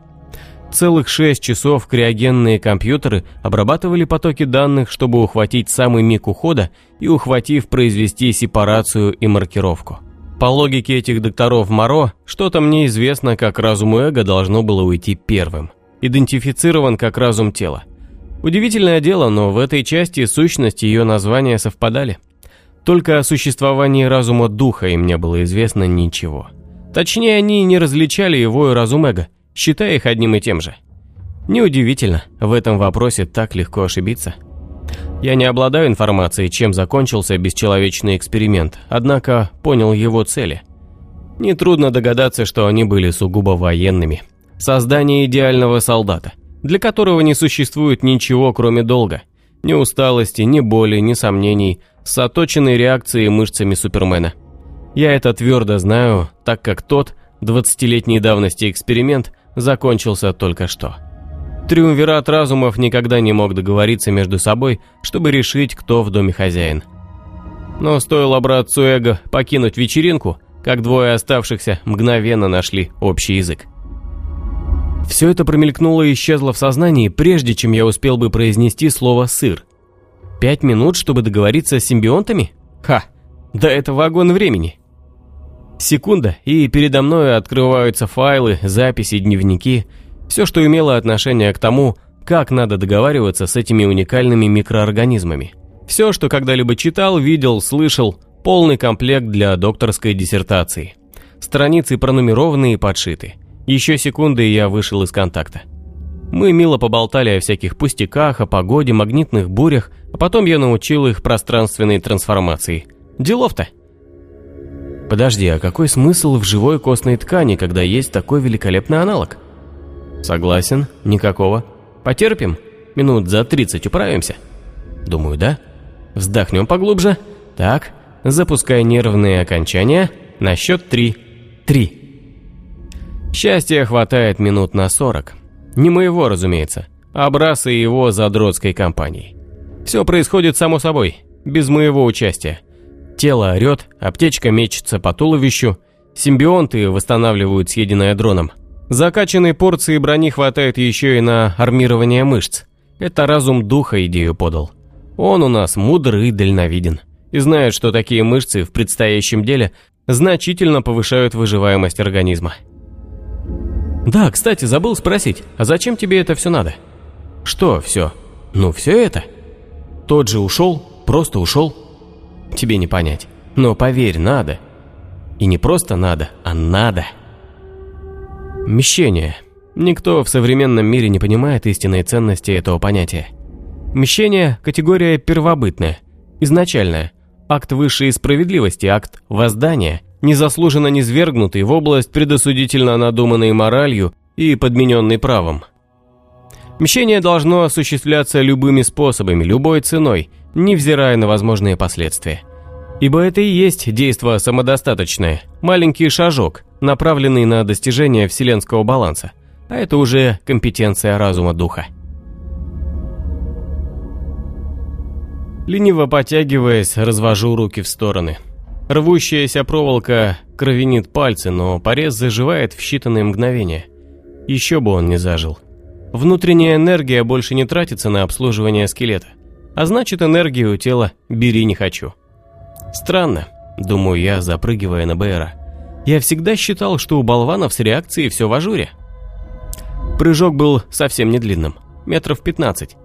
Целых шесть часов криогенные компьютеры обрабатывали потоки данных, чтобы ухватить самый миг ухода и, ухватив, произвести сепарацию и маркировку. По логике этих докторов Моро, что-то мне известно, как разум эго должно было уйти первым. Идентифицирован как разум тела. Удивительное дело, но в этой части сущность и ее названия совпадали. Только о существовании разума духа им не было известно ничего. Точнее, они не различали его и разум эго, считая их одним и тем же. Неудивительно, в этом вопросе так легко ошибиться. Я не обладаю информацией, чем закончился бесчеловечный эксперимент, однако понял его цели. Нетрудно догадаться, что они были сугубо военными. Создание идеального солдата, для которого не существует ничего, кроме долга. Ни усталости, ни боли, ни сомнений, с оточенной реакцией мышцами Супермена. Я это твердо знаю, так как тот 20-летней давности эксперимент закончился только что. Триумвират разумов никогда не мог договориться между собой, чтобы решить, кто в доме хозяин. Но стоило братцу Эго покинуть вечеринку, как двое оставшихся мгновенно нашли общий язык. Все это промелькнуло и исчезло в сознании, прежде чем я успел бы произнести слово «сыр». Пять минут, чтобы договориться с симбионтами? Ха, да это вагон времени. Секунда, и передо мной открываются файлы, записи, дневники, все, что имело отношение к тому, как надо договариваться с этими уникальными микроорганизмами. Все, что когда-либо читал, видел, слышал, полный комплект для докторской диссертации. Страницы пронумерованы и подшиты. Еще секунды, и я вышел из контакта. Мы мило поболтали о всяких пустяках, о погоде, магнитных бурях, а потом я научил их пространственной трансформации. Делов-то. Подожди, а какой смысл в живой костной ткани, когда есть такой великолепный аналог? Согласен, никакого. Потерпим? Минут за 30 управимся? Думаю, да. Вздохнем поглубже. Так, запускай нервные окончания. На счет 3. 3. Счастья хватает минут на 40. Не моего, разумеется, а Браса и его задротской компании. Все происходит само собой, без моего участия. Тело орет, аптечка мечется по туловищу, симбионты восстанавливают съеденное дроном. Закачанной порции брони хватает еще и на армирование мышц. Это разум духа идею подал. Он у нас мудр и дальновиден. И знает, что такие мышцы в предстоящем деле значительно повышают выживаемость организма. Да, кстати, забыл спросить, а зачем тебе это все надо? Что все? Ну, все это. Тот же ушел, просто ушел. Тебе не понять. Но поверь, надо. И не просто надо, а надо. Мещение. Никто в современном мире не понимает истинной ценности этого понятия. Мещение – категория первобытная, изначальная, акт высшей справедливости, акт воздания, незаслуженно низвергнутый в область предосудительно надуманной моралью и подмененной правом. Мщение должно осуществляться любыми способами, любой ценой, невзирая на возможные последствия. Ибо это и есть действо самодостаточное, маленький шажок, направленный на достижение вселенского баланса, а это уже компетенция разума духа. Лениво потягиваясь, развожу руки в стороны. Рвущаяся проволока кровенит пальцы, но порез заживает в считанные мгновения. Еще бы он не зажил. Внутренняя энергия больше не тратится на обслуживание скелета. А значит, энергию тела бери не хочу. Странно, думаю я, запрыгивая на Бэра. Я всегда считал, что у болванов с реакцией все в ажуре. Прыжок был совсем не длинным, метров 15.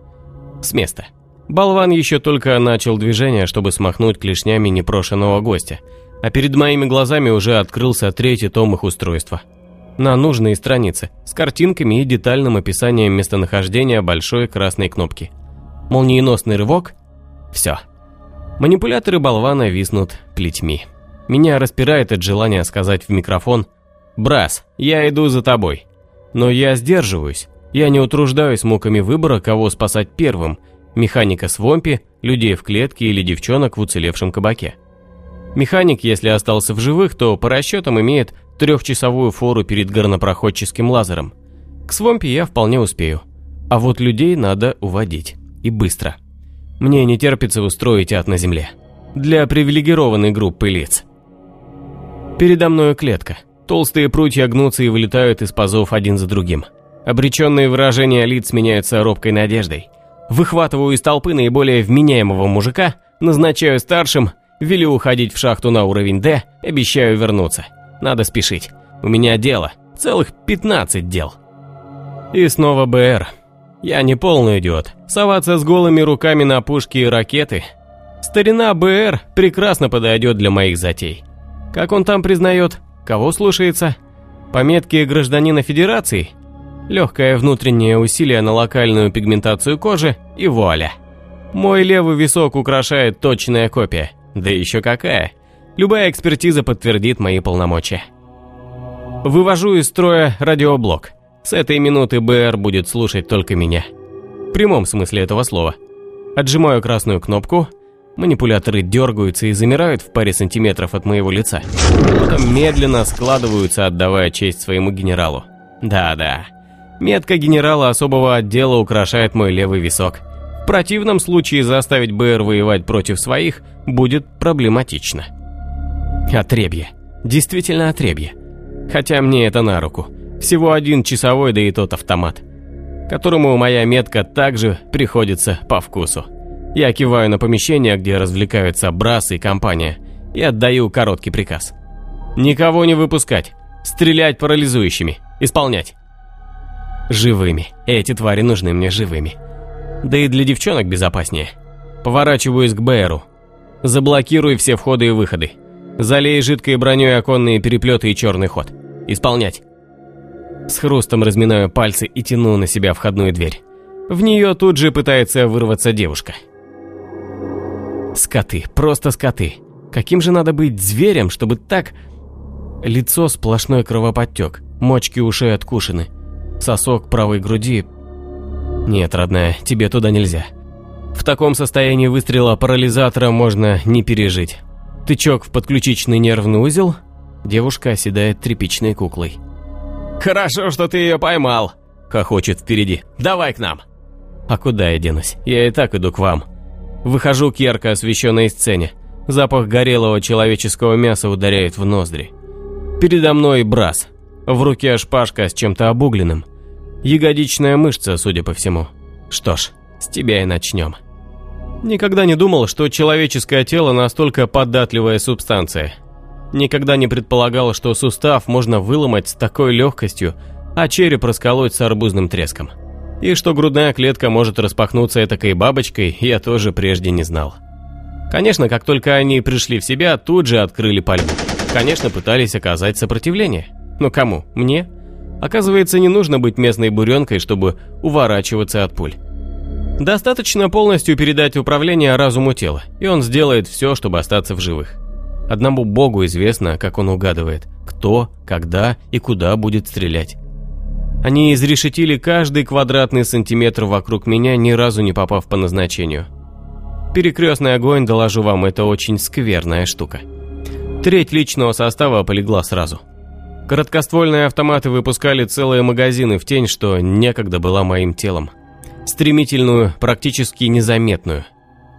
С места. Болван еще только начал движение, чтобы смахнуть клешнями непрошенного гостя, а перед моими глазами уже открылся третий том их устройства. На нужные страницы, с картинками и детальным описанием местонахождения большой красной кнопки. Молниеносный рывок – все. Манипуляторы болвана виснут плетьми. Меня распирает от желания сказать в микрофон «Брас, я иду за тобой». Но я сдерживаюсь. Я не утруждаюсь муками выбора, кого спасать первым – механика Свомпи, людей в клетке или девчонок в уцелевшем кабаке. Механик, если остался в живых, то по расчетам имеет трехчасовую фору перед горнопроходческим лазером. К Свомпи я вполне успею. А вот людей надо уводить. И быстро. Мне не терпится устроить ад на земле. Для привилегированной группы лиц. Передо мной клетка. Толстые прутья гнутся и вылетают из пазов один за другим. Обреченные выражения лиц меняются робкой надеждой. Выхватываю из толпы наиболее вменяемого мужика, назначаю старшим, велю уходить в шахту на уровень D, обещаю вернуться. Надо спешить. У меня дело. Целых 15 дел. И снова БР. Я не полный идиот. Соваться с голыми руками на пушки и ракеты. Старина БР прекрасно подойдет для моих затей. Как он там признает, Кого слушается? Пометки гражданина Федерации? Легкое внутреннее усилие на локальную пигментацию кожи и вуаля. Мой левый висок украшает точная копия. Да еще какая. Любая экспертиза подтвердит мои полномочия. Вывожу из строя радиоблок. С этой минуты БР будет слушать только меня. В прямом смысле этого слова. Отжимаю красную кнопку, манипуляторы дергаются и замирают в паре сантиметров от моего лица. Потом медленно складываются, отдавая честь своему генералу. Да-да, метка генерала особого отдела украшает мой левый висок. В противном случае заставить БР воевать против своих будет проблематично. Отребье. Действительно отребье. Хотя мне это на руку. Всего один часовой, да и тот автомат. Которому моя метка также приходится по вкусу. Я киваю на помещение, где развлекаются Брас и компания, и отдаю короткий приказ. Никого не выпускать. Стрелять парализующими. Исполнять. Живыми. Эти твари нужны мне живыми. Да и для девчонок безопаснее. Поворачиваюсь к Бэйру. Заблокируй все входы и выходы. Залей жидкой броней оконные переплеты и черный ход. Исполнять. С хрустом разминаю пальцы и тяну на себя входную дверь. В нее тут же пытается вырваться девушка. Скоты, просто скоты. Каким же надо быть зверем, чтобы так... Лицо сплошной кровоподтек, мочки ушей откушены, сосок правой груди... Нет, родная, тебе туда нельзя. В таком состоянии выстрела парализатора можно не пережить. Тычок в подключичный нервный узел, девушка оседает тряпичной куклой. «Хорошо, что ты ее поймал!» – хохочет впереди. «Давай к нам!» «А куда я денусь? Я и так иду к вам!» Выхожу к ярко освещенной сцене. Запах горелого человеческого мяса ударяет в ноздри. Передо мной брас. В руке шпажка с чем-то обугленным. Ягодичная мышца, судя по всему. Что ж, с тебя и начнем. Никогда не думал, что человеческое тело настолько податливая субстанция. Никогда не предполагал, что сустав можно выломать с такой легкостью, а череп расколоть с арбузным треском. И что грудная клетка может распахнуться этакой бабочкой, я тоже прежде не знал. Конечно, как только они пришли в себя, тут же открыли пальбу. Конечно, пытались оказать сопротивление. Но кому? Мне? Оказывается, не нужно быть местной буренкой, чтобы уворачиваться от пуль. Достаточно полностью передать управление разуму тела, и он сделает все, чтобы остаться в живых. Одному богу известно, как он угадывает, кто, когда и куда будет стрелять. Они изрешетили каждый квадратный сантиметр вокруг меня, ни разу не попав по назначению. Перекрестный огонь, доложу вам, это очень скверная штука. Треть личного состава полегла сразу. Короткоствольные автоматы выпускали целые магазины в тень, что некогда была моим телом стремительную, практически незаметную.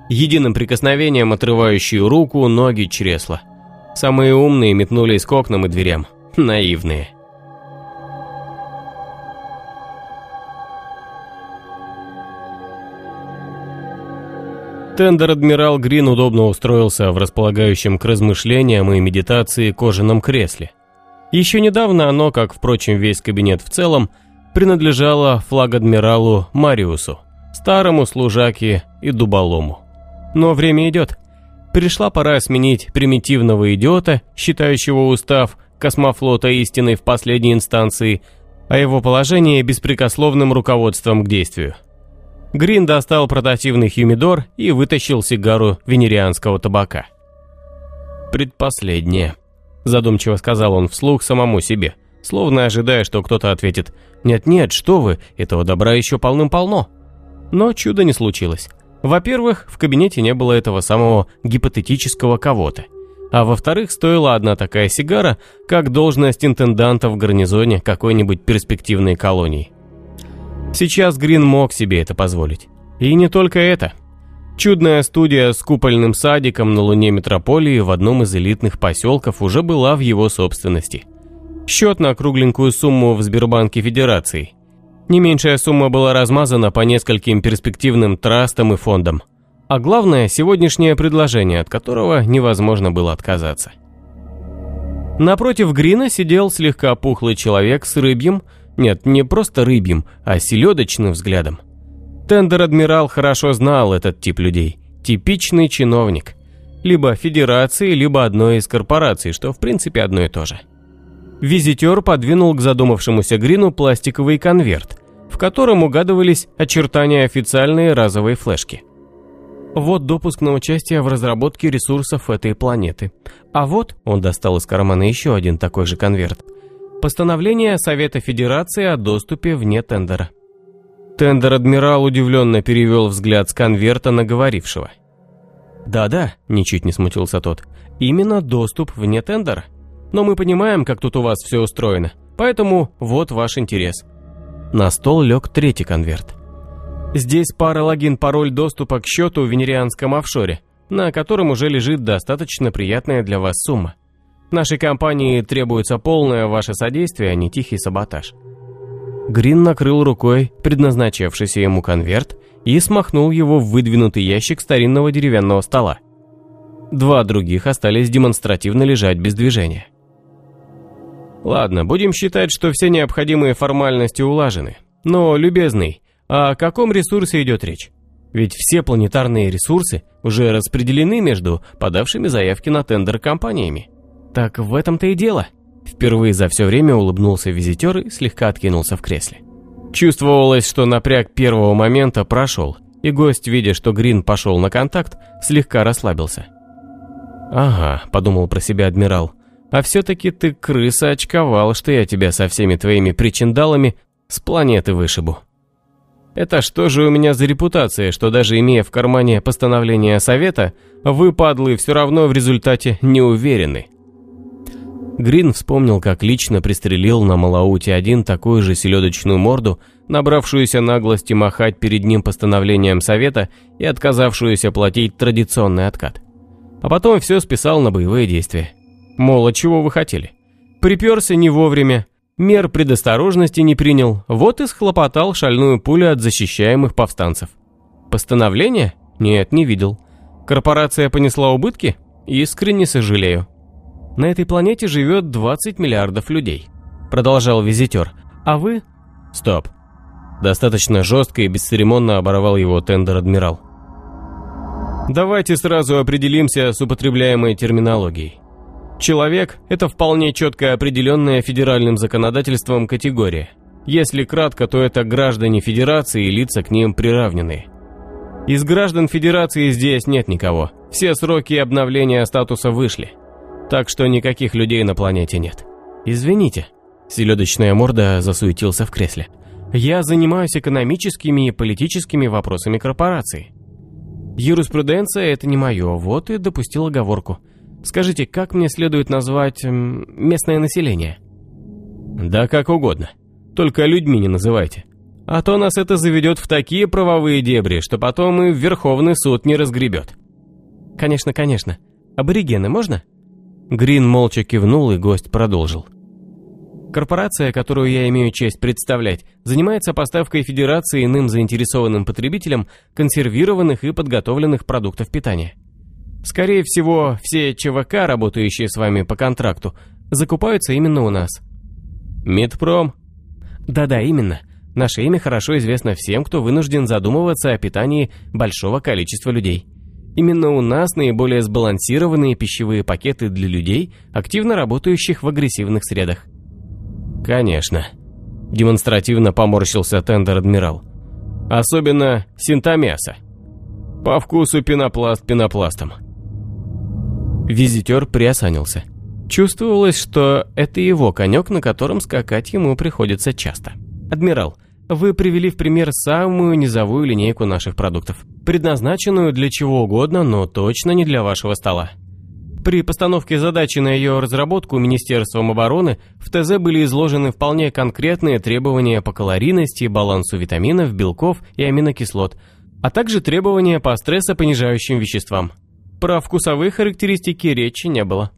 Единым прикосновением отрывающую руку, ноги, чресла. Самые умные метнулись к окнам и дверям. Наивные. Тендер-адмирал Грин удобно устроился в располагающем к размышлениям и медитации кожаном кресле. Еще недавно оно, как, впрочем, весь кабинет в целом, принадлежала флаг-адмиралу Мариусу, старому служаке и дуболому. Но время идет. Пришла пора сменить примитивного идиота, считающего устав космофлота истиной в последней инстанции, а его положение беспрекословным руководством к действию. Грин достал портативный хюмидор и вытащил сигару венерианского табака. «Предпоследнее», – задумчиво сказал он вслух самому себе – словно ожидая, что кто-то ответит «Нет-нет, что вы, этого добра еще полным-полно». Но чуда не случилось. Во-первых, в кабинете не было этого самого гипотетического кого-то. А во-вторых, стоила одна такая сигара, как должность интенданта в гарнизоне какой-нибудь перспективной колонии. Сейчас Грин мог себе это позволить. И не только это. Чудная студия с купольным садиком на луне метрополии в одном из элитных поселков уже была в его собственности – Счет на кругленькую сумму в Сбербанке Федерации. Не меньшая сумма была размазана по нескольким перспективным трастам и фондам. А главное, сегодняшнее предложение, от которого невозможно было отказаться. Напротив Грина сидел слегка пухлый человек с рыбьим, нет, не просто рыбьим, а селедочным взглядом. Тендер-адмирал хорошо знал этот тип людей. Типичный чиновник. Либо федерации, либо одной из корпораций, что в принципе одно и то же. Визитер подвинул к задумавшемуся Грину пластиковый конверт, в котором угадывались очертания официальной разовой флешки. Вот допуск на участие в разработке ресурсов этой планеты. А вот, он достал из кармана еще один такой же конверт, постановление Совета Федерации о доступе вне тендера. Тендер-адмирал удивленно перевел взгляд с конверта на говорившего. «Да-да», – ничуть не смутился тот, – «именно доступ вне тендера. Но мы понимаем, как тут у вас все устроено, поэтому вот ваш интерес». На стол лег третий конверт. Здесь пара логин-пароль доступа к счету в венерианском офшоре, на котором уже лежит достаточно приятная для вас сумма. Нашей компании требуется полное ваше содействие, а не тихий саботаж. Грин накрыл рукой предназначавшийся ему конверт и смахнул его в выдвинутый ящик старинного деревянного стола. Два других остались демонстративно лежать без движения. Ладно, будем считать, что все необходимые формальности улажены. Но, любезный, о каком ресурсе идет речь? Ведь все планетарные ресурсы уже распределены между подавшими заявки на тендер компаниями. Так в этом-то и дело. Впервые за все время улыбнулся визитер и слегка откинулся в кресле. Чувствовалось, что напряг первого момента прошел, и гость, видя, что Грин пошел на контакт, слегка расслабился. «Ага», — подумал про себя адмирал, «а все-таки ты, крыса, очковал, что я тебя со всеми твоими причиндалами с планеты вышибу». Это что же у меня за репутация, что даже имея в кармане постановление совета, вы, падлы, все равно в результате не уверены? Грин вспомнил, как лично пристрелил на Малауте-1 такую же селедочную морду, набравшуюся наглости махать перед ним постановлением совета и отказавшуюся платить традиционный откат. А потом все списал на боевые действия. Мол, а чего вы хотели? Приперся не вовремя, мер предосторожности не принял, вот и схлопотал шальную пулю от защищаемых повстанцев. Постановление? Нет, не видел. Корпорация понесла убытки? Искренне сожалею. На этой планете живет 20 миллиардов людей. Продолжал визитер. А вы? Стоп. Достаточно жестко и бесцеремонно оборвал его тендер-адмирал. Давайте сразу определимся с употребляемой терминологией. Человек – это вполне четко определенная федеральным законодательством категория. Если кратко, то это граждане Федерации и лица к ним приравненные. Из граждан Федерации здесь нет никого. Все сроки обновления статуса вышли – так что никаких людей на планете нет. Извините. Селедочная морда засуетился в кресле. Я занимаюсь экономическими и политическими вопросами корпорации. Юриспруденция это не мое, вот и допустил оговорку. Скажите, как мне следует назвать местное население? Да как угодно. Только людьми не называйте. А то нас это заведет в такие правовые дебри, что потом и Верховный суд не разгребет. Конечно, конечно. Аборигены можно? Грин молча кивнул, и гость продолжил. Корпорация, которую я имею честь представлять, занимается поставкой Федерации иным заинтересованным потребителям консервированных и подготовленных продуктов питания. Скорее всего, все ЧВК, работающие с вами по контракту, закупаются именно у нас. Медпром? Да-да, именно. Наше имя хорошо известно всем, кто вынужден задумываться о питании большого количества людей. Именно у нас наиболее сбалансированные пищевые пакеты для людей, активно работающих в агрессивных средах. Конечно. Демонстративно поморщился тендер-адмирал. Особенно синтомяса. По вкусу пенопласт пенопластом. Визитер приосанился. Чувствовалось, что это его конек, на котором скакать ему приходится часто. «Адмирал, вы привели в пример самую низовую линейку наших продуктов, предназначенную для чего угодно, но точно не для вашего стола. При постановке задачи на ее разработку Министерством обороны в ТЗ были изложены вполне конкретные требования по калорийности, балансу витаминов, белков и аминокислот, а также требования по стрессопонижающим веществам. Про вкусовые характеристики речи не было.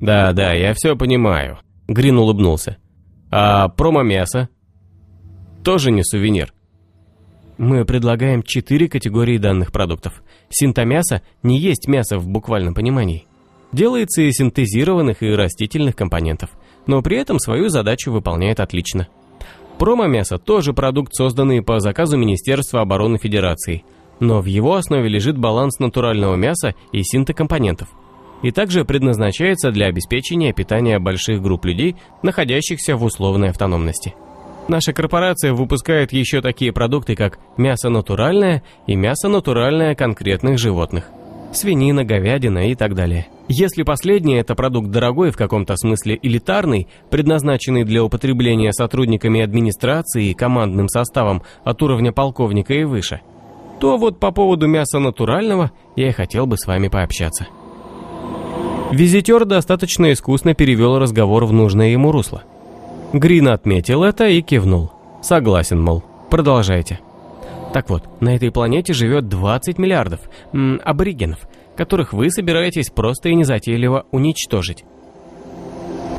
«Да-да, я все понимаю», — Грин улыбнулся. «А промо-мясо?» тоже не сувенир. Мы предлагаем четыре категории данных продуктов. Синтомясо не есть мясо в буквальном понимании. Делается из синтезированных и растительных компонентов, но при этом свою задачу выполняет отлично. Промо-мясо тоже продукт, созданный по заказу Министерства обороны Федерации, но в его основе лежит баланс натурального мяса и синтокомпонентов. и также предназначается для обеспечения питания больших групп людей, находящихся в условной автономности. Наша корпорация выпускает еще такие продукты, как мясо натуральное и мясо натуральное конкретных животных. Свинина, говядина и так далее. Если последний это продукт дорогой, в каком-то смысле элитарный, предназначенный для употребления сотрудниками администрации и командным составом от уровня полковника и выше, то вот по поводу мяса натурального я и хотел бы с вами пообщаться. Визитер достаточно искусно перевел разговор в нужное ему русло. Грин отметил это и кивнул. Согласен, мол, продолжайте. Так вот, на этой планете живет 20 миллиардов м, аборигенов, которых вы собираетесь просто и незатейливо уничтожить.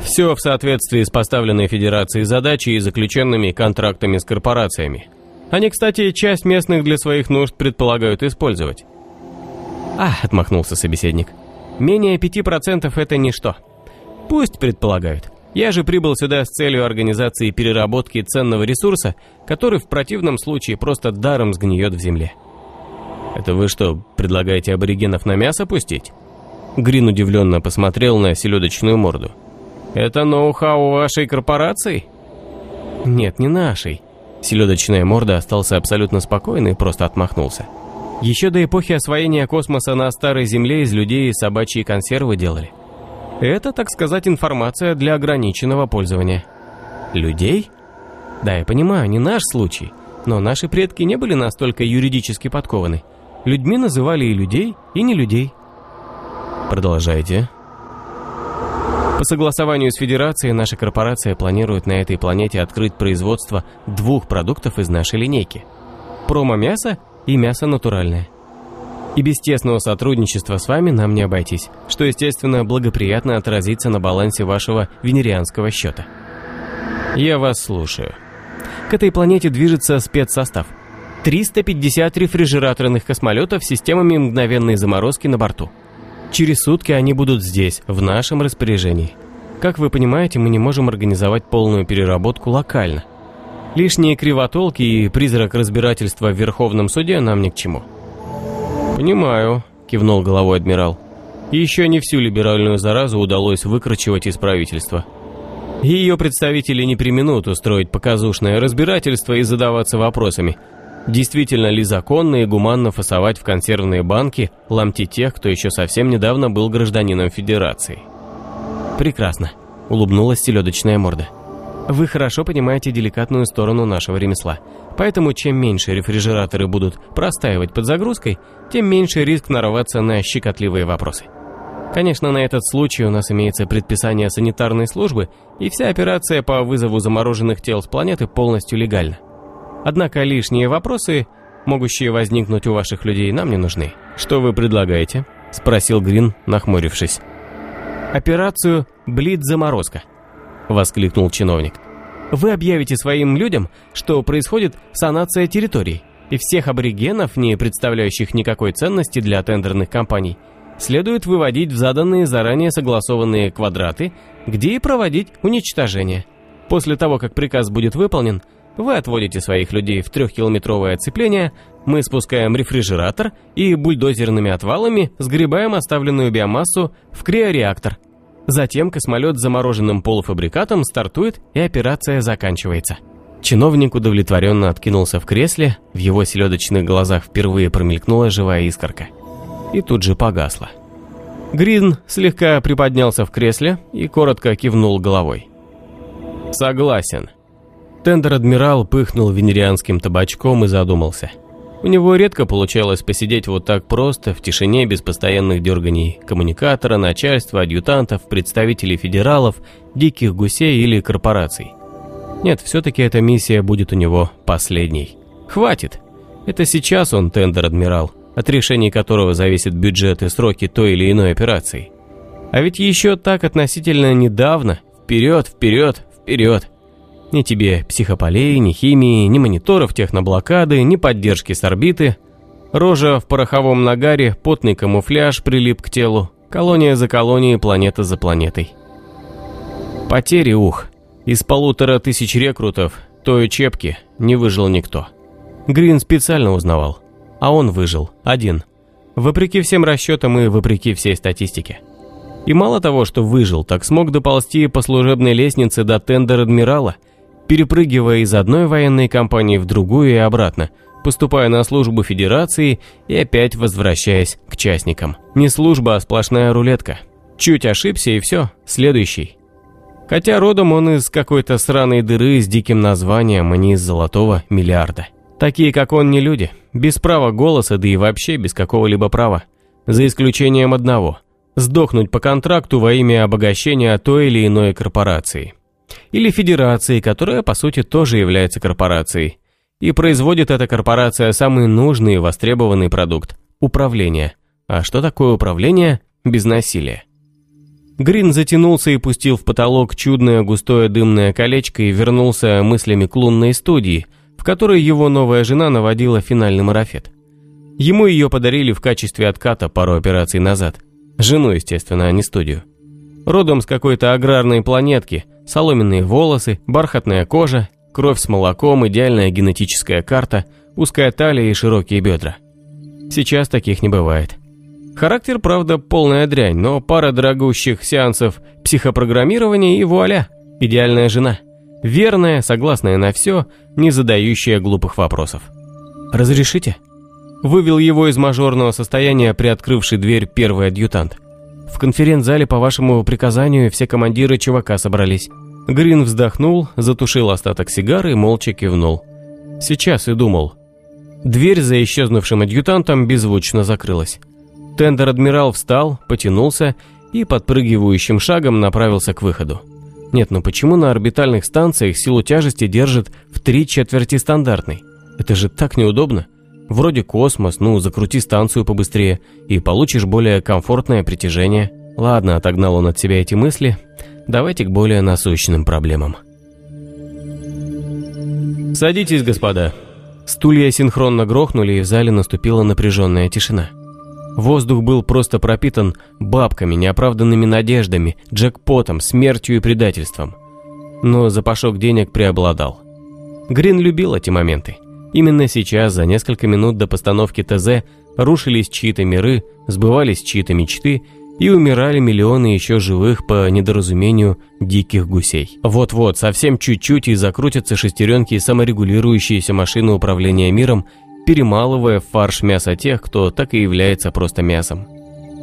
Все в соответствии с поставленной Федерацией задачей и заключенными контрактами с корпорациями. Они, кстати, часть местных для своих нужд предполагают использовать. «А», — отмахнулся собеседник, — «менее 5% это ничто. Пусть предполагают. Я же прибыл сюда с целью организации переработки ценного ресурса, который в противном случае просто даром сгниет в земле. Это вы что, предлагаете аборигенов на мясо пустить? Грин удивленно посмотрел на селедочную морду. Это ноу-хау вашей корпорации? Нет, не нашей. Селедочная морда остался абсолютно спокойный и просто отмахнулся. Еще до эпохи освоения космоса на Старой Земле из людей собачьи консервы делали. Это, так сказать, информация для ограниченного пользования. Людей? Да, я понимаю, не наш случай, но наши предки не были настолько юридически подкованы. Людьми называли и людей, и не людей. Продолжайте. По согласованию с Федерацией, наша корпорация планирует на этой планете открыть производство двух продуктов из нашей линейки. Промо-мясо и мясо натуральное. И без тесного сотрудничества с вами нам не обойтись, что, естественно, благоприятно отразится на балансе вашего венерианского счета. Я вас слушаю. К этой планете движется спецсостав. 350 рефрижераторных космолетов с системами мгновенной заморозки на борту. Через сутки они будут здесь, в нашем распоряжении. Как вы понимаете, мы не можем организовать полную переработку локально. Лишние кривотолки и призрак разбирательства в Верховном суде нам ни к чему. «Понимаю», — кивнул головой адмирал. Еще не всю либеральную заразу удалось выкручивать из правительства. Ее представители не применут устроить показушное разбирательство и задаваться вопросами, действительно ли законно и гуманно фасовать в консервные банки ломти тех, кто еще совсем недавно был гражданином Федерации. «Прекрасно», — улыбнулась селедочная морда. Вы хорошо понимаете деликатную сторону нашего ремесла. Поэтому чем меньше рефрижераторы будут простаивать под загрузкой, тем меньше риск нарваться на щекотливые вопросы. Конечно, на этот случай у нас имеется предписание санитарной службы, и вся операция по вызову замороженных тел с планеты полностью легальна. Однако лишние вопросы, могущие возникнуть у ваших людей, нам не нужны. Что вы предлагаете? Спросил Грин, нахмурившись. Операцию «Блиц-заморозка». — воскликнул чиновник. «Вы объявите своим людям, что происходит санация территорий, и всех аборигенов, не представляющих никакой ценности для тендерных компаний, следует выводить в заданные заранее согласованные квадраты, где и проводить уничтожение. После того, как приказ будет выполнен, вы отводите своих людей в трехкилометровое оцепление, мы спускаем рефрижератор и бульдозерными отвалами сгребаем оставленную биомассу в криореактор – Затем космолет с замороженным полуфабрикатом стартует и операция заканчивается. Чиновник удовлетворенно откинулся в кресле, в его селедочных глазах впервые промелькнула живая искорка. И тут же погасла. Грин слегка приподнялся в кресле и коротко кивнул головой. «Согласен». Тендер-адмирал пыхнул венерианским табачком и задумался – у него редко получалось посидеть вот так просто, в тишине, без постоянных дерганий коммуникатора, начальства, адъютантов, представителей федералов, диких гусей или корпораций. Нет, все-таки эта миссия будет у него последней. Хватит. Это сейчас он тендер-адмирал, от решений которого зависит бюджет и сроки той или иной операции. А ведь еще так относительно недавно. Вперед, вперед, вперед. Ни тебе психополей, ни химии, ни мониторов техноблокады, ни поддержки с орбиты. Рожа в пороховом нагаре, потный камуфляж прилип к телу. Колония за колонией, планета за планетой. Потери, ух. Из полутора тысяч рекрутов, той чепки, не выжил никто. Грин специально узнавал. А он выжил, один. Вопреки всем расчетам и вопреки всей статистике. И мало того, что выжил, так смог доползти по служебной лестнице до тендер-адмирала, перепрыгивая из одной военной компании в другую и обратно, поступая на службу Федерации и опять возвращаясь к частникам. Не служба, а сплошная рулетка. Чуть ошибся и все, следующий. Хотя родом он из какой-то сраной дыры с диким названием, а не из золотого миллиарда. Такие, как он, не люди, без права голоса, да и вообще без какого-либо права. За исключением одного – сдохнуть по контракту во имя обогащения той или иной корпорации. Или федерации, которая, по сути, тоже является корпорацией. И производит эта корпорация самый нужный и востребованный продукт – управление. А что такое управление без насилия? Грин затянулся и пустил в потолок чудное густое дымное колечко и вернулся мыслями к лунной студии, в которой его новая жена наводила финальный марафет. Ему ее подарили в качестве отката пару операций назад. Жену, естественно, а не студию. Родом с какой-то аграрной планетки, соломенные волосы, бархатная кожа, кровь с молоком, идеальная генетическая карта, узкая талия и широкие бедра. Сейчас таких не бывает. Характер, правда, полная дрянь, но пара дорогущих сеансов психопрограммирования и вуаля, идеальная жена. Верная, согласная на все, не задающая глупых вопросов. «Разрешите?» Вывел его из мажорного состояния, приоткрывший дверь первый адъютант. «В конференц-зале по вашему приказанию все командиры ЧВК собрались». Грин вздохнул, затушил остаток сигары и молча кивнул. «Сейчас и думал». Дверь за исчезнувшим адъютантом беззвучно закрылась. Тендер-адмирал встал, потянулся и подпрыгивающим шагом направился к выходу. Нет, ну почему на орбитальных станциях силу тяжести держат в три четверти стандартной? Это же так неудобно. Вроде космос, ну закрути станцию побыстрее и получишь более комфортное притяжение. Ладно, отогнал он от себя эти мысли. Давайте к более насущным проблемам. «Садитесь, господа». Стулья синхронно грохнули, и в зале наступила напряженная тишина. Воздух был просто пропитан бабками, неоправданными надеждами, джекпотом, смертью и предательством. Но запашок денег преобладал. Грин любил эти моменты. Именно сейчас, за несколько минут до постановки ТЗ, рушились чьи-то миры, сбывались чьи-то мечты и умирали миллионы еще живых по недоразумению диких гусей. Вот-вот, совсем чуть-чуть и закрутятся шестеренки и саморегулирующиеся машины управления миром перемалывая фарш мясо тех, кто так и является просто мясом.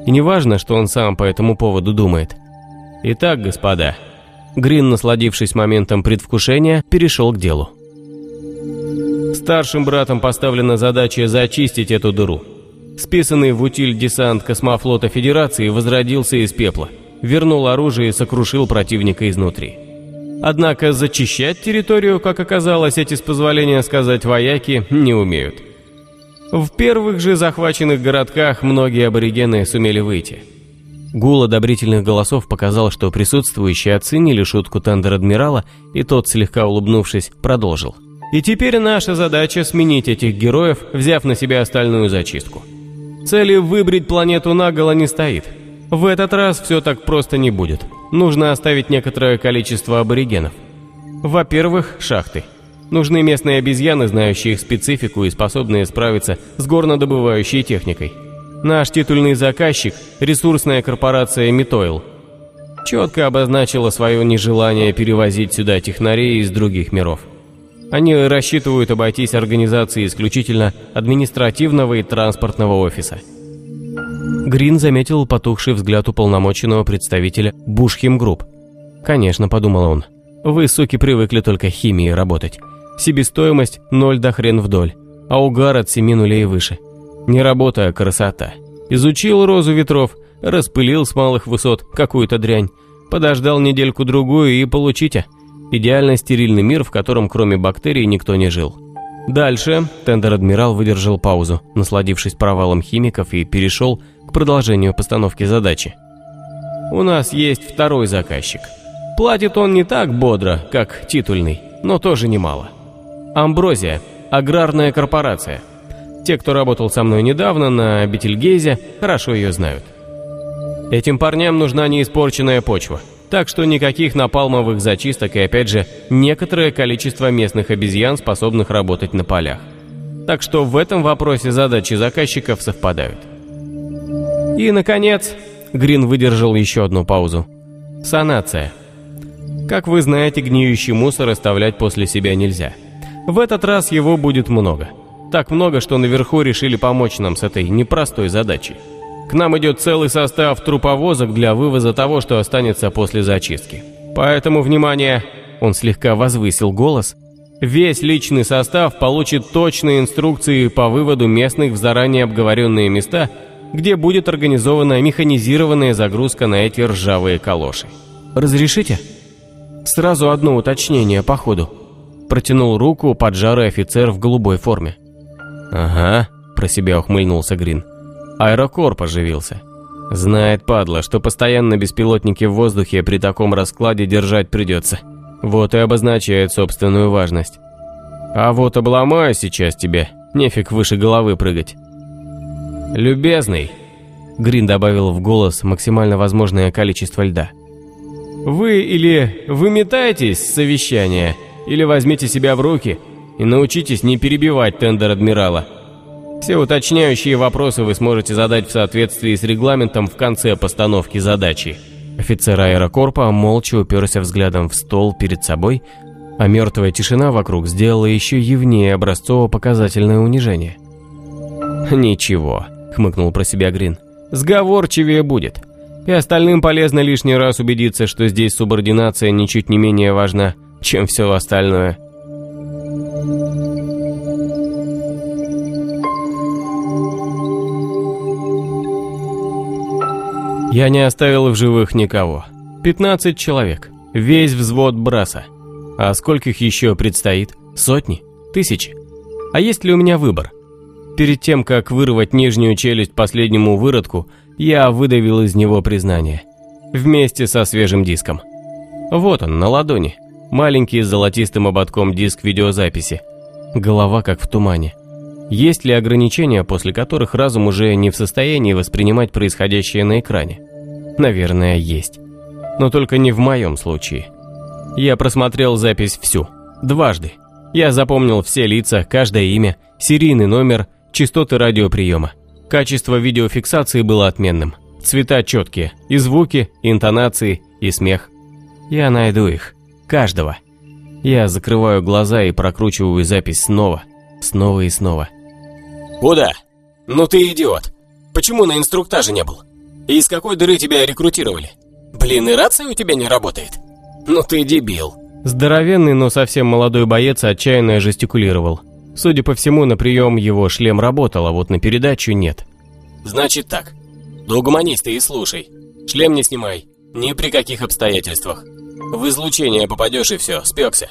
И не важно, что он сам по этому поводу думает. Итак, господа, Грин, насладившись моментом предвкушения, перешел к делу. Старшим братом поставлена задача зачистить эту дыру. Списанный в утиль десант космофлота Федерации возродился из пепла, вернул оружие и сокрушил противника изнутри. Однако зачищать территорию, как оказалось, эти, с позволения сказать, вояки не умеют – в первых же захваченных городках многие аборигены сумели выйти. Гул одобрительных голосов показал, что присутствующие оценили шутку Тандер-адмирала, и тот, слегка улыбнувшись, продолжил. «И теперь наша задача сменить этих героев, взяв на себя остальную зачистку. Цели выбрить планету наголо не стоит. В этот раз все так просто не будет. Нужно оставить некоторое количество аборигенов. Во-первых, шахты. Нужны местные обезьяны, знающие их специфику и способные справиться с горнодобывающей техникой. Наш титульный заказчик – ресурсная корпорация «Митойл». Четко обозначила свое нежелание перевозить сюда технарей из других миров. Они рассчитывают обойтись организацией исключительно административного и транспортного офиса. Грин заметил потухший взгляд уполномоченного представителя Бушхим Групп. «Конечно», – подумал он, – «вы, суки, привыкли только химией работать. Себестоимость 0 до хрен вдоль, а угар от 7 нулей выше. Не работа, а красота. Изучил розу ветров, распылил с малых высот какую-то дрянь, подождал недельку-другую и получите. Идеально стерильный мир, в котором кроме бактерий никто не жил. Дальше тендер-адмирал выдержал паузу, насладившись провалом химиков и перешел к продолжению постановки задачи. У нас есть второй заказчик. Платит он не так бодро, как титульный, но тоже немало. Амброзия. Аграрная корпорация. Те, кто работал со мной недавно на Бетельгейзе, хорошо ее знают. Этим парням нужна неиспорченная почва. Так что никаких напалмовых зачисток и опять же некоторое количество местных обезьян, способных работать на полях. Так что в этом вопросе задачи заказчиков совпадают. И, наконец, Грин выдержал еще одну паузу. Санация. Как вы знаете, гниющий мусор оставлять после себя нельзя. В этот раз его будет много. Так много, что наверху решили помочь нам с этой непростой задачей. К нам идет целый состав труповозок для вывоза того, что останется после зачистки. Поэтому, внимание, он слегка возвысил голос, весь личный состав получит точные инструкции по выводу местных в заранее обговоренные места, где будет организована механизированная загрузка на эти ржавые калоши. «Разрешите?» «Сразу одно уточнение по ходу», протянул руку поджарый офицер в голубой форме. «Ага», — про себя ухмыльнулся Грин. Аэрокорп оживился. Знает, падла, что постоянно беспилотники в воздухе при таком раскладе держать придется. Вот и обозначает собственную важность. А вот обломаю сейчас тебя, нефиг выше головы прыгать. «Любезный», — Грин добавил в голос максимально возможное количество льда. «Вы или выметаетесь с совещания, или возьмите себя в руки и научитесь не перебивать тендер адмирала. Все уточняющие вопросы вы сможете задать в соответствии с регламентом в конце постановки задачи». Офицер аэрокорпа молча уперся взглядом в стол перед собой, а мертвая тишина вокруг сделала еще явнее образцово-показательное унижение. «Ничего», — хмыкнул про себя Грин, — «сговорчивее будет. И остальным полезно лишний раз убедиться, что здесь субординация ничуть не менее важна, чем все остальное». Я не оставил в живых никого. 15 человек. Весь взвод Браса. А скольких еще предстоит? Сотни? Тысячи? А есть ли у меня выбор? Перед тем, как вырвать нижнюю челюсть последнему выродку, я выдавил из него признание. Вместе со свежим диском. Вот он, на ладони. Маленький с золотистым ободком диск видеозаписи. Голова как в тумане. Есть ли ограничения, после которых разум уже не в состоянии воспринимать происходящее на экране? Наверное, есть. Но только не в моем случае. Я просмотрел запись всю. Дважды. Я запомнил все лица, каждое имя, серийный номер, частоты радиоприема. Качество видеофиксации было отменным. Цвета четкие, и звуки, и интонации, и смех. Я найду их. Каждого. Я закрываю глаза и прокручиваю запись снова, снова и снова.
«Куда? Ну ты идиот! Почему на инструктаже не был? И из какой дыры тебя рекрутировали? Блин, и рация у тебя не работает? Ну ты дебил!»
Здоровенный, но совсем молодой боец отчаянно жестикулировал. Судя по всему, на прием его шлем работал, а вот на передачу нет.
«Значит так. Да угомонись ты и слушай. Шлем не снимай. Ни при каких обстоятельствах. В излучение попадешь и все, спекся.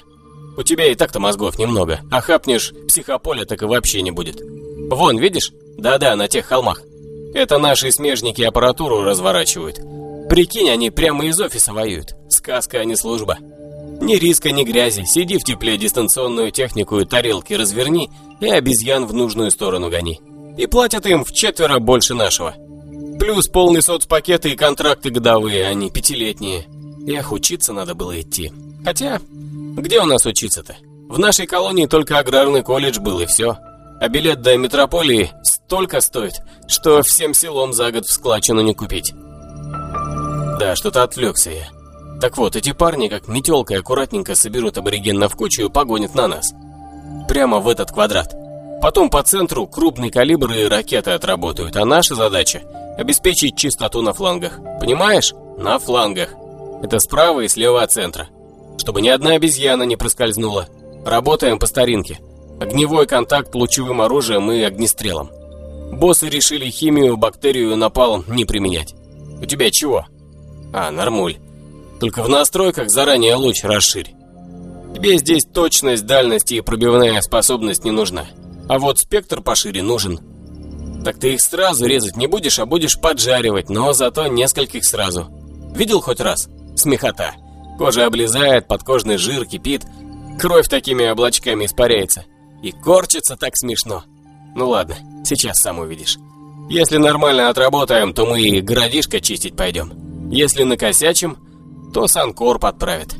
У тебя и так-то мозгов немного, а хапнешь психополя так и вообще не будет. Вон, видишь? Да-да, на тех холмах. Это наши смежники аппаратуру разворачивают. Прикинь, они прямо из офиса воюют. Сказка, а не служба. Ни риска, ни грязи. Сиди в тепле, дистанционную технику и тарелки разверни и обезьян в нужную сторону гони. И платят им в четверо больше нашего. Плюс полный соцпакет и контракты годовые, а не пятилетние. Эх, учиться надо было идти. Хотя, где у нас учиться-то? В нашей колонии только аграрный колледж был и все а билет до метрополии столько стоит, что всем селом за год в складчину не купить. Да, что-то отвлекся я. Так вот, эти парни, как метелкой, аккуратненько соберут аборигена в кучу и погонят на нас. Прямо в этот квадрат. Потом по центру крупный калибр и ракеты отработают, а наша задача – обеспечить чистоту на флангах. Понимаешь? На флангах. Это справа и слева от центра. Чтобы ни одна обезьяна не проскользнула. Работаем по старинке – Огневой контакт лучевым оружием и огнестрелом. Боссы решили химию, бактерию, напалм не применять. У тебя чего? А, нормуль. Только в настройках заранее луч расширь. Тебе здесь точность, дальность и пробивная способность не нужна. А вот спектр пошире нужен. Так ты их сразу резать не будешь, а будешь поджаривать, но зато нескольких сразу. Видел хоть раз? Смехота. Кожа облезает, подкожный жир кипит, кровь такими облачками испаряется. И корчится так смешно. Ну ладно, сейчас сам увидишь. Если нормально отработаем, то мы и городишко чистить пойдем. Если накосячим, то Санкорп отправит.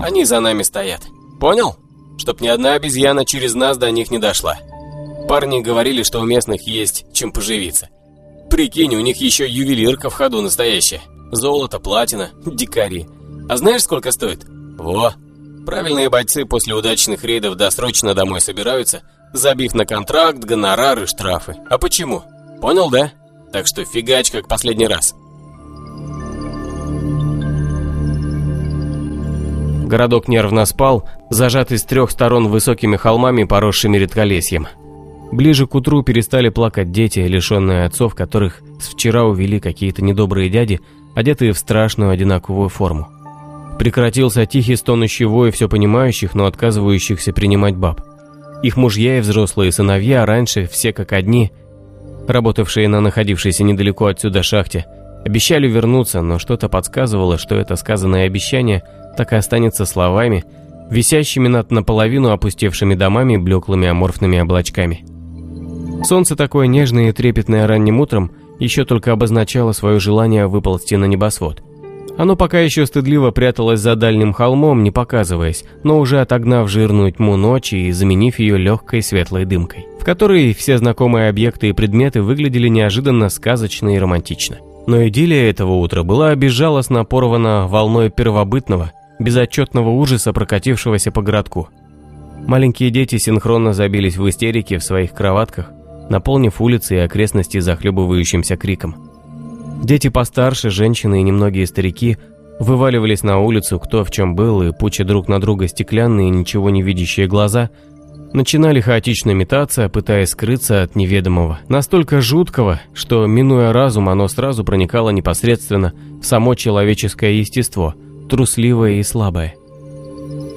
Они за нами стоят. Понял? Чтоб ни одна обезьяна через нас до них не дошла. Парни говорили, что у местных есть чем поживиться. Прикинь, у них еще ювелирка в ходу настоящая. Золото, платина, дикари. А знаешь, сколько стоит? Во! Правильные бойцы после удачных рейдов досрочно домой собираются, забив на контракт, гонорары, штрафы. А почему? Понял, да? Так что фигач как последний раз.
Городок нервно спал, зажатый с трех сторон высокими холмами, поросшими редколесьем. Ближе к утру перестали плакать дети, лишенные отцов, которых с вчера увели какие-то недобрые дяди, одетые в страшную одинаковую форму. Прекратился тихий стонущий вой все понимающих, но отказывающихся принимать баб. Их мужья и взрослые сыновья раньше, все как одни, работавшие на находившейся недалеко отсюда шахте, обещали вернуться, но что-то подсказывало, что это сказанное обещание – так и останется словами, висящими над наполовину опустевшими домами блеклыми аморфными облачками. Солнце такое нежное и трепетное ранним утром еще только обозначало свое желание выползти на небосвод. Оно пока еще стыдливо пряталось за дальним холмом, не показываясь, но уже отогнав жирную тьму ночи и заменив ее легкой светлой дымкой, в которой все знакомые объекты и предметы выглядели неожиданно сказочно и романтично. Но идиллия этого утра была безжалостно порвана волной первобытного, безотчетного ужаса, прокатившегося по городку. Маленькие дети синхронно забились в истерике в своих кроватках, наполнив улицы и окрестности захлебывающимся криком. Дети постарше, женщины и немногие старики вываливались на улицу, кто в чем был, и пуча друг на друга стеклянные, ничего не видящие глаза, начинали хаотично метаться, пытаясь скрыться от неведомого, настолько жуткого, что, минуя разум, оно сразу проникало непосредственно в само человеческое естество – трусливое и слабое.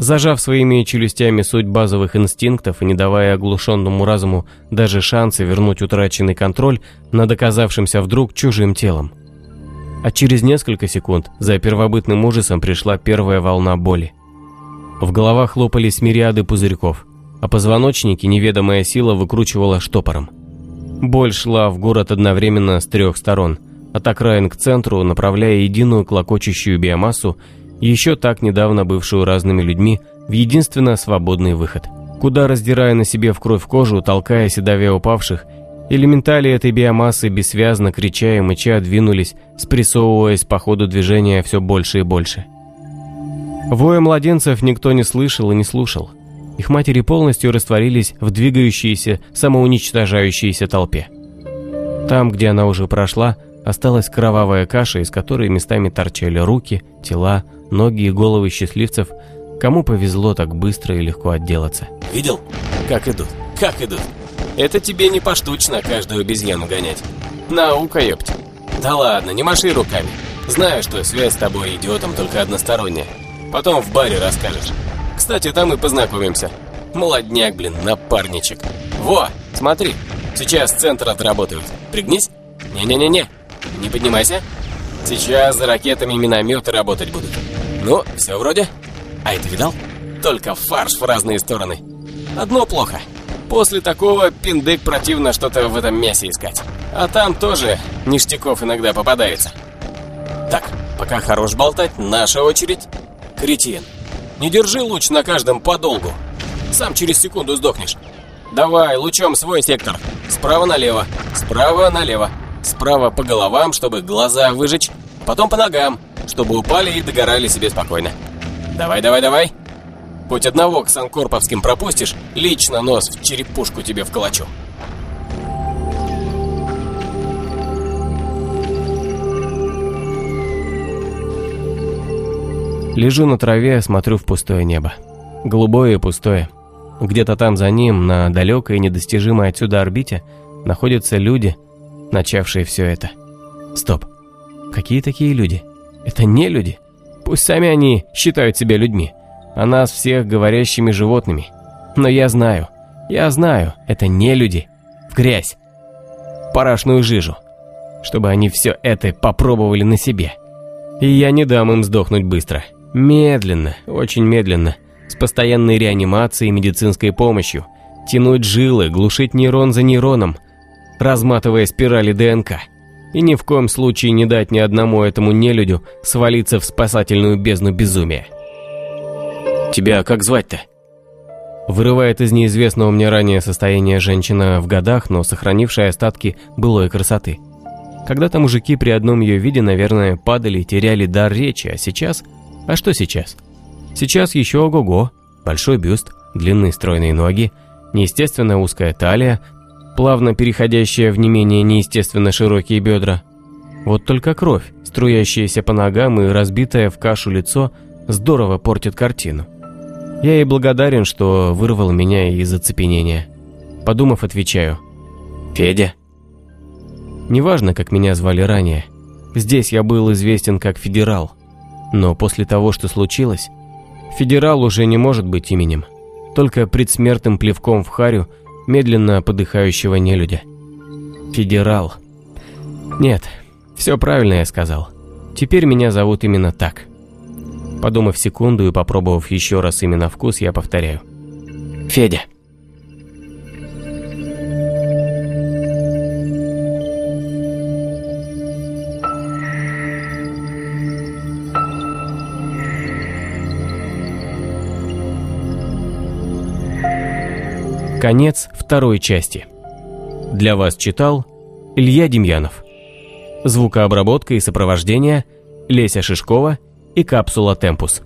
Зажав своими челюстями суть базовых инстинктов и не давая оглушенному разуму даже шанса вернуть утраченный контроль над оказавшимся вдруг чужим телом. А через несколько секунд за первобытным ужасом пришла первая волна боли. В головах хлопались мириады пузырьков, а позвоночники неведомая сила выкручивала штопором. Боль шла в город одновременно с трех сторон, от окраин к центру, направляя единую клокочущую биомассу еще так недавно бывшую разными людьми, в единственно свободный выход. Куда раздирая на себе в кровь кожу, толкая седове упавших, элементали этой биомассы бессвязно крича и мыча двинулись, спрессовываясь по ходу движения все больше и больше. Воя младенцев никто не слышал и не слушал. Их матери полностью растворились в двигающейся, самоуничтожающейся толпе. Там, где она уже прошла, осталась кровавая каша, из которой местами торчали руки, тела, ноги и головы счастливцев, кому повезло так быстро и легко отделаться.
Видел? Как идут? Как идут? Это тебе не поштучно каждую обезьяну гонять. Наука, ёпть. Да ладно, не маши руками. Знаю, что связь с тобой идиотом только односторонняя. Потом в баре расскажешь. Кстати, там и познакомимся. Молодняк, блин, напарничек. Во, смотри, сейчас центр отработают. Пригнись. Не-не-не-не, не поднимайся. Сейчас за ракетами минометы работать будут. Ну, все вроде. А это видал? Только фарш в разные стороны. Одно плохо. После такого пиндык противно что-то в этом мясе искать. А там тоже ништяков иногда попадается. Так, пока хорош болтать, наша очередь. Кретин. Не держи луч на каждом подолгу. Сам через секунду сдохнешь. Давай, лучом свой сектор. Справа налево, справа налево. Справа по головам, чтобы глаза выжечь. Потом по ногам, чтобы упали и догорали себе спокойно. Давай, давай, давай. Хоть одного к санкорповским пропустишь, лично нос в черепушку тебе вколочу.
Лежу на траве, смотрю в пустое небо. Голубое и пустое. Где-то там за ним, на далекой и недостижимой отсюда орбите, находятся люди, начавшие все это. Стоп. Какие такие люди? Это не люди. Пусть сами они считают себя людьми, а нас всех говорящими животными. Но я знаю, я знаю, это не люди. В грязь. Парашную жижу. Чтобы они все это попробовали на себе. И я не дам им сдохнуть быстро. Медленно, очень медленно. С постоянной реанимацией и медицинской помощью. Тянуть жилы, глушить нейрон за нейроном, разматывая спирали ДНК и ни в коем случае не дать ни одному этому нелюдю свалиться в спасательную бездну безумия. «Тебя как звать-то?» Вырывает из неизвестного мне ранее состояния женщина в годах, но сохранившая остатки былой красоты. Когда-то мужики при одном ее виде, наверное, падали, теряли дар речи, а сейчас... А что сейчас? Сейчас еще ого-го. Большой бюст, длинные стройные ноги, неестественно узкая талия, плавно переходящая в не менее неестественно широкие бедра. Вот только кровь, струящаяся по ногам и разбитое в кашу лицо, здорово портит картину. Я ей благодарен, что вырвал меня из оцепенения. Подумав, отвечаю. «Федя?» Неважно, как меня звали ранее. Здесь я был известен как Федерал. Но после того, что случилось, Федерал уже не может быть именем. Только предсмертным плевком в харю медленно подыхающего нелюдя. Федерал. Нет, все правильно я сказал. Теперь меня зовут именно так. Подумав секунду и попробовав еще раз именно вкус, я повторяю. Федя. Конец второй части. Для вас читал Илья Демьянов. Звукообработка и сопровождение Леся Шишкова и Капсула Темпус.